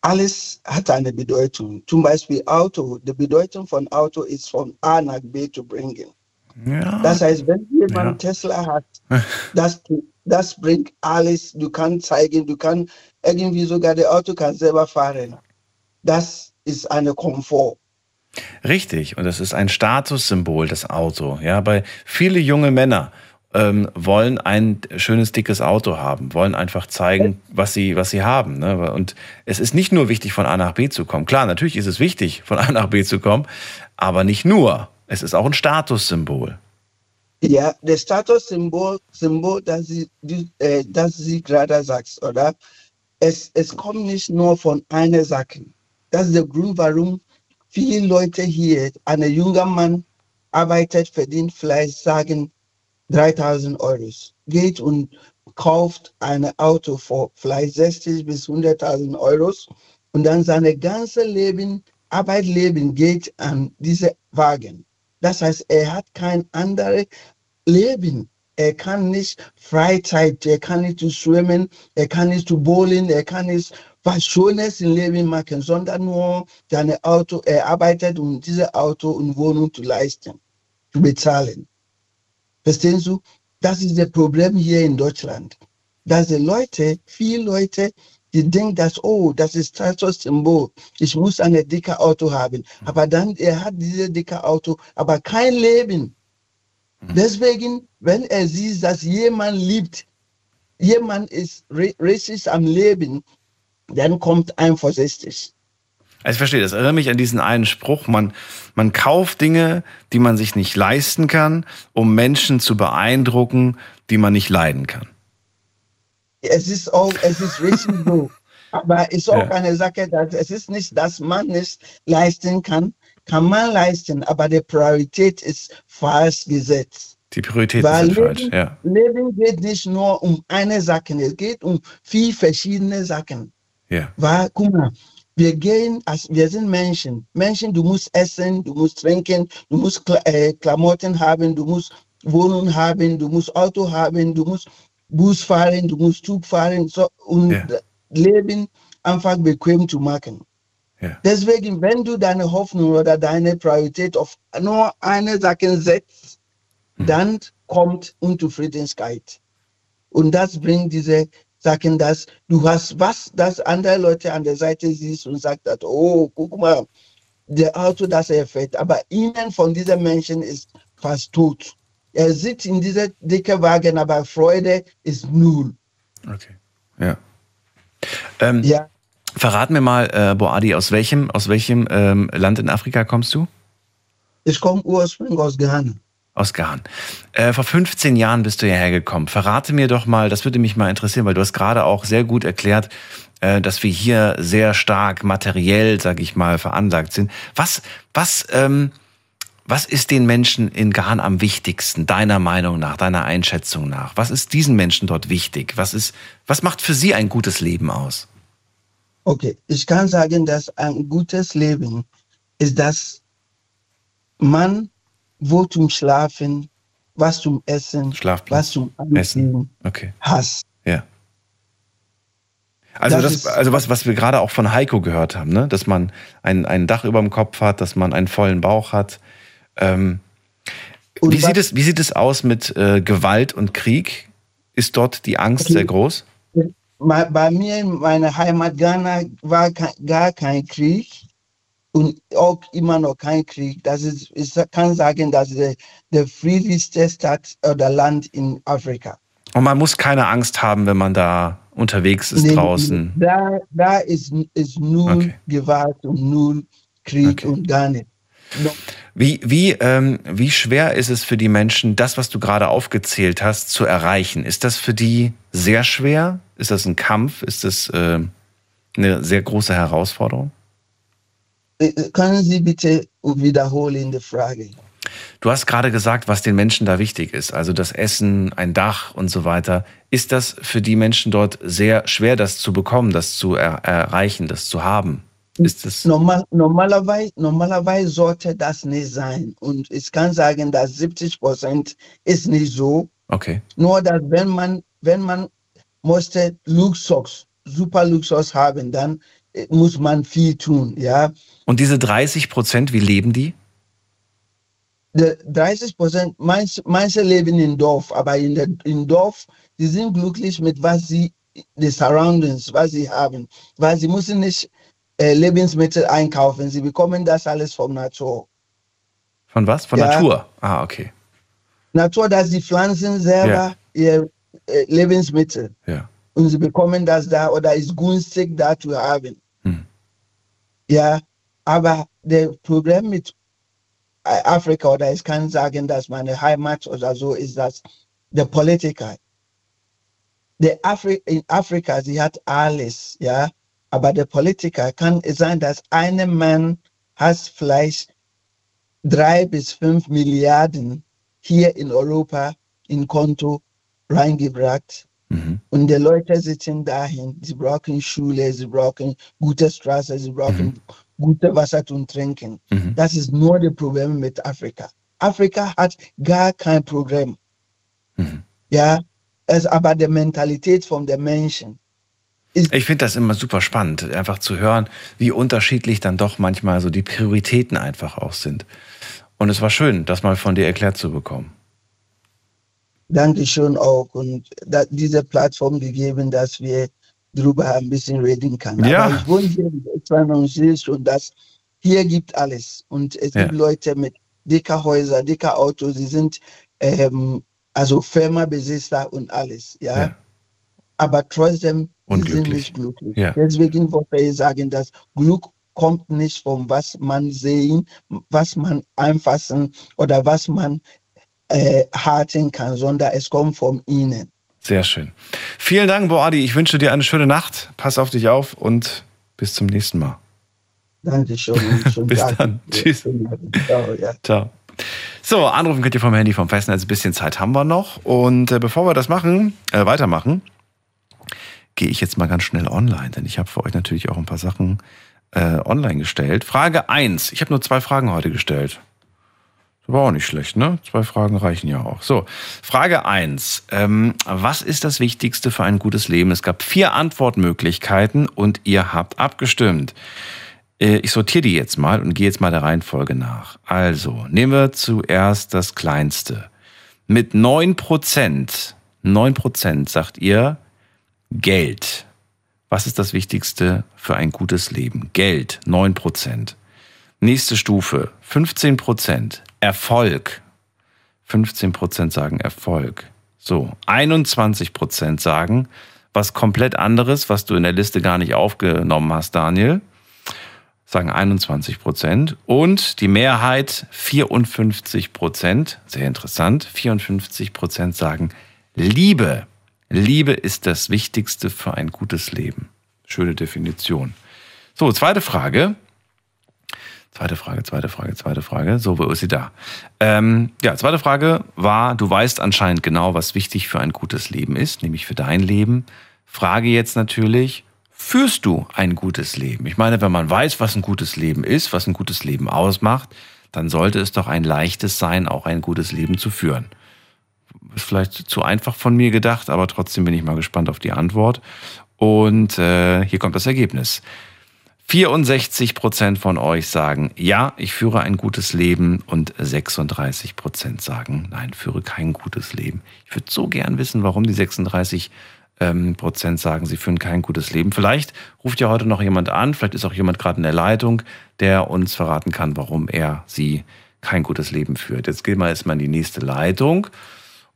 Alles hat eine Bedeutung. Zum Beispiel Auto, die Bedeutung von Auto ist von A nach B zu bringen. Ja. Das heißt, wenn jemand ja. Tesla hat, das, das bringt alles. Du kannst zeigen, du kannst irgendwie sogar das Auto kann selber fahren. Das ist eine Komfort. Richtig, und das ist ein Statussymbol, das Auto. Ja, bei viele junge Männer ähm, wollen ein schönes, dickes Auto haben, wollen einfach zeigen, was sie, was sie haben. Ne? Und es ist nicht nur wichtig, von A nach B zu kommen. Klar, natürlich ist es wichtig, von A nach B zu kommen, aber nicht nur. Es ist auch ein Statussymbol. Ja, das Statussymbol, Symbol, das Sie, äh, das Sie gerade sagst, oder? Es, es kommt nicht nur von einer Sache. Das ist der Grund, warum viele Leute hier, ein junger Mann arbeitet, verdient vielleicht, sagen 3000 Euro, geht und kauft ein Auto für vielleicht 60 bis 100.000 Euro und dann sein ganzes Leben, Arbeitleben geht an diese Wagen. Das heißt, er hat kein anderes Leben. Er kann nicht Freizeit, er kann nicht schwimmen, er kann nicht bowlen, er kann nicht was Schönes im Leben machen, sondern nur seine Auto, er arbeitet, um diese Auto und Wohnung zu leisten, zu bezahlen. Verstehen Sie? Das ist das Problem hier in Deutschland. Dass die Leute, viele Leute, die denken, dass, oh, das ist Statussymbol. Ich muss ein dicke Auto haben. Aber dann, er hat dieses dicke Auto, aber kein Leben. Mhm. Deswegen, wenn er sieht, dass jemand liebt, jemand ist richtig am Leben, dann kommt ein vorsichtig. Also ich verstehe, das erinnert mich an diesen einen Spruch, man, man kauft Dinge, die man sich nicht leisten kann, um Menschen zu beeindrucken, die man nicht leiden kann. Es ist auch, es ist richtig so. Aber es ist auch ja. eine Sache, dass es ist nicht, dass man nicht leisten kann, kann man leisten, aber die Priorität ist falsch gesetzt. Die Priorität ist Leben, falsch, ja. Leben geht nicht nur um eine Sache, es geht um vier verschiedene Sachen. Ja. Weil, guck mal, wir gehen, als, wir sind Menschen. Menschen, du musst essen, du musst trinken, du musst äh, Klamotten haben, du musst Wohnung haben, du musst Auto haben, du musst Bus fahren, du musst Zug fahren so, und ja. Leben einfach bequem zu machen. Ja. Deswegen, wenn du deine Hoffnung oder deine Priorität auf nur eine Sache setzt, hm. dann kommt Unzufriedenheit. Und das bringt diese sagen, dass du hast was, das andere Leute an der Seite siehst und sagt, dass, oh, guck mal, der Auto, das er fährt, aber innen von diesem Menschen ist fast tot. Er sitzt in dieser dicke Wagen, aber Freude ist null. Okay, ja. Ähm, ja. Verrat mir mal, äh, Boadi, aus welchem, aus welchem ähm, Land in Afrika kommst du? Ich komme ursprünglich aus Ghana. Aus Garn. Äh, vor 15 Jahren bist du hierher gekommen. Verrate mir doch mal, das würde mich mal interessieren, weil du hast gerade auch sehr gut erklärt, äh, dass wir hier sehr stark materiell, sag ich mal, veranlagt sind. Was, was, ähm, was ist den Menschen in Garn am wichtigsten, deiner Meinung nach, deiner Einschätzung nach? Was ist diesen Menschen dort wichtig? Was ist, was macht für sie ein gutes Leben aus? Okay, ich kann sagen, dass ein gutes Leben ist, dass man wo zum Schlafen, was zum Essen, was zum Essen okay. hast. Ja. Also, das, das also was, was wir gerade auch von Heiko gehört haben, ne? dass man ein, ein Dach über dem Kopf hat, dass man einen vollen Bauch hat. Ähm, wie, sieht es, wie sieht es aus mit äh, Gewalt und Krieg? Ist dort die Angst okay. sehr groß? Bei mir in meiner Heimat Ghana war gar kein Krieg und auch immer noch kein Krieg. Das ist, ich kann sagen, das ist der, friedlichste Stadt oder Land in Afrika. Und man muss keine Angst haben, wenn man da unterwegs ist nee, draußen. Da, da ist, ist null okay. Gewalt und null Krieg okay. und gar nichts. Wie, wie, ähm, wie schwer ist es für die Menschen, das, was du gerade aufgezählt hast, zu erreichen? Ist das für die sehr schwer? Ist das ein Kampf? Ist das äh, eine sehr große Herausforderung? Äh, können Sie bitte wiederholen die Frage? Du hast gerade gesagt, was den Menschen da wichtig ist, also das Essen, ein Dach und so weiter. Ist das für die Menschen dort sehr schwer, das zu bekommen, das zu er erreichen, das zu haben? Ist das Normal, normalerweise, normalerweise sollte das nicht sein. Und ich kann sagen, dass 70 Prozent ist nicht so. Okay. Nur, dass wenn man, wenn man musste Luxus, super Luxus haben, dann muss man viel tun, ja. Und diese 30 Prozent, wie leben die? 30 Prozent, manche, manche leben im Dorf, aber in der, im Dorf, sie sind glücklich mit was sie, die Surroundings, was sie haben, weil sie müssen nicht äh, Lebensmittel einkaufen, sie bekommen das alles vom Natur. Von was? Von ja. Natur? Ah, okay. Natur, dass die Pflanzen selber ja. ihr äh, Lebensmittel. Ja. Und sie bekommen das da oder ist günstig da zu haben. Ja, aber das Problem mit uh, Afrika oder ich kann sagen, dass meine Heimat oder so ist, dass der Politiker, der Afri in Afrika, sie hat alles, ja, aber der Politiker kann es sein, dass ein Mann hat vielleicht drei bis fünf Milliarden hier in Europa in Konto reingebracht. Mhm. Und die Leute sitzen dahin, sie brauchen Schule, sie brauchen gute Straße, sie brauchen mhm gute Wasser zu trinken. Mhm. Das ist nur das Problem mit Afrika. Afrika hat gar kein Problem. Mhm. Ja, es aber die Mentalität von den Menschen. Ich finde das immer super spannend, einfach zu hören, wie unterschiedlich dann doch manchmal so die Prioritäten einfach auch sind. Und es war schön, das mal von dir erklärt zu bekommen. Dankeschön auch und diese Plattform gegeben, dass wir darüber ein bisschen reden kann. Ja. Aber ich wohne hier in Deutschland und sehe schon, dass hier gibt alles. Und es ja. gibt Leute mit dicker Häuser, dicker Autos, sie sind ähm, also Firmabesitzer und alles. Ja. ja. Aber trotzdem sind sie nicht glücklich. Ja. Deswegen wollte ich sagen, dass Glück kommt nicht von was man sehen, was man anfassen oder was man äh, harten kann, sondern es kommt von ihnen. Sehr schön. Vielen Dank, Boadi. Ich wünsche dir eine schöne Nacht. Pass auf dich auf und bis zum nächsten Mal. Dankeschön. bis dann. Tschüss. Ciao, ja. Ciao. So, anrufen könnt ihr vom Handy vom Festnetz. Ein bisschen Zeit haben wir noch. Und äh, bevor wir das machen, äh, weitermachen, gehe ich jetzt mal ganz schnell online, denn ich habe für euch natürlich auch ein paar Sachen äh, online gestellt. Frage 1. Ich habe nur zwei Fragen heute gestellt. War auch nicht schlecht, ne? Zwei Fragen reichen ja auch. So, Frage eins: Ähm, was ist das Wichtigste für ein gutes Leben? Es gab vier Antwortmöglichkeiten und ihr habt abgestimmt. Äh, ich sortiere die jetzt mal und gehe jetzt mal der Reihenfolge nach. Also, nehmen wir zuerst das Kleinste. Mit neun Prozent, neun Prozent sagt ihr Geld. Was ist das Wichtigste für ein gutes Leben? Geld, neun Prozent. Nächste Stufe, 15 Prozent. Erfolg. 15 Prozent sagen Erfolg. So, 21 Prozent sagen was komplett anderes, was du in der Liste gar nicht aufgenommen hast, Daniel. Sagen 21 Prozent. Und die Mehrheit 54 Prozent. Sehr interessant. 54 Prozent sagen Liebe. Liebe ist das Wichtigste für ein gutes Leben. Schöne Definition. So, zweite Frage. Zweite Frage, zweite Frage, zweite Frage. So, wo ist sie da? Ähm, ja, zweite Frage war, du weißt anscheinend genau, was wichtig für ein gutes Leben ist, nämlich für dein Leben. Frage jetzt natürlich, führst du ein gutes Leben? Ich meine, wenn man weiß, was ein gutes Leben ist, was ein gutes Leben ausmacht, dann sollte es doch ein leichtes sein, auch ein gutes Leben zu führen. Ist vielleicht zu einfach von mir gedacht, aber trotzdem bin ich mal gespannt auf die Antwort. Und äh, hier kommt das Ergebnis. 64 Prozent von euch sagen, ja, ich führe ein gutes Leben und 36 Prozent sagen, nein, führe kein gutes Leben. Ich würde so gern wissen, warum die 36 ähm, Prozent sagen, sie führen kein gutes Leben. Vielleicht ruft ja heute noch jemand an, vielleicht ist auch jemand gerade in der Leitung, der uns verraten kann, warum er sie kein gutes Leben führt. Jetzt gehen wir erstmal in die nächste Leitung.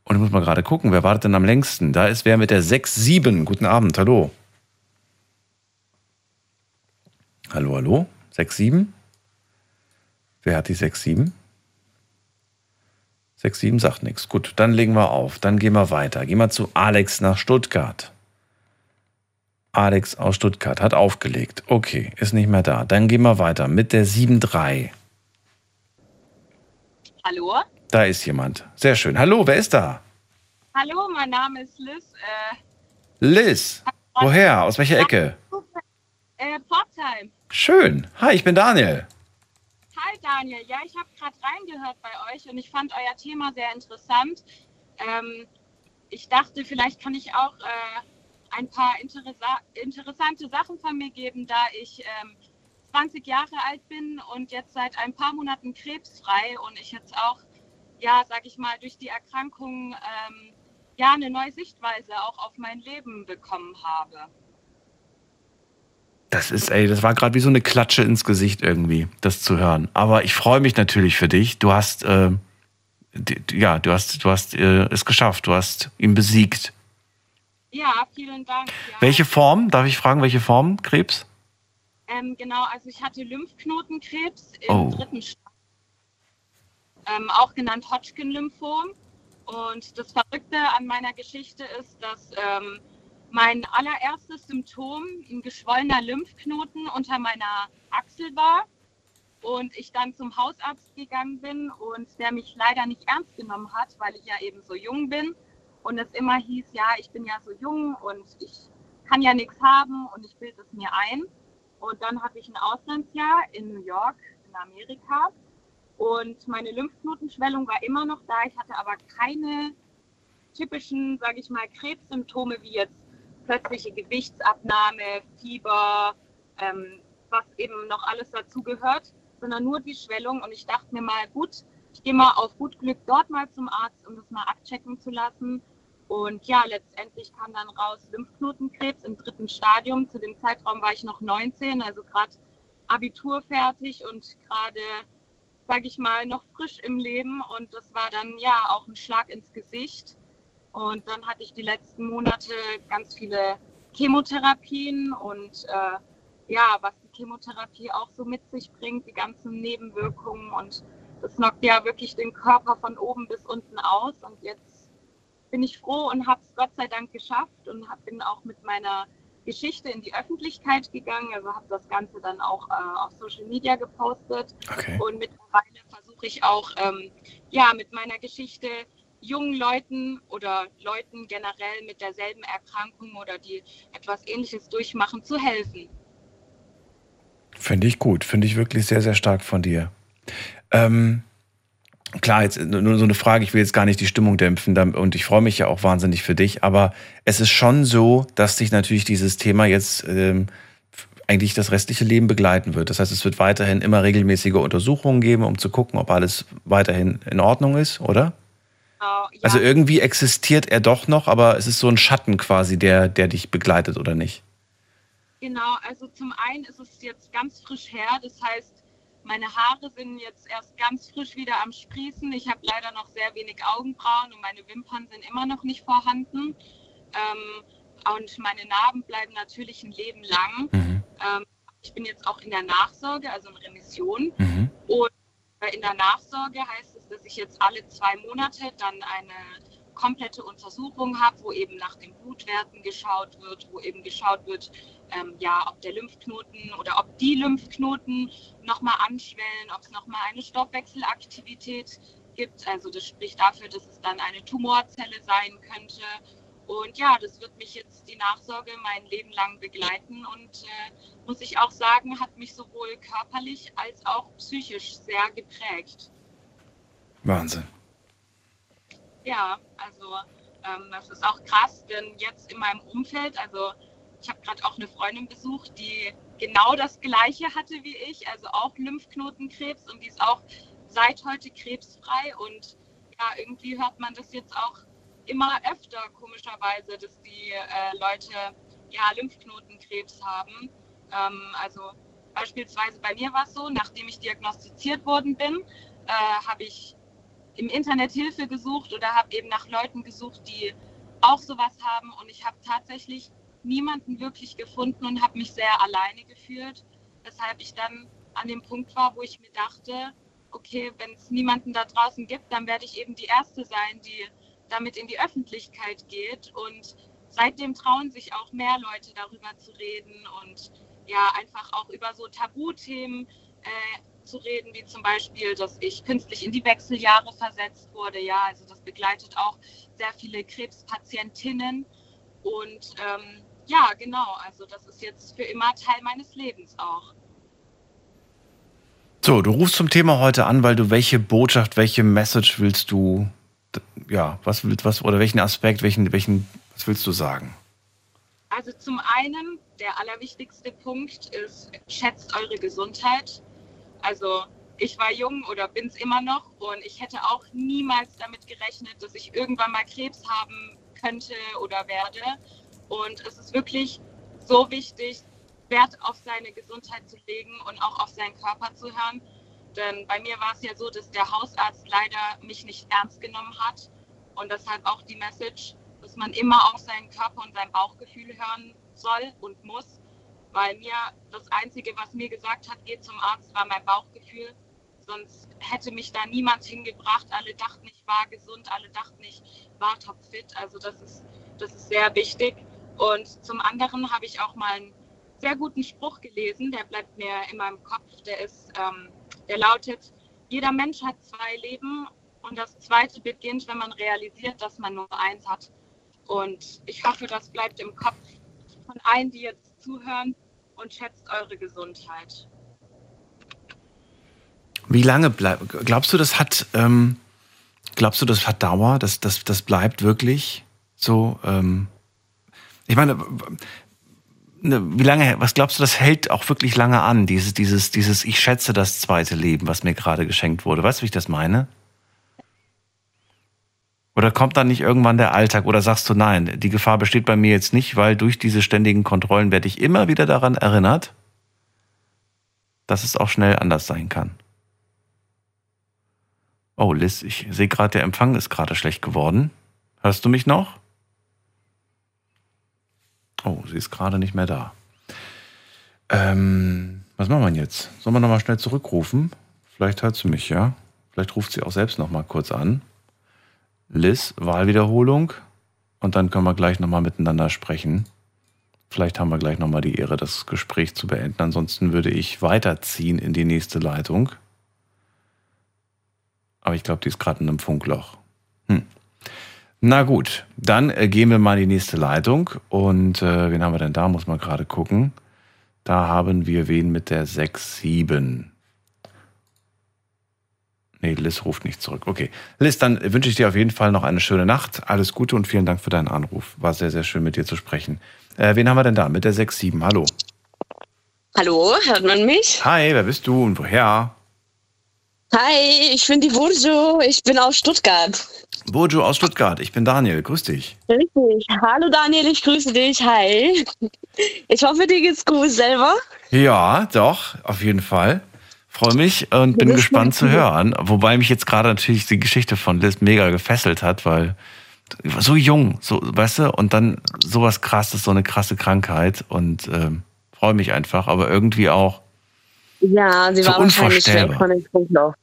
Und ich muss mal gerade gucken, wer wartet denn am längsten? Da ist wer mit der 6-7. Guten Abend, hallo. Hallo, hallo? 6-7? Wer hat die 6-7? 6-7 sagt nichts. Gut, dann legen wir auf. Dann gehen wir weiter. Gehen wir zu Alex nach Stuttgart. Alex aus Stuttgart hat aufgelegt. Okay, ist nicht mehr da. Dann gehen wir weiter mit der 7-3. Hallo? Da ist jemand. Sehr schön. Hallo, wer ist da? Hallo, mein Name ist Liz. Äh, Liz. Woher? Aus welcher Ecke? äh, Pforzheim. Schön. Hi, ich bin Daniel. Hi Daniel, ja, ich habe gerade reingehört bei euch und ich fand euer Thema sehr interessant. Ähm, ich dachte, vielleicht kann ich auch äh, ein paar interessa interessante Sachen von mir geben, da ich ähm, 20 Jahre alt bin und jetzt seit ein paar Monaten krebsfrei und ich jetzt auch, ja, sag ich mal, durch die Erkrankung ähm, ja eine neue Sichtweise auch auf mein Leben bekommen habe. Das ist, ey, das war gerade wie so eine Klatsche ins Gesicht irgendwie, das zu hören. Aber ich freue mich natürlich für dich. Du hast, äh, ja, du hast, du hast äh, es geschafft. Du hast ihn besiegt. Ja, vielen Dank. Ja. Welche Form? Darf ich fragen, welche Form Krebs? Ähm, genau, also ich hatte Lymphknotenkrebs im Oh. dritten Stadium, ähm, auch genannt Hodgkin-Lymphom. Und das Verrückte an meiner Geschichte ist, dass ähm, mein allererstes Symptom ein geschwollener Lymphknoten unter meiner Achsel war und ich dann zum Hausarzt gegangen bin und der mich leider nicht ernst genommen hat, weil ich ja eben so jung bin und es immer hieß, ja, ich bin ja so jung und ich kann ja nichts haben und ich bilde es mir ein. Und dann hatte ich ein Auslandsjahr in New York, in Amerika. Und meine Lymphknotenschwellung war immer noch da. Ich hatte aber keine typischen, sage ich mal, Krebssymptome wie jetzt plötzliche Gewichtsabnahme, Fieber, ähm, was eben noch alles dazugehört, sondern nur die Schwellung. Und ich dachte mir mal, gut, ich gehe mal auf gut Glück dort mal zum Arzt, um das mal abchecken zu lassen. Und ja, letztendlich kam dann raus Lymphknotenkrebs im dritten Stadium. Zu dem Zeitraum war ich noch 19, also gerade Abitur fertig und gerade, sage ich mal, noch frisch im Leben. Und das war dann ja auch ein Schlag ins Gesicht. Und dann hatte ich die letzten Monate ganz viele Chemotherapien und äh, ja, was die Chemotherapie auch so mit sich bringt, die ganzen Nebenwirkungen und das knockt ja wirklich den Körper von oben bis unten aus. Und jetzt bin ich froh und habe es Gott sei Dank geschafft und hab, bin auch mit meiner Geschichte in die Öffentlichkeit gegangen. Also habe das Ganze dann auch äh, auf Social Media gepostet. Okay. Und mittlerweile versuche ich auch ähm, ja, mit meiner Geschichte jungen Leuten oder Leuten generell mit derselben Erkrankung oder die etwas Ähnliches durchmachen, zu helfen. Finde ich gut. Finde ich wirklich sehr, sehr stark von dir. Ähm, klar, jetzt nur so eine Frage, ich will jetzt gar nicht die Stimmung dämpfen und ich freue mich ja auch wahnsinnig für dich, aber es ist schon so, dass dich natürlich dieses Thema jetzt ähm, eigentlich das restliche Leben begleiten wird. Das heißt, es wird weiterhin immer regelmäßige Untersuchungen geben, um zu gucken, ob alles weiterhin in Ordnung ist, oder? Also irgendwie existiert er doch noch, aber es ist so ein Schatten quasi, der, der dich begleitet, oder nicht? Genau, also zum einen ist es jetzt ganz frisch her, das heißt, meine Haare sind jetzt erst ganz frisch wieder am Sprießen. Ich habe leider noch sehr wenig Augenbrauen und meine Wimpern sind immer noch nicht vorhanden. Ähm, und meine Narben bleiben natürlich ein Leben lang. Ähm, ich bin jetzt auch in der Nachsorge, also in Remission. Und äh, in der Nachsorge heißt es, dass ich jetzt alle zwei Monate dann eine komplette Untersuchung habe, wo eben nach den Blutwerten geschaut wird, wo eben geschaut wird, ähm, ja, ob der Lymphknoten oder ob die Lymphknoten nochmal anschwellen, ob es nochmal eine Stoffwechselaktivität gibt. Also das spricht dafür, dass es dann eine Tumorzelle sein könnte. Und ja, das wird mich jetzt die Nachsorge mein Leben lang begleiten und äh, muss ich auch sagen, hat mich sowohl körperlich als auch psychisch sehr geprägt. Wahnsinn. Ja, also ähm, das ist auch krass, denn jetzt in meinem Umfeld, also ich habe gerade auch eine Freundin besucht, die genau das Gleiche hatte wie ich, also auch Lymphknotenkrebs und die ist auch seit heute krebsfrei. Und ja, irgendwie hört man das jetzt auch immer öfter, komischerweise, dass die äh, Leute ja Lymphknotenkrebs haben. Ähm, also beispielsweise bei mir war es so, nachdem ich diagnostiziert worden bin, äh, habe ich im Internet Hilfe gesucht oder habe eben nach Leuten gesucht, die auch sowas haben. Und ich habe tatsächlich niemanden wirklich gefunden und habe mich sehr alleine gefühlt, weshalb ich dann an dem Punkt war, wo ich mir dachte, okay, wenn es niemanden da draußen gibt, dann werde ich eben die Erste sein, die damit in die Öffentlichkeit geht. Und seitdem trauen sich auch mehr Leute darüber zu reden und ja, einfach auch über so Tabuthemen äh, zu reden, wie zum Beispiel, dass ich künstlich in die Wechseljahre versetzt wurde. Ja, also das begleitet auch sehr viele Krebspatientinnen. Und ähm, ja, genau, also das ist jetzt für immer Teil meines Lebens auch. So, du rufst zum Thema heute an, weil du welche Botschaft, welche Message willst du, ja, was willst was oder welchen Aspekt, welchen, welchen, was willst du sagen? Also zum einen, der allerwichtigste Punkt ist, schätzt eure Gesundheit. Also ich war jung oder bin es immer noch und ich hätte auch niemals damit gerechnet, dass ich irgendwann mal Krebs haben könnte oder werde. Und es ist wirklich so wichtig, Wert auf seine Gesundheit zu legen und auch auf seinen Körper zu hören. Denn bei mir war es ja so, dass der Hausarzt leider mich nicht ernst genommen hat. Und deshalb auch die Message, dass man immer auf seinen Körper und sein Bauchgefühl hören soll und muss. Weil mir das Einzige, was mir gesagt hat, geht zum Arzt, war mein Bauchgefühl. Sonst hätte mich da niemand hingebracht. Alle dachten, ich war gesund, alle dachten, ich war topfit. Also das ist, das ist sehr wichtig. Und zum anderen habe ich auch mal einen sehr guten Spruch gelesen, der bleibt mir immer im Kopf. Der ist, ähm, der lautet: Jeder Mensch hat zwei Leben und das zweite beginnt, wenn man realisiert, dass man nur eins hat. Und ich hoffe, das bleibt im Kopf von allen, die jetzt zuhören und schätzt eure Gesundheit. Wie lange bleibt, glaubst du, das hat, ähm, glaubst du, das hat Dauer? Das, das, das bleibt wirklich so? Ähm, ich meine, Ne, wie lange, was glaubst du, das hält auch wirklich lange an, dieses, dieses, dieses, ich schätze das zweite Leben, was mir gerade geschenkt wurde. Weißt du, wie ich das meine? Oder kommt dann nicht irgendwann der Alltag oder sagst du, nein, die Gefahr besteht bei mir jetzt nicht, weil durch diese ständigen Kontrollen werde ich immer wieder daran erinnert, dass es auch schnell anders sein kann. Oh, Liz, ich sehe gerade, der Empfang ist gerade schlecht geworden. Hörst du mich noch? Oh, sie ist gerade nicht mehr da. Ähm, was machen wir jetzt? Sollen wir nochmal schnell zurückrufen? Vielleicht hört sie mich, ja? Vielleicht ruft sie auch selbst nochmal kurz an. Liz, Wahlwiederholung. Und dann können wir gleich nochmal miteinander sprechen. Vielleicht haben wir gleich nochmal die Ehre, das Gespräch zu beenden. Ansonsten würde ich weiterziehen in die nächste Leitung. Aber ich glaube, die ist gerade in einem Funkloch. Hm. Na gut, dann äh, gehen wir mal in die nächste Leitung. Und äh, wen haben wir denn da? Muss man gerade gucken. Da haben wir wen mit der 6-7. Nee, Liz ruft nicht zurück. Okay. Liz, dann wünsche ich dir auf jeden Fall noch eine schöne Nacht. Alles Gute und vielen Dank für deinen Anruf. War sehr, sehr schön mit dir zu sprechen. Äh, wen haben wir denn da? Mit der 6-7. Hallo. Hallo, hört man mich? Hi, wer bist du und woher? Hi, ich bin die Burjo. Ich bin aus Stuttgart. Burjo aus Stuttgart. Ich bin Daniel. Grüß dich. Richtig. Hallo Daniel, ich grüße dich. Hi. Ich hoffe, dir geht's gut selber. Ja, doch, auf jeden Fall. Freue mich und bin gespannt zu hören. Wobei mich jetzt gerade natürlich die Geschichte von Liz mega gefesselt hat, weil so jung, so, weißt du, und dann sowas krasses, so eine krasse Krankheit und ähm, freue mich einfach, aber irgendwie auch. Ja, sie so war wahrscheinlich weg von Funkloch.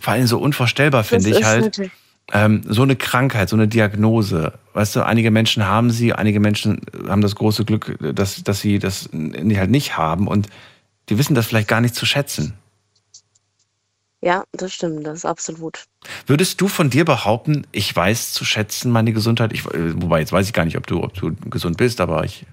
Vor allem so unvorstellbar finde ich halt. Ähm, so eine Krankheit, so eine Diagnose. Weißt du, einige Menschen haben sie, einige Menschen haben das große Glück, dass, dass sie das halt nicht haben und die wissen das vielleicht gar nicht zu schätzen. Ja, das stimmt, das ist absolut. Würdest du von dir behaupten, ich weiß zu schätzen meine Gesundheit? Ich, wobei, jetzt weiß ich gar nicht, ob du, ob du gesund bist, aber ich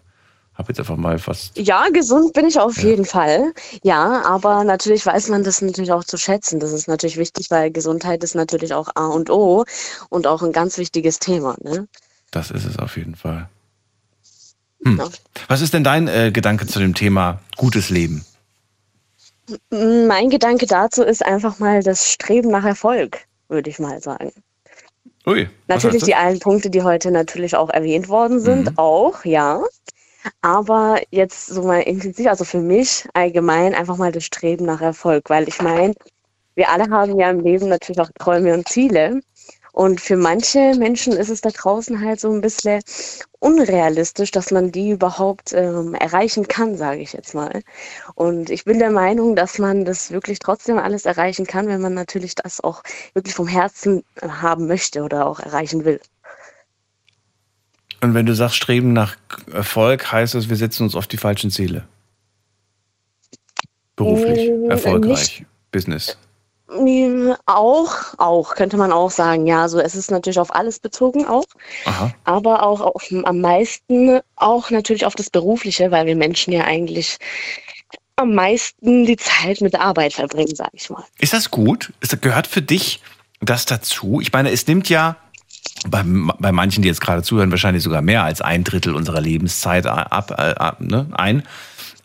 habe jetzt einfach mal fast. Ja, gesund bin ich auf ja. jeden Fall. Ja, aber natürlich weiß man das natürlich auch zu schätzen. Das ist natürlich wichtig, weil Gesundheit ist natürlich auch A und O und auch ein ganz wichtiges Thema. Ne? Das ist es auf jeden Fall. Hm. Was ist denn dein äh, Gedanke zu dem Thema gutes Leben? Mein Gedanke dazu ist einfach mal das Streben nach Erfolg, würde ich mal sagen. Ui. Natürlich die allen Punkte, die heute natürlich auch erwähnt worden sind, mhm. auch, ja. Aber jetzt so mal intensiv, also für mich allgemein einfach mal das Streben nach Erfolg, weil ich meine, wir alle haben ja im Leben natürlich auch Träume und Ziele. Und für manche Menschen ist es da draußen halt so ein bisschen unrealistisch, dass man die überhaupt ähm, erreichen kann, sage ich jetzt mal. Und ich bin der Meinung, dass man das wirklich trotzdem alles erreichen kann, wenn man natürlich das auch wirklich vom Herzen haben möchte oder auch erreichen will. Und wenn du sagst, streben nach Erfolg, heißt es, wir setzen uns auf die falschen Ziele. Beruflich, äh, erfolgreich, nicht, Business. Auch, auch, könnte man auch sagen, ja. Also es ist natürlich auf alles bezogen auch. Aha. Aber auch auf, am meisten auch natürlich auf das Berufliche, weil wir Menschen ja eigentlich am meisten die Zeit mit der Arbeit verbringen, sage ich mal. Ist das gut? Ist, gehört für dich das dazu? Ich meine, es nimmt ja bei, bei manchen, die jetzt gerade zuhören, wahrscheinlich sogar mehr als ein Drittel unserer Lebenszeit ab, äh, ab ne, ein.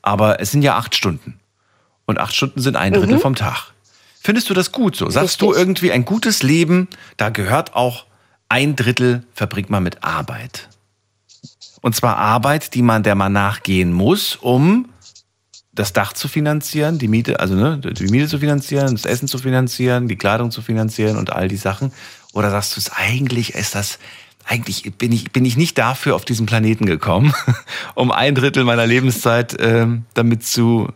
Aber es sind ja acht Stunden. Und acht Stunden sind ein Drittel mhm. vom Tag. Findest du das gut so? Sagst Richtig. du irgendwie, ein gutes Leben, da gehört auch ein Drittel verbringt man mit Arbeit. Und zwar Arbeit, die man, der man nachgehen muss, um das Dach zu finanzieren, die Miete, also ne, die Miete zu finanzieren, das Essen zu finanzieren, die Kleidung zu finanzieren und all die Sachen. Oder sagst du es eigentlich, ist das, eigentlich bin ich, bin ich nicht dafür auf diesen Planeten gekommen, um ein Drittel meiner Lebenszeit ähm, damit zu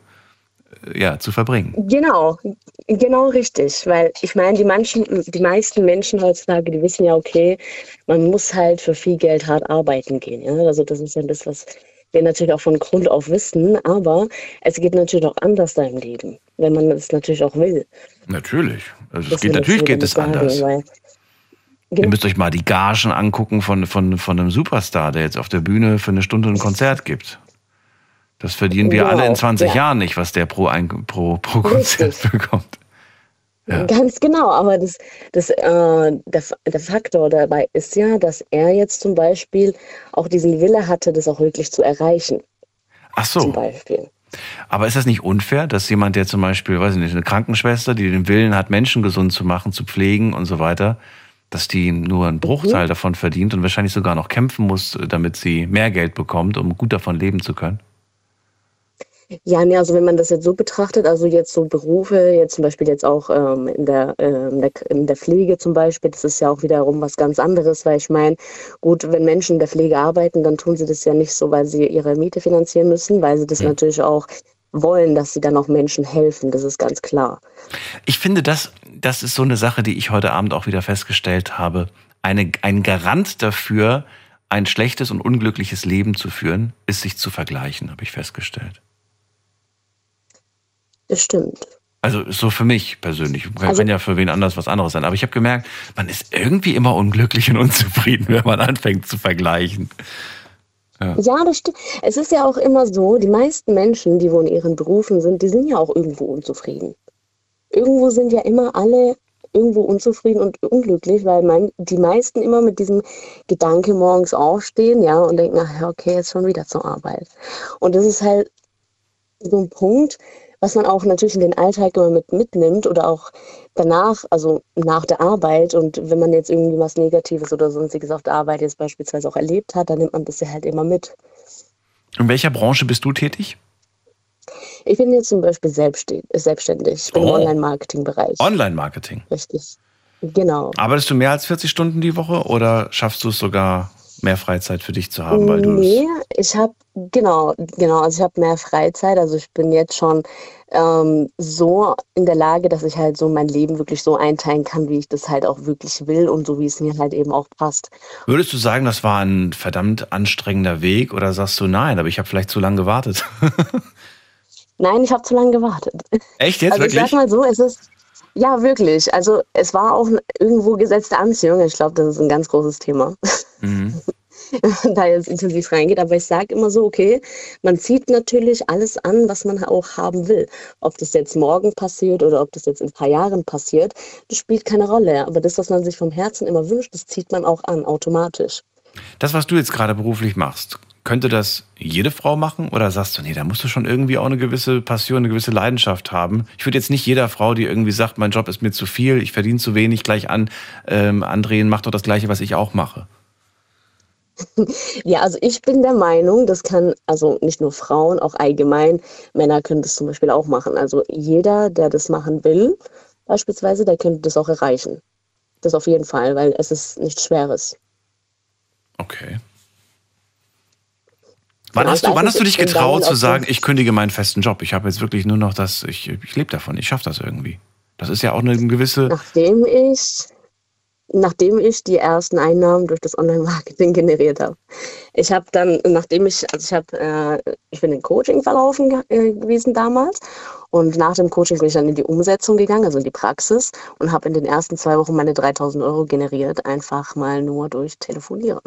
ja, zu verbringen. Genau, genau richtig. Weil ich meine, die, manchen, die meisten Menschen heutzutage, die wissen ja, okay, man muss halt für viel Geld hart arbeiten gehen. Ja? Also das ist ja das, was wir natürlich auch von Grund auf wissen. Aber es geht natürlich auch anders da im Leben, wenn man es natürlich auch will. Natürlich. Also es geht, natürlich geht es anders. Ihr genau. müsst euch mal die Gagen angucken von, von, von einem Superstar, der jetzt auf der Bühne für eine Stunde ein Konzert gibt. Das verdienen wir genau, alle in 20 ja. Jahren nicht, was der pro, ein, pro, pro Konzert Richtig. bekommt. Ja. Ganz genau, aber das, das, äh, der, der Faktor dabei ist ja, dass er jetzt zum Beispiel auch diesen Wille hatte, das auch wirklich zu erreichen. Ach so. Zum Beispiel. Aber ist das nicht unfair, dass jemand, der zum Beispiel, weiß ich nicht, eine Krankenschwester, die den Willen hat, Menschen gesund zu machen, zu pflegen und so weiter, dass die nur einen Bruchteil mhm. davon verdient und wahrscheinlich sogar noch kämpfen muss, damit sie mehr Geld bekommt, um gut davon leben zu können? Ja, nee, also wenn man das jetzt so betrachtet, also jetzt so Berufe, jetzt zum Beispiel jetzt auch ähm, in, der, äh, in, der, in der Pflege zum Beispiel, das ist ja auch wiederum was ganz anderes, weil ich meine, gut, wenn Menschen in der Pflege arbeiten, dann tun sie das ja nicht so, weil sie ihre Miete finanzieren müssen, weil sie das ja. natürlich auch wollen, dass sie dann auch Menschen helfen, das ist ganz klar. Ich finde, das, das ist so eine Sache, die ich heute Abend auch wieder festgestellt habe. Eine, ein Garant dafür, ein schlechtes und unglückliches Leben zu führen, ist sich zu vergleichen, habe ich festgestellt. Stimmt. Also so für mich persönlich. Kann also, ja für wen anders was anderes sein. Aber ich habe gemerkt, man ist irgendwie immer unglücklich und unzufrieden, wenn man anfängt zu vergleichen. Ja. ja, das stimmt. Es ist ja auch immer so, die meisten Menschen, die wo in ihren Berufen sind, die sind ja auch irgendwo unzufrieden. Irgendwo sind ja immer alle irgendwo unzufrieden und unglücklich, weil man, die meisten immer mit diesem Gedanke morgens aufstehen, ja, und denken, ach, okay, jetzt schon wieder zur Arbeit. Und das ist halt so ein Punkt, was man auch natürlich in den Alltag immer mit mitnimmt oder auch danach, also nach der Arbeit und wenn man jetzt irgendwie was Negatives oder sonstiges auf der Arbeit jetzt beispielsweise auch erlebt hat, dann nimmt man das ja halt immer mit. In welcher Branche bist du tätig? Ich bin jetzt zum Beispiel selbstständig. Ich bin oh. im Online-Marketing-Bereich. Online-Marketing? Richtig. Genau. Arbeitest du mehr als 40 Stunden die Woche oder schaffst du es sogar mehr Freizeit für dich zu haben, weil du Nee, ich habe genau, genau, also ich habe mehr Freizeit, also ich bin jetzt schon ähm, so in der Lage, dass ich halt so mein Leben wirklich so einteilen kann, wie ich das halt auch wirklich will und so wie es mir halt eben auch passt. Würdest du sagen, das war ein verdammt anstrengender Weg oder sagst du nein, aber ich habe vielleicht zu lange gewartet? nein, ich habe zu lange gewartet. Echt jetzt also wirklich? Ich sag mal so, es ist ja, wirklich. Also es war auch irgendwo gesetzte Anziehung. Ich glaube, das ist ein ganz großes Thema. Mhm. da jetzt intensiv reingeht. Aber ich sage immer so, okay, man zieht natürlich alles an, was man auch haben will. Ob das jetzt morgen passiert oder ob das jetzt in ein paar Jahren passiert, das spielt keine Rolle. Aber das, was man sich vom Herzen immer wünscht, das zieht man auch an, automatisch. Das, was du jetzt gerade beruflich machst, könnte das jede Frau machen? Oder sagst du, nee, da musst du schon irgendwie auch eine gewisse Passion, eine gewisse Leidenschaft haben? Ich würde jetzt nicht jeder Frau, die irgendwie sagt, mein Job ist mir zu viel, ich verdiene zu wenig, gleich an, ähm, andrehen, mach doch das Gleiche, was ich auch mache. Ja, also ich bin der Meinung, das kann, also nicht nur Frauen, auch allgemein, Männer können das zum Beispiel auch machen. Also jeder, der das machen will, beispielsweise, der könnte das auch erreichen. Das auf jeden Fall, weil es ist nichts Schweres. Okay. Wann, hast du, wann hast du dich getraut zu sagen, ich kündige meinen festen Job? Ich habe jetzt wirklich nur noch das, ich, ich lebe davon, ich schaffe das irgendwie. Das ist ja auch eine gewisse. Nachdem ich, nachdem ich die ersten Einnahmen durch das Online-Marketing generiert habe. Ich habe dann, nachdem ich, also ich habe, äh, ich bin in Coaching verlaufen äh, gewesen damals und nach dem Coaching bin ich dann in die Umsetzung gegangen, also in die Praxis und habe in den ersten zwei Wochen meine 3000 Euro generiert, einfach mal nur durch Telefonieren.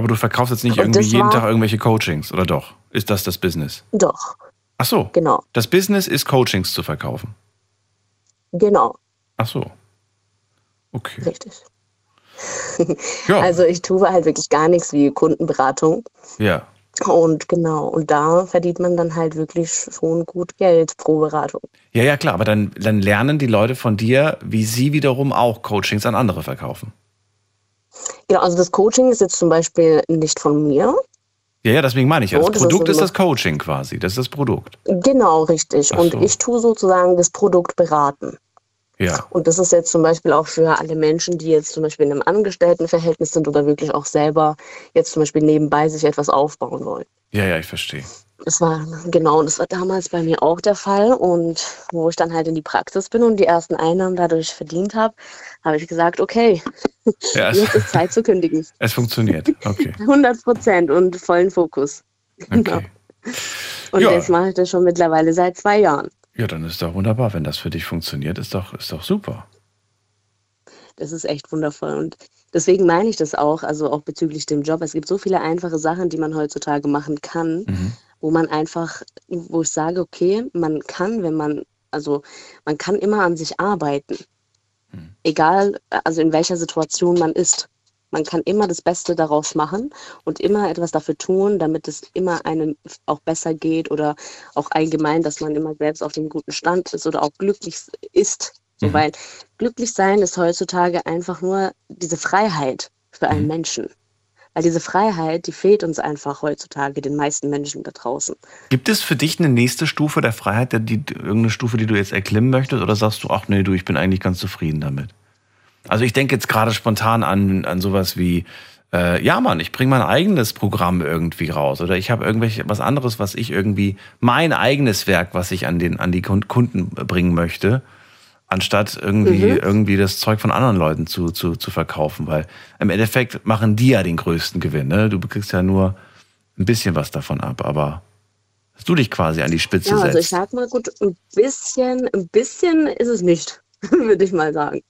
Aber du verkaufst jetzt nicht Und irgendwie jeden Tag irgendwelche Coachings, oder doch? Ist das das Business? Doch. Ach so. Genau. Das Business ist Coachings zu verkaufen. Genau. Ach so. Okay. Richtig. ja. Also ich tue halt wirklich gar nichts wie Kundenberatung. Ja. Und genau, und da verdient man dann halt wirklich schon gut Geld pro Beratung. Ja, ja, klar, aber dann, dann lernen die Leute von dir, wie sie wiederum auch Coachings an andere verkaufen. Genau, also das Coaching ist jetzt zum Beispiel nicht von mir. Ja, ja, deswegen meine ich ja. Das, das Produkt ist, ist, das Coaching quasi. Das ist das Produkt. Genau, richtig. So. Und ich tue sozusagen das Produkt beraten. Ja. Und das ist jetzt zum Beispiel auch für alle Menschen, die jetzt zum Beispiel in einem Angestelltenverhältnis sind oder wirklich auch selber jetzt zum Beispiel nebenbei sich etwas aufbauen wollen. Ja, ja, ich verstehe. Das war, genau, das war damals bei mir auch der Fall. Und wo ich dann halt in die Praxis bin und die ersten Einnahmen dadurch verdient habe, habe ich gesagt, okay, ja, jetzt ist Zeit zu kündigen. Es funktioniert, okay. 100 Prozent und vollen Fokus. Okay. Genau. Und ja. das mache ich das schon mittlerweile seit zwei Jahren. Ja, dann ist doch wunderbar. Wenn das für dich funktioniert, ist doch, ist doch super. Das ist echt wundervoll. Und deswegen meine ich das auch, also auch bezüglich dem Job. Es gibt so viele einfache Sachen, die man heutzutage machen kann. Mhm wo man einfach, wo ich sage, okay, man kann, wenn man, also man kann immer an sich arbeiten. Hm. Egal, also in welcher Situation man ist. Man kann immer das Beste daraus machen und immer etwas dafür tun, damit es immer einem auch besser geht oder auch allgemein, dass man immer selbst auf dem guten Stand ist oder auch glücklich ist. So, mhm. Weil glücklich sein ist heutzutage einfach nur diese Freiheit für einen mhm. Menschen. Weil diese Freiheit, die fehlt uns einfach heutzutage, den meisten Menschen da draußen. Gibt es für dich eine nächste Stufe der Freiheit, die, irgendeine Stufe, die du jetzt erklimmen möchtest? Oder sagst du, ach nee, du, ich bin eigentlich ganz zufrieden damit? Also ich denke jetzt gerade spontan an, an sowas wie, äh, ja Mann, ich bringe mein eigenes Programm irgendwie raus. Oder ich habe irgendwelche was anderes, was ich irgendwie, mein eigenes Werk, was ich an, den, an die Kunden bringen möchte anstatt irgendwie, mhm. irgendwie das Zeug von anderen Leuten zu, zu, zu verkaufen, weil im Endeffekt machen die ja den größten Gewinn. Ne? Du kriegst ja nur ein bisschen was davon ab, aber dass du dich quasi an die Spitze ja, setzt. Also ich sag mal gut, ein bisschen, ein bisschen ist es nicht, würde ich mal sagen.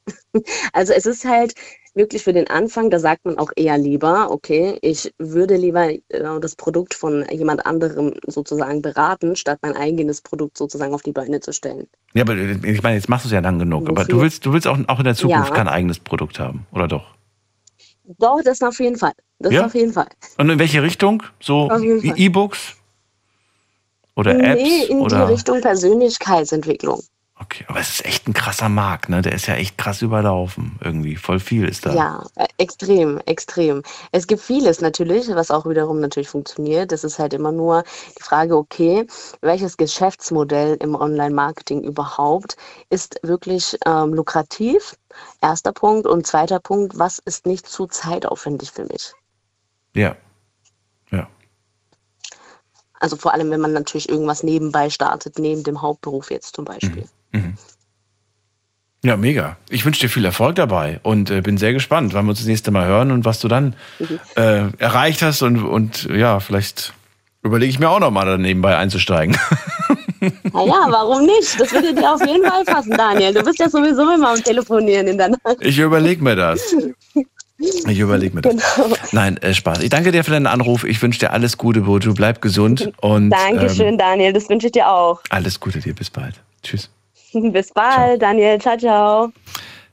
Also es ist halt, wirklich für den Anfang, da sagt man auch eher lieber, okay, ich würde lieber äh, das Produkt von jemand anderem sozusagen beraten, statt mein eigenes Produkt sozusagen auf die Beine zu stellen. Ja, aber ich meine, jetzt machst du es ja lang genug, aber du willst, du willst auch, auch in der Zukunft ja. kein eigenes Produkt haben, oder doch? Doch, das auf jeden Fall. Das ja? auf jeden Fall. Und in welche Richtung? So E-Books? Oder Apps? Nee, in oder? die Richtung Persönlichkeitsentwicklung. Okay, aber es ist echt ein krasser Markt, ne? Der ist ja echt krass überlaufen. Irgendwie voll viel ist da. Ja, äh, extrem, extrem. Es gibt vieles natürlich, was auch wiederum natürlich funktioniert. Das ist halt immer nur die Frage, okay, welches Geschäftsmodell im Online-Marketing überhaupt ist wirklich ähm, lukrativ? Erster Punkt. Und zweiter Punkt, was ist nicht zu zeitaufwendig für mich? Ja. Ja. Also vor allem, wenn man natürlich irgendwas nebenbei startet, neben dem Hauptberuf jetzt zum Beispiel. Mhm. Mhm. Ja, mega. Ich wünsche dir viel Erfolg dabei und äh, bin sehr gespannt, wann wir uns das nächste Mal hören und was du dann mhm. äh, erreicht hast und, und ja, vielleicht überlege ich mir auch nochmal da nebenbei einzusteigen. Naja, warum nicht? Das würde dir auf jeden Fall passen, Daniel. Du bist ja sowieso immer am Telefonieren in der Nacht. Ich überlege mir das. Ich überlege mir das. Genau. Nein, äh, Spaß. Ich danke dir für deinen Anruf. Ich wünsche dir alles Gute, Bojo. Bleib gesund. Und, Dankeschön, ähm, Daniel. Das wünsche ich dir auch. Alles Gute dir. Bis bald. Tschüss. Bis bald, ciao. Daniel. Ciao, ciao.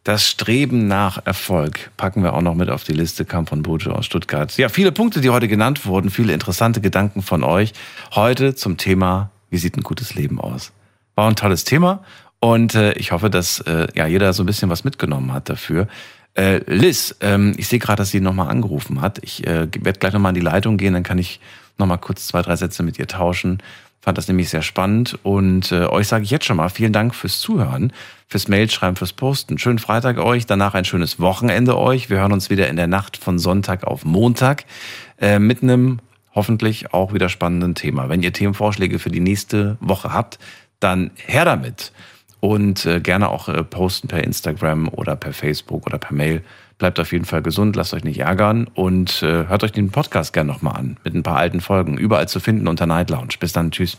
Das Streben nach Erfolg packen wir auch noch mit auf die Liste, kam von Bojo aus Stuttgart. Ja, viele Punkte, die heute genannt wurden, viele interessante Gedanken von euch. Heute zum Thema, wie sieht ein gutes Leben aus? War ein tolles Thema und äh, ich hoffe, dass äh, ja jeder so ein bisschen was mitgenommen hat dafür. Äh, Liz, ähm, ich sehe gerade, dass sie nochmal angerufen hat. Ich äh, werde gleich nochmal in die Leitung gehen, dann kann ich nochmal kurz zwei, drei Sätze mit ihr tauschen. Fand das nämlich sehr spannend. Und äh, euch sage ich jetzt schon mal vielen Dank fürs Zuhören, fürs Mailschreiben, fürs Posten. Schönen Freitag euch, danach ein schönes Wochenende euch. Wir hören uns wieder in der Nacht von Sonntag auf Montag äh, mit einem hoffentlich auch wieder spannenden Thema. Wenn ihr Themenvorschläge für die nächste Woche habt, dann her damit. Und äh, gerne auch äh, posten per Instagram oder per Facebook oder per Mail. Bleibt auf jeden Fall gesund, lasst euch nicht ärgern und äh, hört euch den Podcast gerne nochmal an mit ein paar alten Folgen. Überall zu finden unter Night Lounge. Bis dann, tschüss.